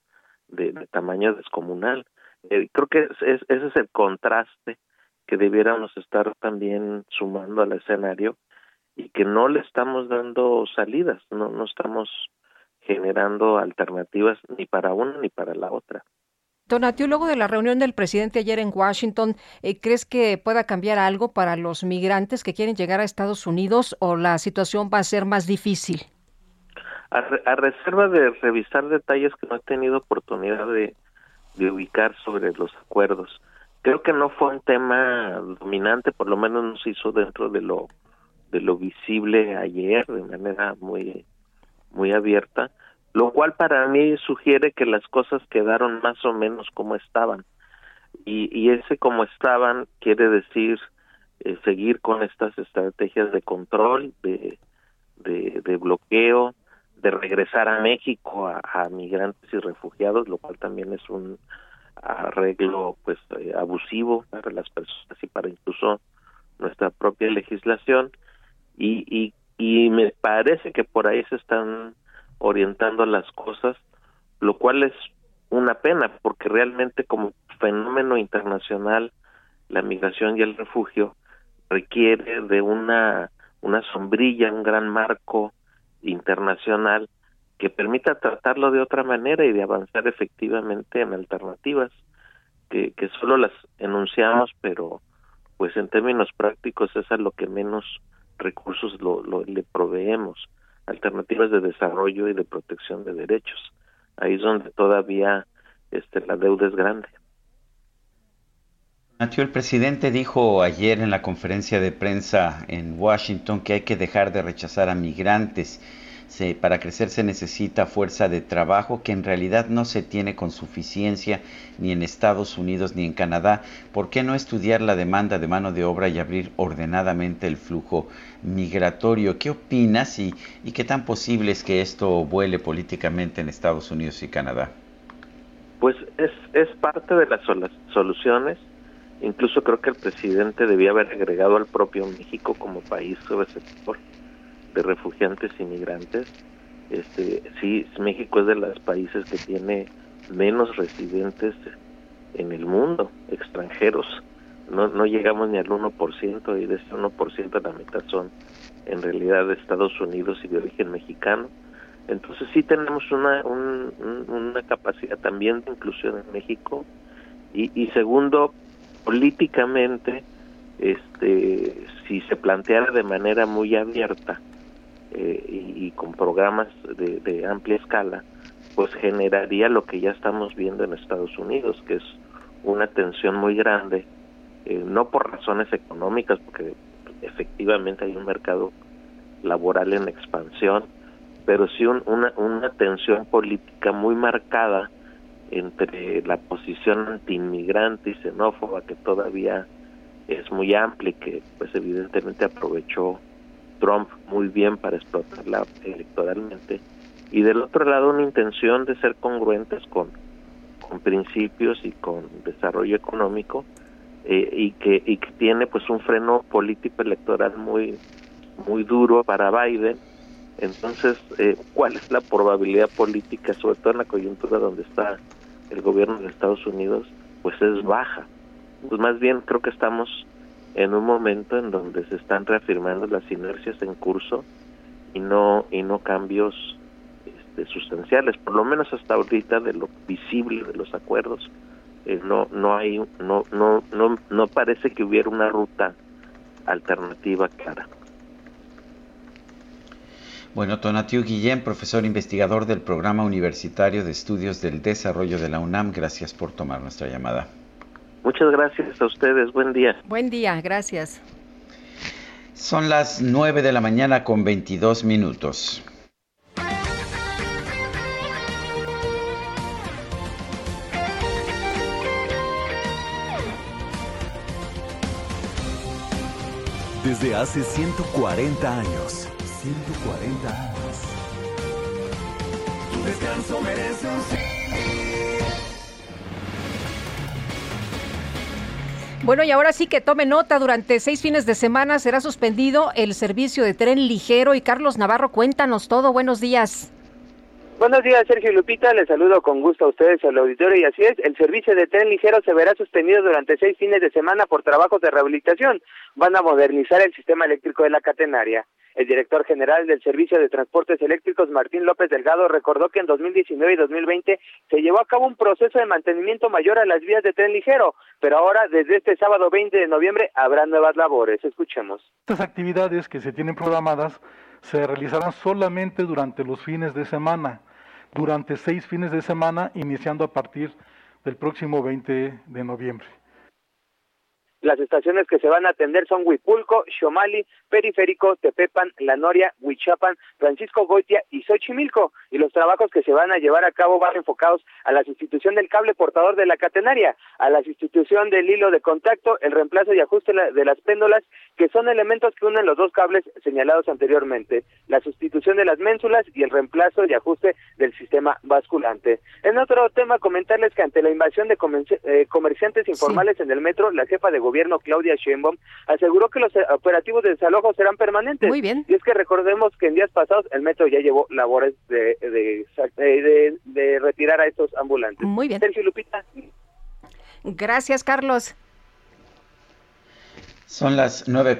de, tamaño descomunal. Eh, creo que es, ese es el contraste que debiéramos estar también sumando al escenario y que no le estamos dando salidas, no, no estamos generando alternativas ni para una ni para la otra. Donatio, luego de la reunión del presidente ayer en Washington, eh, ¿crees que pueda cambiar algo para los migrantes que quieren llegar a Estados Unidos o la situación va a ser más difícil? A, a reserva de revisar detalles que no he tenido oportunidad de, de ubicar sobre los acuerdos, creo que no fue un tema dominante, por lo menos no se hizo dentro de lo de lo visible ayer de manera muy muy abierta, lo cual para mí sugiere que las cosas quedaron más o menos como estaban. Y, y ese como estaban quiere decir eh, seguir con estas estrategias de control, de, de, bloqueo, de regresar a México a, a, migrantes y refugiados, lo cual también es un arreglo pues eh, abusivo para las personas y para incluso nuestra propia legislación y, y y me parece que por ahí se están orientando las cosas, lo cual es una pena porque realmente como fenómeno internacional la migración y el refugio requiere de una una sombrilla, un gran marco internacional que permita tratarlo de otra manera y de avanzar efectivamente en alternativas que, que solo las enunciamos, pero pues en términos prácticos es a lo que menos recursos lo, le proveemos, alternativas de desarrollo y de protección de derechos. Ahí es donde todavía este, la deuda es grande. Mateo, el presidente dijo ayer en la conferencia de prensa en Washington que hay que dejar de rechazar a migrantes. Para crecer se necesita fuerza de trabajo que en realidad no se tiene con suficiencia ni en Estados Unidos ni en Canadá. ¿Por qué no estudiar la demanda de mano de obra y abrir ordenadamente el flujo migratorio? ¿Qué opinas y, y qué tan posible es que esto vuele políticamente en Estados Unidos y Canadá? Pues es, es parte de las soluciones Incluso creo que el presidente debía haber agregado al propio México como país receptor de refugiantes y migrantes. Este, sí, México es de los países que tiene menos residentes en el mundo, extranjeros. No, no llegamos ni al 1% y de ese 1% la mitad son en realidad de Estados Unidos y de origen mexicano. Entonces sí tenemos una, una capacidad también de inclusión en México. Y, y segundo, políticamente, este, si se planteara de manera muy abierta eh, y, con programas de, amplia escala, pues generaría lo que ya estamos viendo en Estados Unidos, que es una tensión muy grande, eh, no por razones económicas, porque efectivamente hay un mercado laboral en expansión, pero sí una, una tensión política muy marcada entre la posición anti-inmigrante y xenófoba que todavía es muy amplia y que pues evidentemente aprovechó Trump muy bien para explotarla electoralmente. Y del otro lado una intención de ser congruentes con, con principios y con desarrollo económico eh, y que y que tiene pues un freno político electoral muy muy duro para Biden. Entonces eh, cuál es la probabilidad política sobre todo en la coyuntura donde está el gobierno de Estados Unidos pues es baja. Pues más bien creo que estamos en un momento en donde se están reafirmando las inercias en curso y no y no cambios este, sustanciales, por lo menos hasta ahorita de lo visible de los acuerdos. Eh, no no hay no no no no parece que hubiera una ruta alternativa clara. Bueno, Tonatiu Guillén, profesor investigador del Programa Universitario de Estudios del Desarrollo de la UNAM, gracias por tomar nuestra llamada. Muchas gracias a ustedes, buen día. Buen día, gracias. Son las 9 de la mañana con 22 minutos. Desde hace 140 años 140 años. Tu descanso merece un Bueno, y ahora sí que tome nota, durante seis fines de semana será suspendido el servicio de tren ligero y Carlos Navarro, cuéntanos todo, buenos días. Buenos días, Sergio Lupita. Les saludo con gusto a ustedes, al auditorio. Y así es, el servicio de tren ligero se verá suspendido durante seis fines de semana por trabajos de rehabilitación. Van a modernizar el sistema eléctrico de la catenaria. El director general del Servicio de Transportes Eléctricos, Martín López Delgado, recordó que en 2019 y 2020 se llevó a cabo un proceso de mantenimiento mayor a las vías de tren ligero, pero ahora, desde este sábado 20 de noviembre, habrá nuevas labores. Escuchemos. Estas actividades que se tienen programadas se realizarán solamente durante los fines de semana, durante seis fines de semana, iniciando a partir del próximo 20 de noviembre. Las estaciones que se van a atender son Huipulco, Xomali, Periférico, Tepepan, La Noria, Huichapan, Francisco Goitia y Xochimilco. Y los trabajos que se van a llevar a cabo van enfocados a la sustitución del cable portador de la catenaria, a la sustitución del hilo de contacto, el reemplazo y ajuste de las péndulas, que son elementos que unen los dos cables señalados anteriormente, la sustitución de las ménsulas y el reemplazo y ajuste del sistema basculante. En otro tema, comentarles que ante la invasión de eh, comerciantes informales en el metro, la jefa de gobierno Claudia Sheinbaum aseguró que los eh, operativos de desalojo serán permanentes. Muy bien. Y es que recordemos que en días pasados el metro ya llevó labores de, de, de, de retirar a estos ambulantes. Muy bien. Sergio Lupita. Gracias, Carlos. Son las 9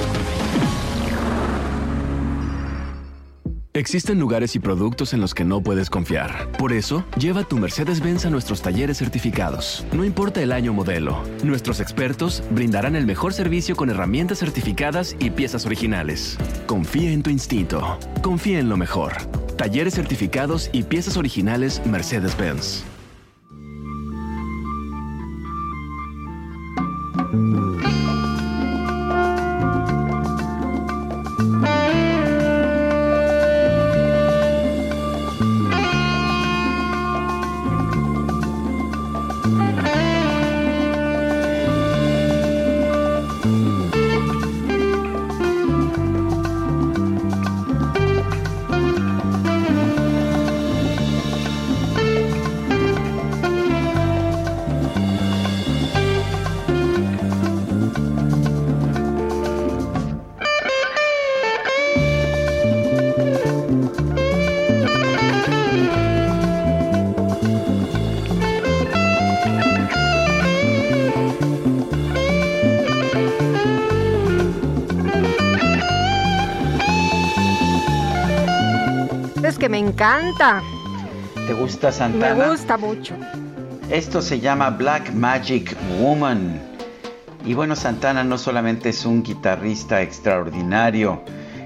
Existen lugares y productos en los que no puedes confiar. Por eso, lleva tu Mercedes-Benz a nuestros talleres certificados. No importa el año modelo, nuestros expertos brindarán el mejor servicio con herramientas certificadas y piezas originales. Confía en tu instinto. Confía en lo mejor. Talleres certificados y piezas originales Mercedes-Benz. Encanta. ¿Te gusta Santana? Me gusta mucho. Esto se llama Black Magic Woman. Y bueno, Santana no solamente es un guitarrista extraordinario.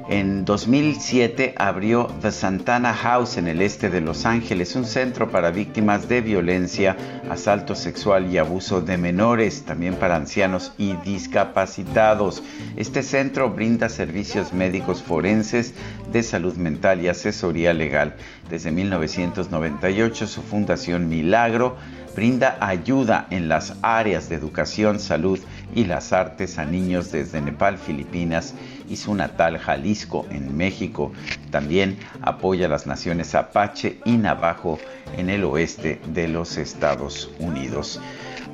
En 2007 abrió The Santana House en el este de Los Ángeles, un centro para víctimas de violencia, asalto sexual y abuso de menores, también para ancianos y discapacitados. Este centro brinda servicios médicos forenses, de salud mental y asesoría legal. Desde 1998 su fundación Milagro brinda ayuda en las áreas de educación, salud y las artes a niños desde Nepal, Filipinas y su natal Jalisco en México. También apoya a las naciones Apache y Navajo en el oeste de los Estados Unidos.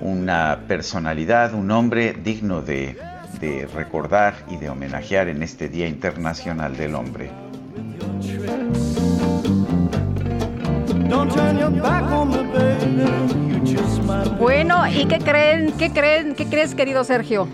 Una personalidad, un hombre digno de, de recordar y de homenajear en este Día Internacional del Hombre. Bueno, ¿y qué creen? ¿Qué creen? ¿Qué crees, querido Sergio?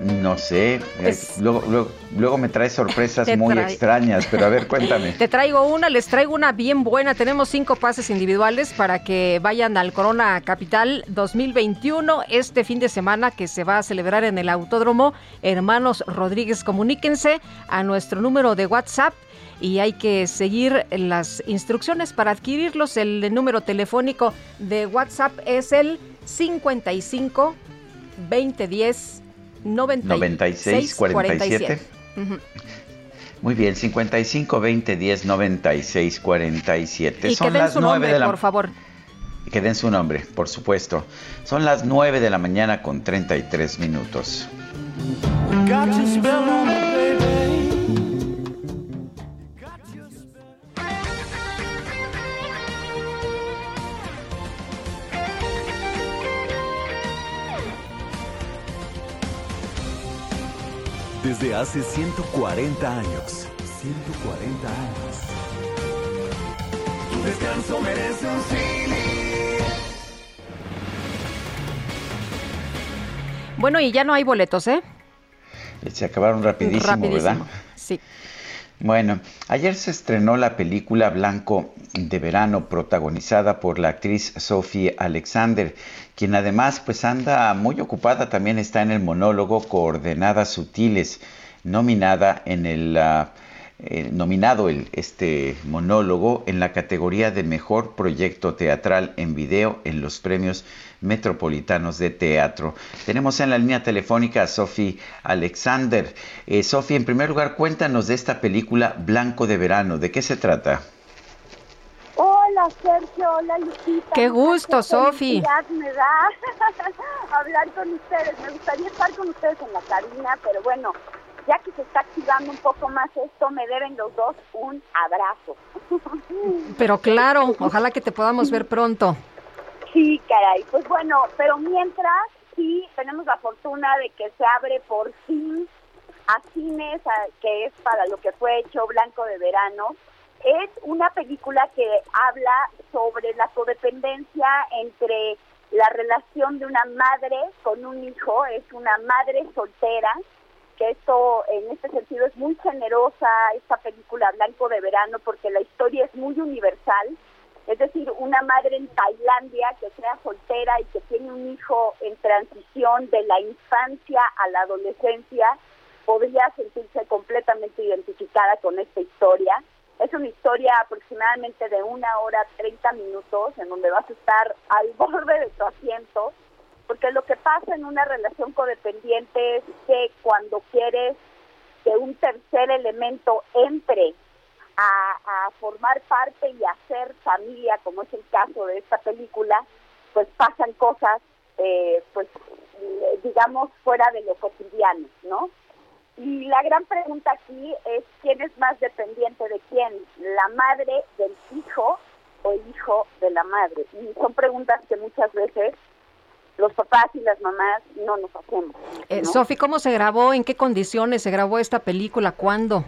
No sé, Es- luego, luego, luego me trae sorpresas Te muy trae- extrañas, pero a ver, cuéntame. Te traigo una, les traigo una bien buena. Tenemos cinco pases individuales para que vayan al Corona Capital 2021 este fin de semana que se va a celebrar en el Autódromo. Hermanos Rodríguez, comuníquense a nuestro número de WhatsApp y hay que seguir las instrucciones para adquirirlos. El número telefónico de WhatsApp es el 55 2010 96 47. Muy bien, 55 20 10 96 47. Y que den su nombre, de la por favor. Que den su nombre, por supuesto. Son las 9 de la mañana con 33 minutos. Desde hace 140 años. 140 años. Tu descanso merece un cine. Bueno, y ya no hay boletos, ¿eh? Se acabaron rapidísimo, Rapidísimo. ¿verdad? Sí. Bueno, ayer se estrenó la película Blanco de Verano, protagonizada por la actriz Sophie Alexander, quien además pues anda muy ocupada, también está en el monólogo Coordenadas Sutiles, nominada en el ah, eh, nominado el, este monólogo en la categoría de mejor proyecto teatral en video en los premios metropolitanos de teatro. Tenemos en la línea telefónica a Sophie Alexander. Eh, en primer lugar, cuéntanos de esta película Blanco de Verano. ¿De qué se trata? Hola Sergio, hola Lupita. Qué gusto, Sofi. me da hablar con ustedes. Me gustaría estar con ustedes en la cabina, pero bueno, ya que se está activando un poco más esto, me deben los dos un abrazo. Pero claro, ojalá que te podamos ver pronto. Sí, caray. Pues bueno, pero mientras sí tenemos la fortuna de que se abre por fin a cines, a- que es para lo que fue hecho Blanco de Verano. Es una película que habla sobre la codependencia entre la relación de una madre con un hijo, es una madre soltera, que esto en este sentido es muy generosa, esta película Blanco de Verano, porque la historia es muy universal, es decir, una madre en Tailandia que sea soltera y que tiene un hijo en transición de la infancia a la adolescencia, podría sentirse completamente identificada con esta historia. Es una historia aproximadamente de una hora 30 minutos en donde vas a estar al borde de tu asiento, porque lo que pasa en una relación codependiente es que cuando quieres que un tercer elemento entre a, formar parte y a ser familia, como es el caso de esta película, pues pasan cosas, eh, pues digamos, fuera de lo cotidiano, ¿no? Y la gran pregunta aquí es quién es más dependiente de quién, la madre del hijo o el hijo de la madre. Y son preguntas que muchas veces los papás y las mamás no nos hacemos. Eh, Sofi, ¿cómo se grabó? ¿En qué condiciones se grabó esta película? ¿Cuándo?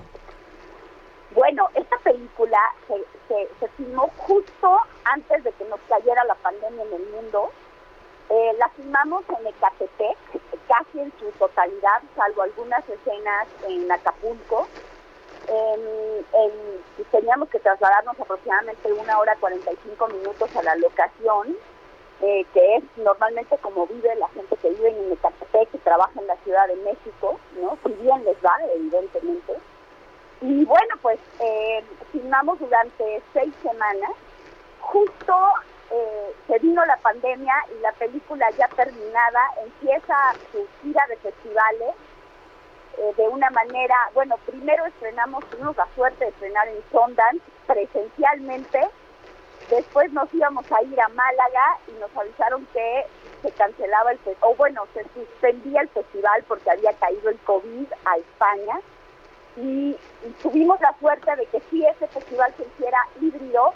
Bueno, esta película se, se, filmó justo antes de que nos cayera la pandemia en el mundo. Eh, la filmamos en Ecatepec, casi en su totalidad, salvo algunas escenas en Acapulco. teníamos que trasladarnos aproximadamente una hora 45 minutos a la locación, eh, que es normalmente como vive la gente que vive en Ecatepec, que trabaja en la Ciudad de México, ¿no? Si bien les va, evidentemente. Y bueno, pues eh, filmamos durante seis semanas. Justo eh, se vino la pandemia y la película ya terminada empieza su gira de festivales eh, de una manera, bueno, primero estrenamos, tuvimos la suerte de estrenar en Sundance presencialmente, después nos íbamos a ir a Málaga y nos avisaron que se cancelaba el o bueno, se suspendía el festival porque había caído el COVID a España y, tuvimos la suerte de que sí ese festival se hiciera híbrido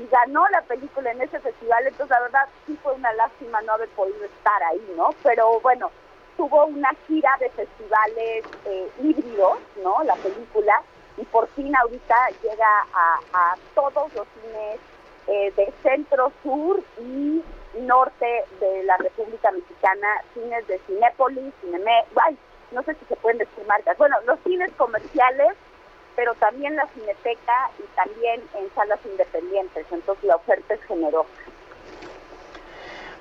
y ganó la película en ese festival, entonces la verdad sí fue una lástima no haber podido estar ahí, ¿no? Pero bueno, tuvo una gira de festivales eh, híbridos, ¿no? La película, y por fin ahorita llega a, todos los cines eh, de centro, sur y norte de la República Mexicana, cines de Cinépolis, Cineme, no sé si se pueden decir marcas, bueno, los cines comerciales, pero también la cineteca y también en salas independientes, entonces la oferta es generosa.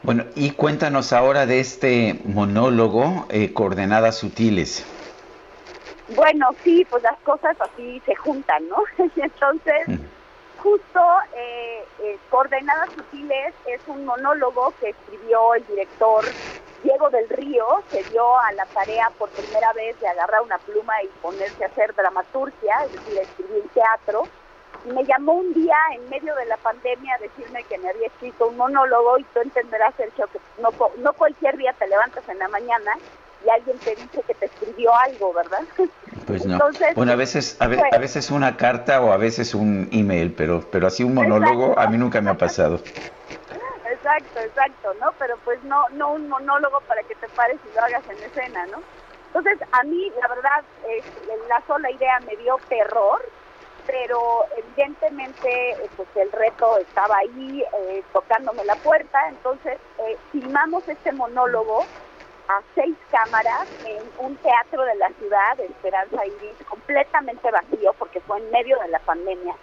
Bueno, y cuéntanos ahora de este monólogo, eh, Coordenadas Sutiles. Bueno, sí, pues las cosas así se juntan, ¿no? Entonces, mm. Justo eh, eh, Coordenadas Sutiles es un monólogo que escribió el director Diego del Río se dio a la tarea por primera vez de agarrar una pluma y ponerse a hacer dramaturgia, es decir, escribir teatro. Me llamó un día en medio de la pandemia a decirme que me había escrito un monólogo y tú entenderás, Sergio, que no, no cualquier día te levantas en la mañana y alguien te dice que te escribió algo, ¿verdad? Pues no. bueno, a veces, a, veces una carta o a veces un email, pero, pero así un monólogo a mí nunca me ha pasado. Exacto, exacto, ¿no? Pero pues no, no un monólogo para que te pares y lo hagas en escena, ¿no? Entonces, a mí, la verdad, la sola idea me dio terror, pero evidentemente pues el reto estaba ahí eh, tocándome la puerta, entonces eh, filmamos este monólogo a seis cámaras en un teatro de la ciudad, Esperanza Iris, completamente vacío porque fue en medio de la pandemia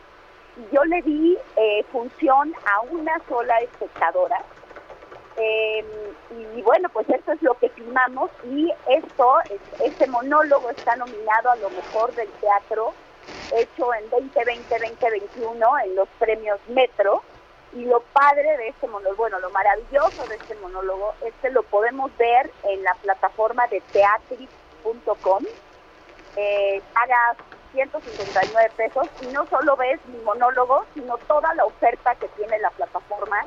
yo le di eh, función a una sola espectadora. Em, y bueno, pues esto es lo que filmamos y esto, este monólogo está nominado a lo mejor del teatro hecho en 2020-2021 en los premios Metro. Y lo padre de este monólogo, bueno, lo maravilloso de este monólogo es que lo podemos ver en la plataforma de teatrix.com. Eh, hagas 159 pesos y no solo ves mi monólogo, sino toda la oferta que tiene la plataforma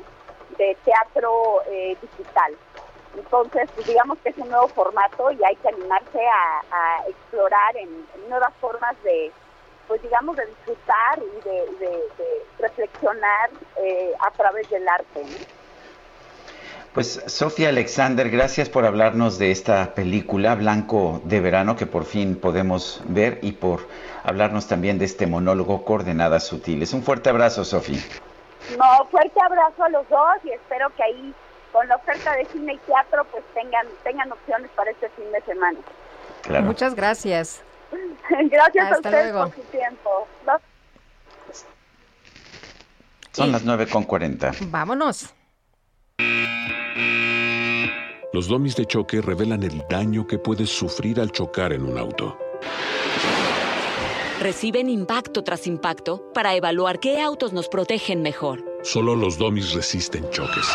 de teatro eh, digital. Entonces, pues, digamos que es un nuevo formato y hay que animarse a, explorar en, nuevas formas de, pues digamos, de disfrutar y de, reflexionar eh, a través del arte. Pues Sofía Alexander, gracias por hablarnos de esta película Blanco de Verano que por fin podemos ver y por hablarnos también de este monólogo Coordenadas Sutiles. Un fuerte abrazo, Sofía. No, fuerte abrazo a los dos y espero que ahí con la oferta de cine y teatro, pues tengan, tengan opciones para este fin de semana. Muchas gracias. Gracias Hasta a ustedes luego. por su tiempo. Los- Son las 9.40. Vámonos. Los domis de choque revelan el daño que puedes sufrir al chocar en un auto. Reciben impacto tras impacto para evaluar qué autos nos protegen mejor. Solo los domis resisten choques.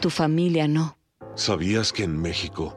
Tu familia no. ¿Sabías que en México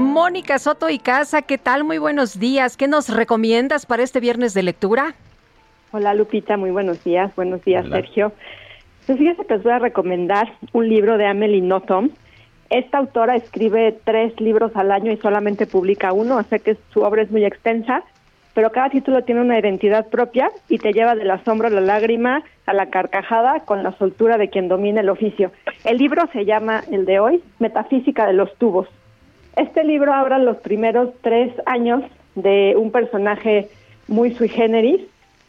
Mónica Soto y Casa, ¿qué tal? Muy buenos días. ¿Qué nos recomiendas para este viernes de lectura? Hola Lupita, muy buenos días. Buenos días, Sergio. Pues fíjate que os voy a recomendar un libro de Amelie Nothomb. Esta autora escribe tres libros al año y solamente publica uno, o sea que su obra es muy extensa, pero cada título tiene una identidad propia y te lleva del asombro a la lágrima, a la carcajada, con la soltura de quien domina el oficio. El libro se llama, el de hoy, Metafísica de los tubos. Este libro habla los primeros tres años de un personaje muy sui generis.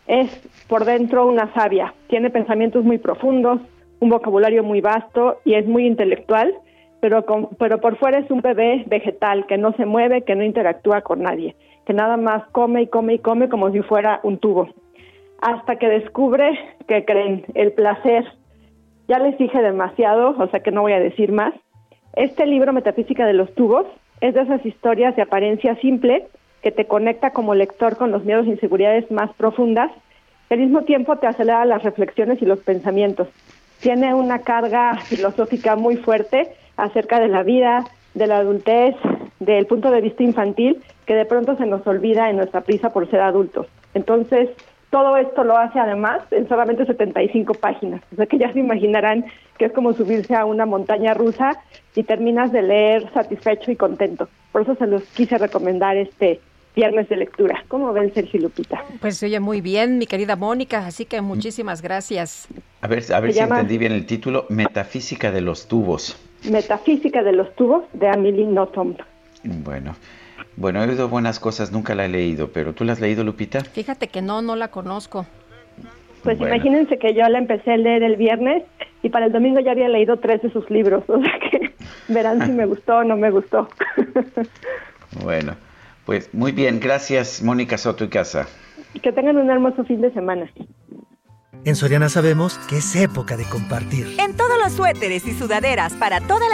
Es por dentro una sabia, tiene pensamientos muy profundos, un vocabulario muy vasto y es muy intelectual, pero, con- pero por fuera es un bebé vegetal que no se mueve, que no interactúa con nadie, que nada más come y come y come como si fuera un tubo. Hasta que descubre que creen el placer. Ya les dije demasiado, o sea que no voy a decir más. Este libro, Metafísica de los Tubos, es de esas historias de apariencia simple que te conecta como lector con los miedos e inseguridades más profundas, que al mismo tiempo te acelera las reflexiones y los pensamientos. Tiene una carga filosófica muy fuerte acerca de la vida, de la adultez, del punto de vista infantil, que de pronto se nos olvida en nuestra prisa por ser adultos. Entonces, todo esto lo hace además en solamente 75 páginas. O sea que ya se imaginarán que es como subirse a una montaña rusa y terminas de leer satisfecho y contento. Por eso se los quise recomendar este viernes de lectura. ¿Cómo ven, Sergio Lupita? Pues se oye muy bien, mi querida Mónica, así que muchísimas gracias. A ver, a ver Se si llama- entendí bien el título. Metafísica de los tubos. Metafísica de los tubos de Amelie Nothomb. Bueno, bueno, he oído buenas cosas, nunca la he leído, pero ¿tú la has leído, Lupita? Fíjate que no, no la conozco. Pues Bueno. imagínense que yo la empecé a leer el viernes y para el domingo ya había leído tres de sus libros. O sea que verán si me gustó o no me gustó. Bueno, pues muy bien, gracias, Mónica Soto y Casa. que tengan un hermoso fin de semana. En Soriana sabemos que es época de compartir. En todos los suéteres y sudaderas para toda la...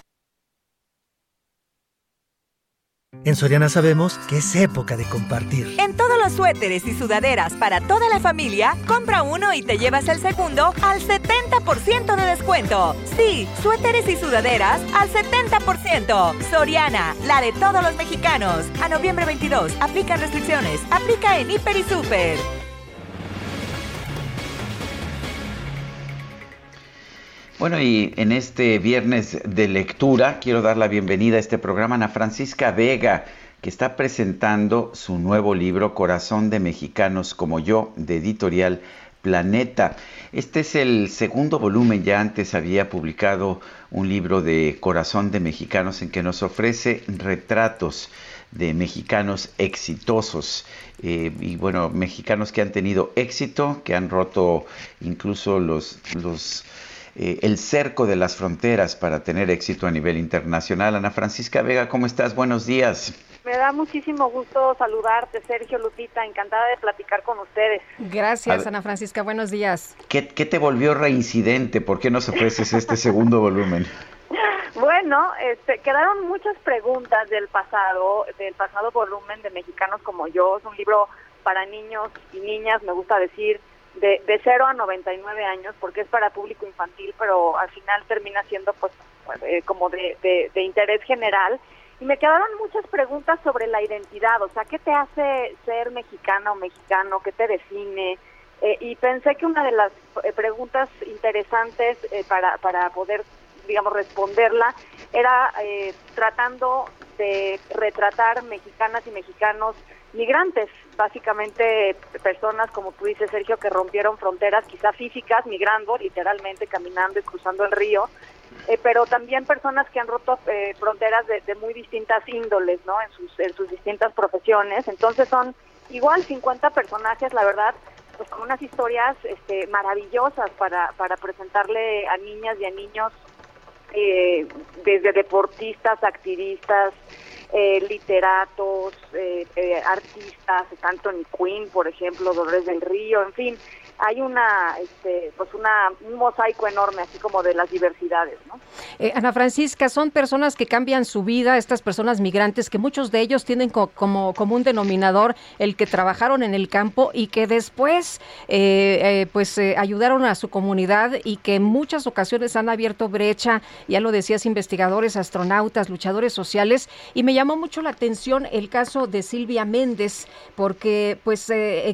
En Soriana sabemos que es época de compartir. En todos los suéteres y sudaderas para toda la familia, compra uno y te llevas el segundo al 70% de descuento. Sí, suéteres y sudaderas al 70%. Soriana, la de todos los mexicanos. A noviembre 22, aplican restricciones. Aplica en Hiper y Super. Bueno, y en este viernes de lectura quiero dar la bienvenida a este programa a Francisca Vega, que está presentando su nuevo libro Corazón de Mexicanos como yo, de editorial Planeta. Este es el segundo volumen, ya antes había publicado un libro de Corazón de Mexicanos en que nos ofrece retratos de mexicanos exitosos eh, y bueno, mexicanos que han tenido éxito, que han roto incluso los eh, el cerco de las fronteras para tener éxito a nivel internacional. Ana Francisca Vega, ¿cómo estás? Buenos días. Me da muchísimo gusto saludarte, Sergio Lupita, encantada de platicar con ustedes. Gracias, ver. Ana Francisca, buenos días. ¿Qué, qué te volvió reincidente? ¿Por qué nos ofreces este segundo volumen? Bueno, este, quedaron muchas preguntas del pasado, del pasado volumen de Mexicanos como yo. Es un libro para niños y niñas, me gusta decir, de, de 0 a 99 años, porque es para público infantil, pero al final termina siendo pues eh, como de, de- interés general. Y me quedaron muchas preguntas sobre la identidad, o sea, ¿qué te hace ser mexicana o mexicano? ¿Qué te define? Eh, y pensé que una de las eh, preguntas interesantes eh, para, para poder digamos, responderla, era tratando de retratar mexicanas y mexicanos migrantes, básicamente personas, como tú dices, Sergio, que rompieron fronteras quizá físicas, migrando literalmente, caminando y cruzando el río, eh, pero también personas que han roto eh, fronteras de, de, muy distintas índoles, ¿no? En sus, en sus distintas profesiones. Entonces son igual 50 personajes, la verdad, pues con unas historias este, maravillosas para, para presentarle a niñas y a niños, eh, desde deportistas, activistas, eh, literatos, eh, eh, artistas, Anthony Quinn, por ejemplo, Dolores del Río, en fin, hay una, este, pues una, un mosaico enorme, así como de las diversidades, ¿no? Eh, Ana Francisca, son personas que cambian su vida, estas personas migrantes, que muchos de ellos tienen co como común denominador el que trabajaron en el campo y que después, eh, eh, pues, ayudaron a su comunidad y que en muchas ocasiones han abierto brecha, ya lo decías, investigadores, astronautas, luchadores sociales, y me llamó mucho la atención el caso de Silvia Méndez, porque, pues,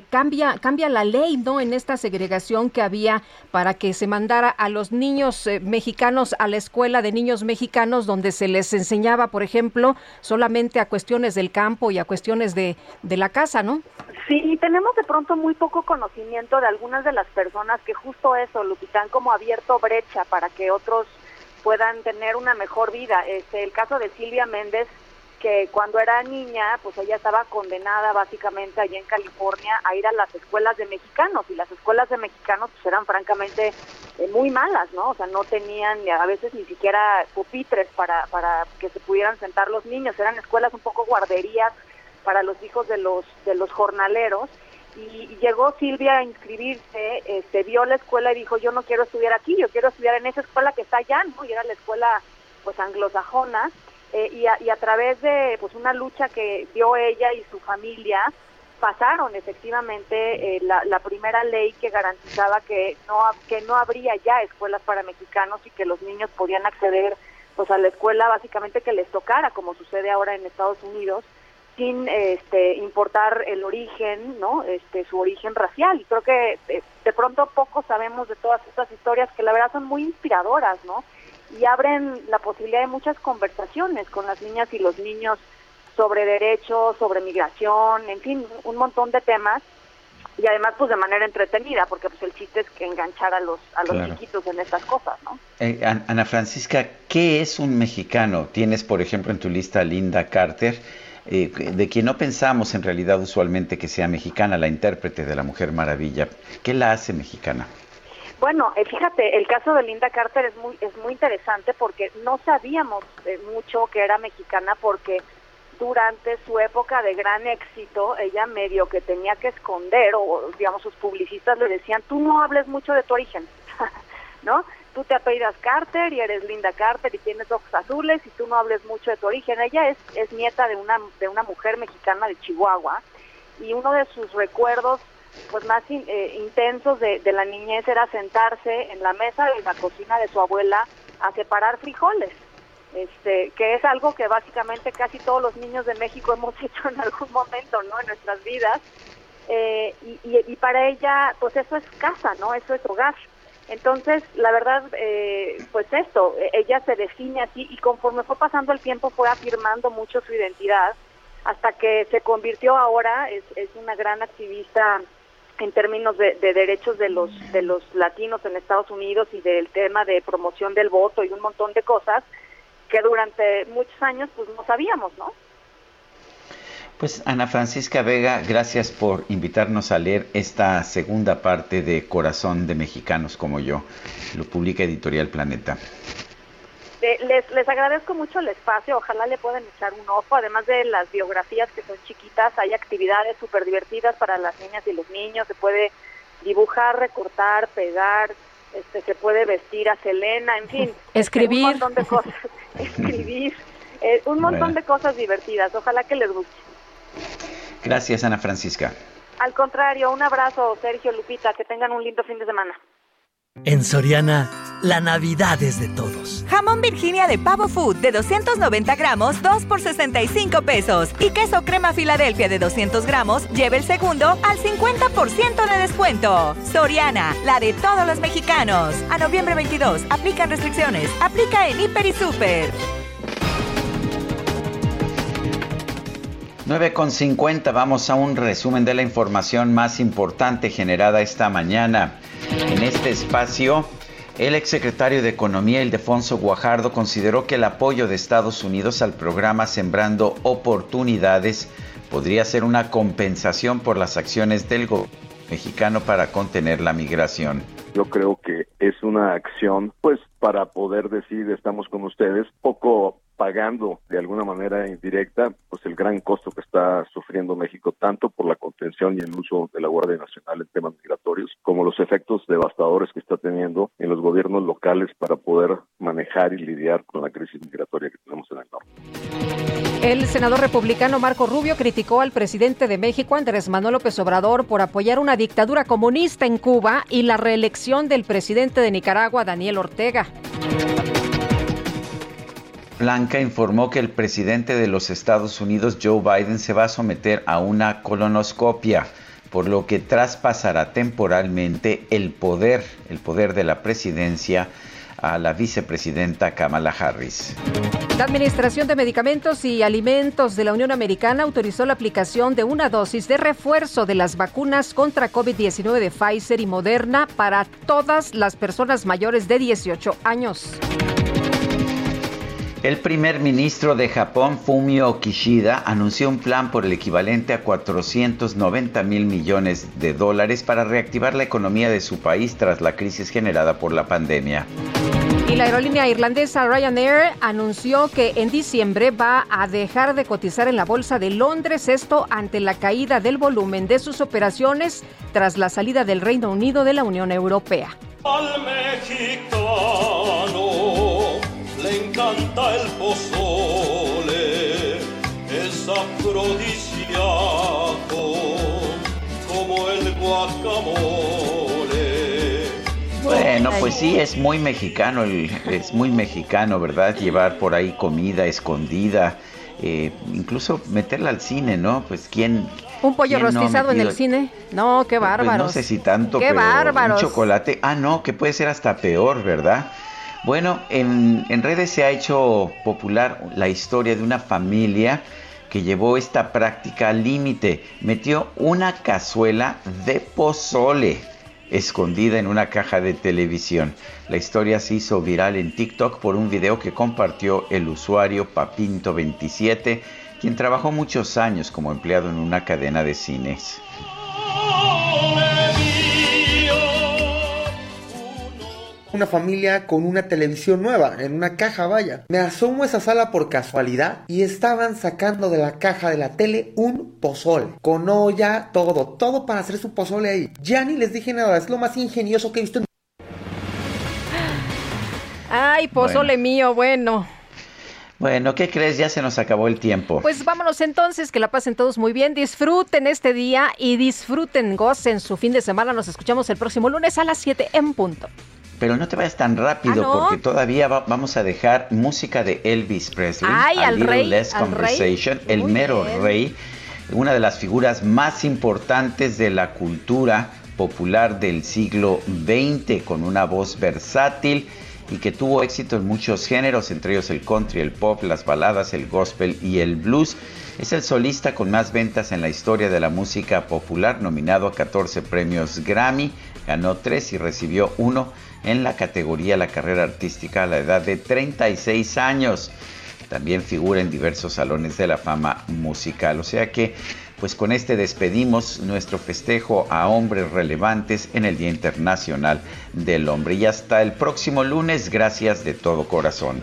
cambia, cambia la ley, ¿no? En esta segregación que había para que se mandara a los niños eh, mexicanos a la escuela de niños mexicanos donde se les enseñaba, por ejemplo, solamente a cuestiones del campo y a cuestiones de, de la casa, ¿no? Sí, tenemos de pronto muy poco conocimiento de algunas de las personas que justo eso, Lupita, han como abierto brecha para que otros puedan tener una mejor vida. Este, el caso de Silvia Méndez que cuando era niña, pues ella estaba condenada básicamente allí en California a ir a las escuelas de mexicanos y las escuelas de mexicanos pues eran francamente eh, muy malas, ¿no? O sea, no tenían a veces ni siquiera pupitres para, para que se pudieran sentar los niños, eran escuelas un poco guarderías para los hijos de los, de los jornaleros y, y llegó Silvia a inscribirse, este, vio la escuela y dijo, yo no quiero estudiar aquí, yo quiero estudiar en esa escuela que está allá, ¿no? Y era la escuela pues anglosajona eh, y, a, y, a, través de pues una lucha que dio ella y su familia pasaron efectivamente eh, la, primera ley que garantizaba que no que no habría ya escuelas para mexicanos y que los niños podían acceder pues a la escuela básicamente que les tocara como sucede ahora en Estados Unidos sin este importar el origen no este su origen racial. Y creo que eh, de pronto poco sabemos de todas estas historias que la verdad son muy inspiradoras no y abren la posibilidad de muchas conversaciones con las niñas y los niños sobre derechos, sobre migración, en fin, un montón de temas y además pues de manera entretenida porque pues el chiste es que enganchar a los a los claro. chiquitos en estas cosas, ¿no? Eh, Ana Francisca, ¿qué es un mexicano? Tienes por ejemplo en tu lista a Linda Carter, eh, de quien no pensamos en realidad usualmente que sea mexicana, la intérprete de la Mujer Maravilla. ¿Qué la hace mexicana? Bueno, eh, fíjate, el caso de Linda Carter es muy es muy interesante porque no sabíamos eh, mucho que era mexicana porque durante su época de gran éxito ella medio que tenía que esconder o digamos sus publicistas le decían tú no hables mucho de tu origen, ¿no? Tú te apellidas Carter y eres Linda Carter y tienes ojos azules y tú no hables mucho de tu origen. Ella es es nieta de una de una mujer mexicana de Chihuahua y uno de sus recuerdos pues más in, eh, intensos de, de, la niñez era sentarse en la mesa de la cocina de su abuela a separar frijoles, este, que es algo que básicamente casi todos los niños de México hemos hecho en algún momento, ¿no? En nuestras vidas. Eh, y, para ella, pues eso es casa, ¿no? Eso es hogar. Entonces, la verdad, eh, pues esto, ella se define así y conforme fue pasando el tiempo fue afirmando mucho su identidad hasta que se convirtió ahora, es, es una gran activista en términos de, de, derechos de los de los latinos en Estados Unidos y del tema de promoción del voto y un montón de cosas que durante muchos años pues no sabíamos, ¿no? Pues Ana Francisca Vega, gracias por invitarnos a leer esta segunda parte de Corazón de Mexicanos como yo. Lo publica Editorial Planeta. Les, les agradezco mucho el espacio, ojalá le puedan echar un ojo, además de las biografías que son chiquitas, hay actividades súper divertidas para las niñas y los niños, se puede dibujar, recortar, pegar, este, se puede vestir a Selena, en fin. Escribir. Un montón de cosas, escribir, eh, un montón bueno. de cosas divertidas, ojalá que les guste. Gracias, Ana Francisca. Al contrario, un abrazo, Sergio, Lupita, que tengan un lindo fin de semana. En Soriana la Navidad es de todos. Jamón Virginia de pavo food de 290 gramos, 2 por 65 pesos. Y queso crema Filadelfia de 200 gramos, lleve el segundo al 50% de descuento. Soriana, la de todos los mexicanos. A noviembre 22, aplican restricciones. Aplica en Hiper y Super. 9.50, vamos a un resumen de la información más importante generada esta mañana. En este espacio, el exsecretario de Economía, Ildefonso Guajardo, consideró que el apoyo de Estados Unidos al programa Sembrando Oportunidades podría ser una compensación por las acciones del gobierno mexicano para contener la migración. Yo creo que es una acción, pues, para poder decir estamos con ustedes, poco pagando de alguna manera indirecta pues el gran costo que está sufriendo México tanto por la contención y el uso de la Guardia Nacional en temas migratorios como los efectos devastadores que está teniendo en los gobiernos locales para poder manejar y lidiar con la crisis migratoria que tenemos en el norte. El senador republicano Marco Rubio criticó al presidente de México, Andrés Manuel López Obrador, por apoyar una dictadura comunista en Cuba y la reelección del presidente de Nicaragua, Daniel Ortega. Blanca informó que el presidente de los Estados Unidos, Joe Biden, se va a someter a una colonoscopia, por lo que traspasará temporalmente el poder, el poder de la presidencia a la vicepresidenta Kamala Harris. La Administración de Medicamentos y Alimentos de la Unión Americana autorizó la aplicación de una dosis de refuerzo de las vacunas contra COVID-19 de Pfizer y Moderna para todas las personas mayores de 18 años. El primer ministro de Japón, Fumio Kishida, anunció un plan por el equivalente a 490 mil millones de dólares para reactivar la economía de su país tras la crisis generada por la pandemia. Y la aerolínea irlandesa Ryanair anunció que en diciembre va a dejar de cotizar en la Bolsa de Londres, esto ante la caída del volumen de sus operaciones tras la salida del Reino Unido de la Unión Europea. Al mexicano le encanta el pozole, es afrodisíaco como el guacamole. Bueno, pues sí, es muy mexicano, el- es muy mexicano, ¿verdad? Llevar por ahí comida escondida, eh, incluso meterla al cine, ¿no? Pues quién... ¿Un pollo no rostizado en el cine? No, qué Pues bárbaros. no sé si tanto, Qué pero bárbaros. un chocolate. Ah, no, que puede ser hasta peor, ¿verdad? Bueno, en, redes se ha hecho popular la historia de una familia que llevó esta práctica al límite. Metió una cazuela de pozole escondida en una caja de televisión. La historia se hizo viral en TikTok por un video que compartió el usuario Papinto27, quien trabajó muchos años como empleado en una cadena de cines. Una familia con una televisión nueva, en una caja, vaya. Me asomo a esa sala por casualidad y estaban sacando de la caja de la tele un pozole. Con olla, todo, todo para hacer su pozole ahí. Ya ni les dije nada, es lo más ingenioso que he visto en Ay, pozole mío, bueno. Bueno, ¿qué crees? Ya se nos acabó el tiempo. Pues vámonos entonces, que la pasen todos muy bien, disfruten este día y disfruten, gocen su fin de semana. Nos escuchamos el próximo lunes a las 7 en punto. Pero no te vayas tan rápido Ah, ¿no? porque todavía va- vamos a dejar música de Elvis Presley. Ay, A al Little rey, Less al rey. Conversation, el Muy mero bien. rey, una de las figuras más importantes de la cultura popular del siglo XX, con una voz versátil y que tuvo éxito en muchos géneros, entre ellos el country, el pop, las baladas, el gospel y el blues. Es el solista con más ventas en la historia de la música popular, nominado a 14 premios Grammy, ganó 3 y recibió uno en la categoría La carrera artística a la edad de 36 años. También figura en diversos salones de la fama musical. O sea que, pues con este despedimos nuestro festejo a hombres relevantes en el Día Internacional del Hombre. Y hasta el próximo lunes, gracias de todo corazón.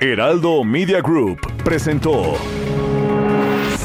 Heraldo Media Group presentó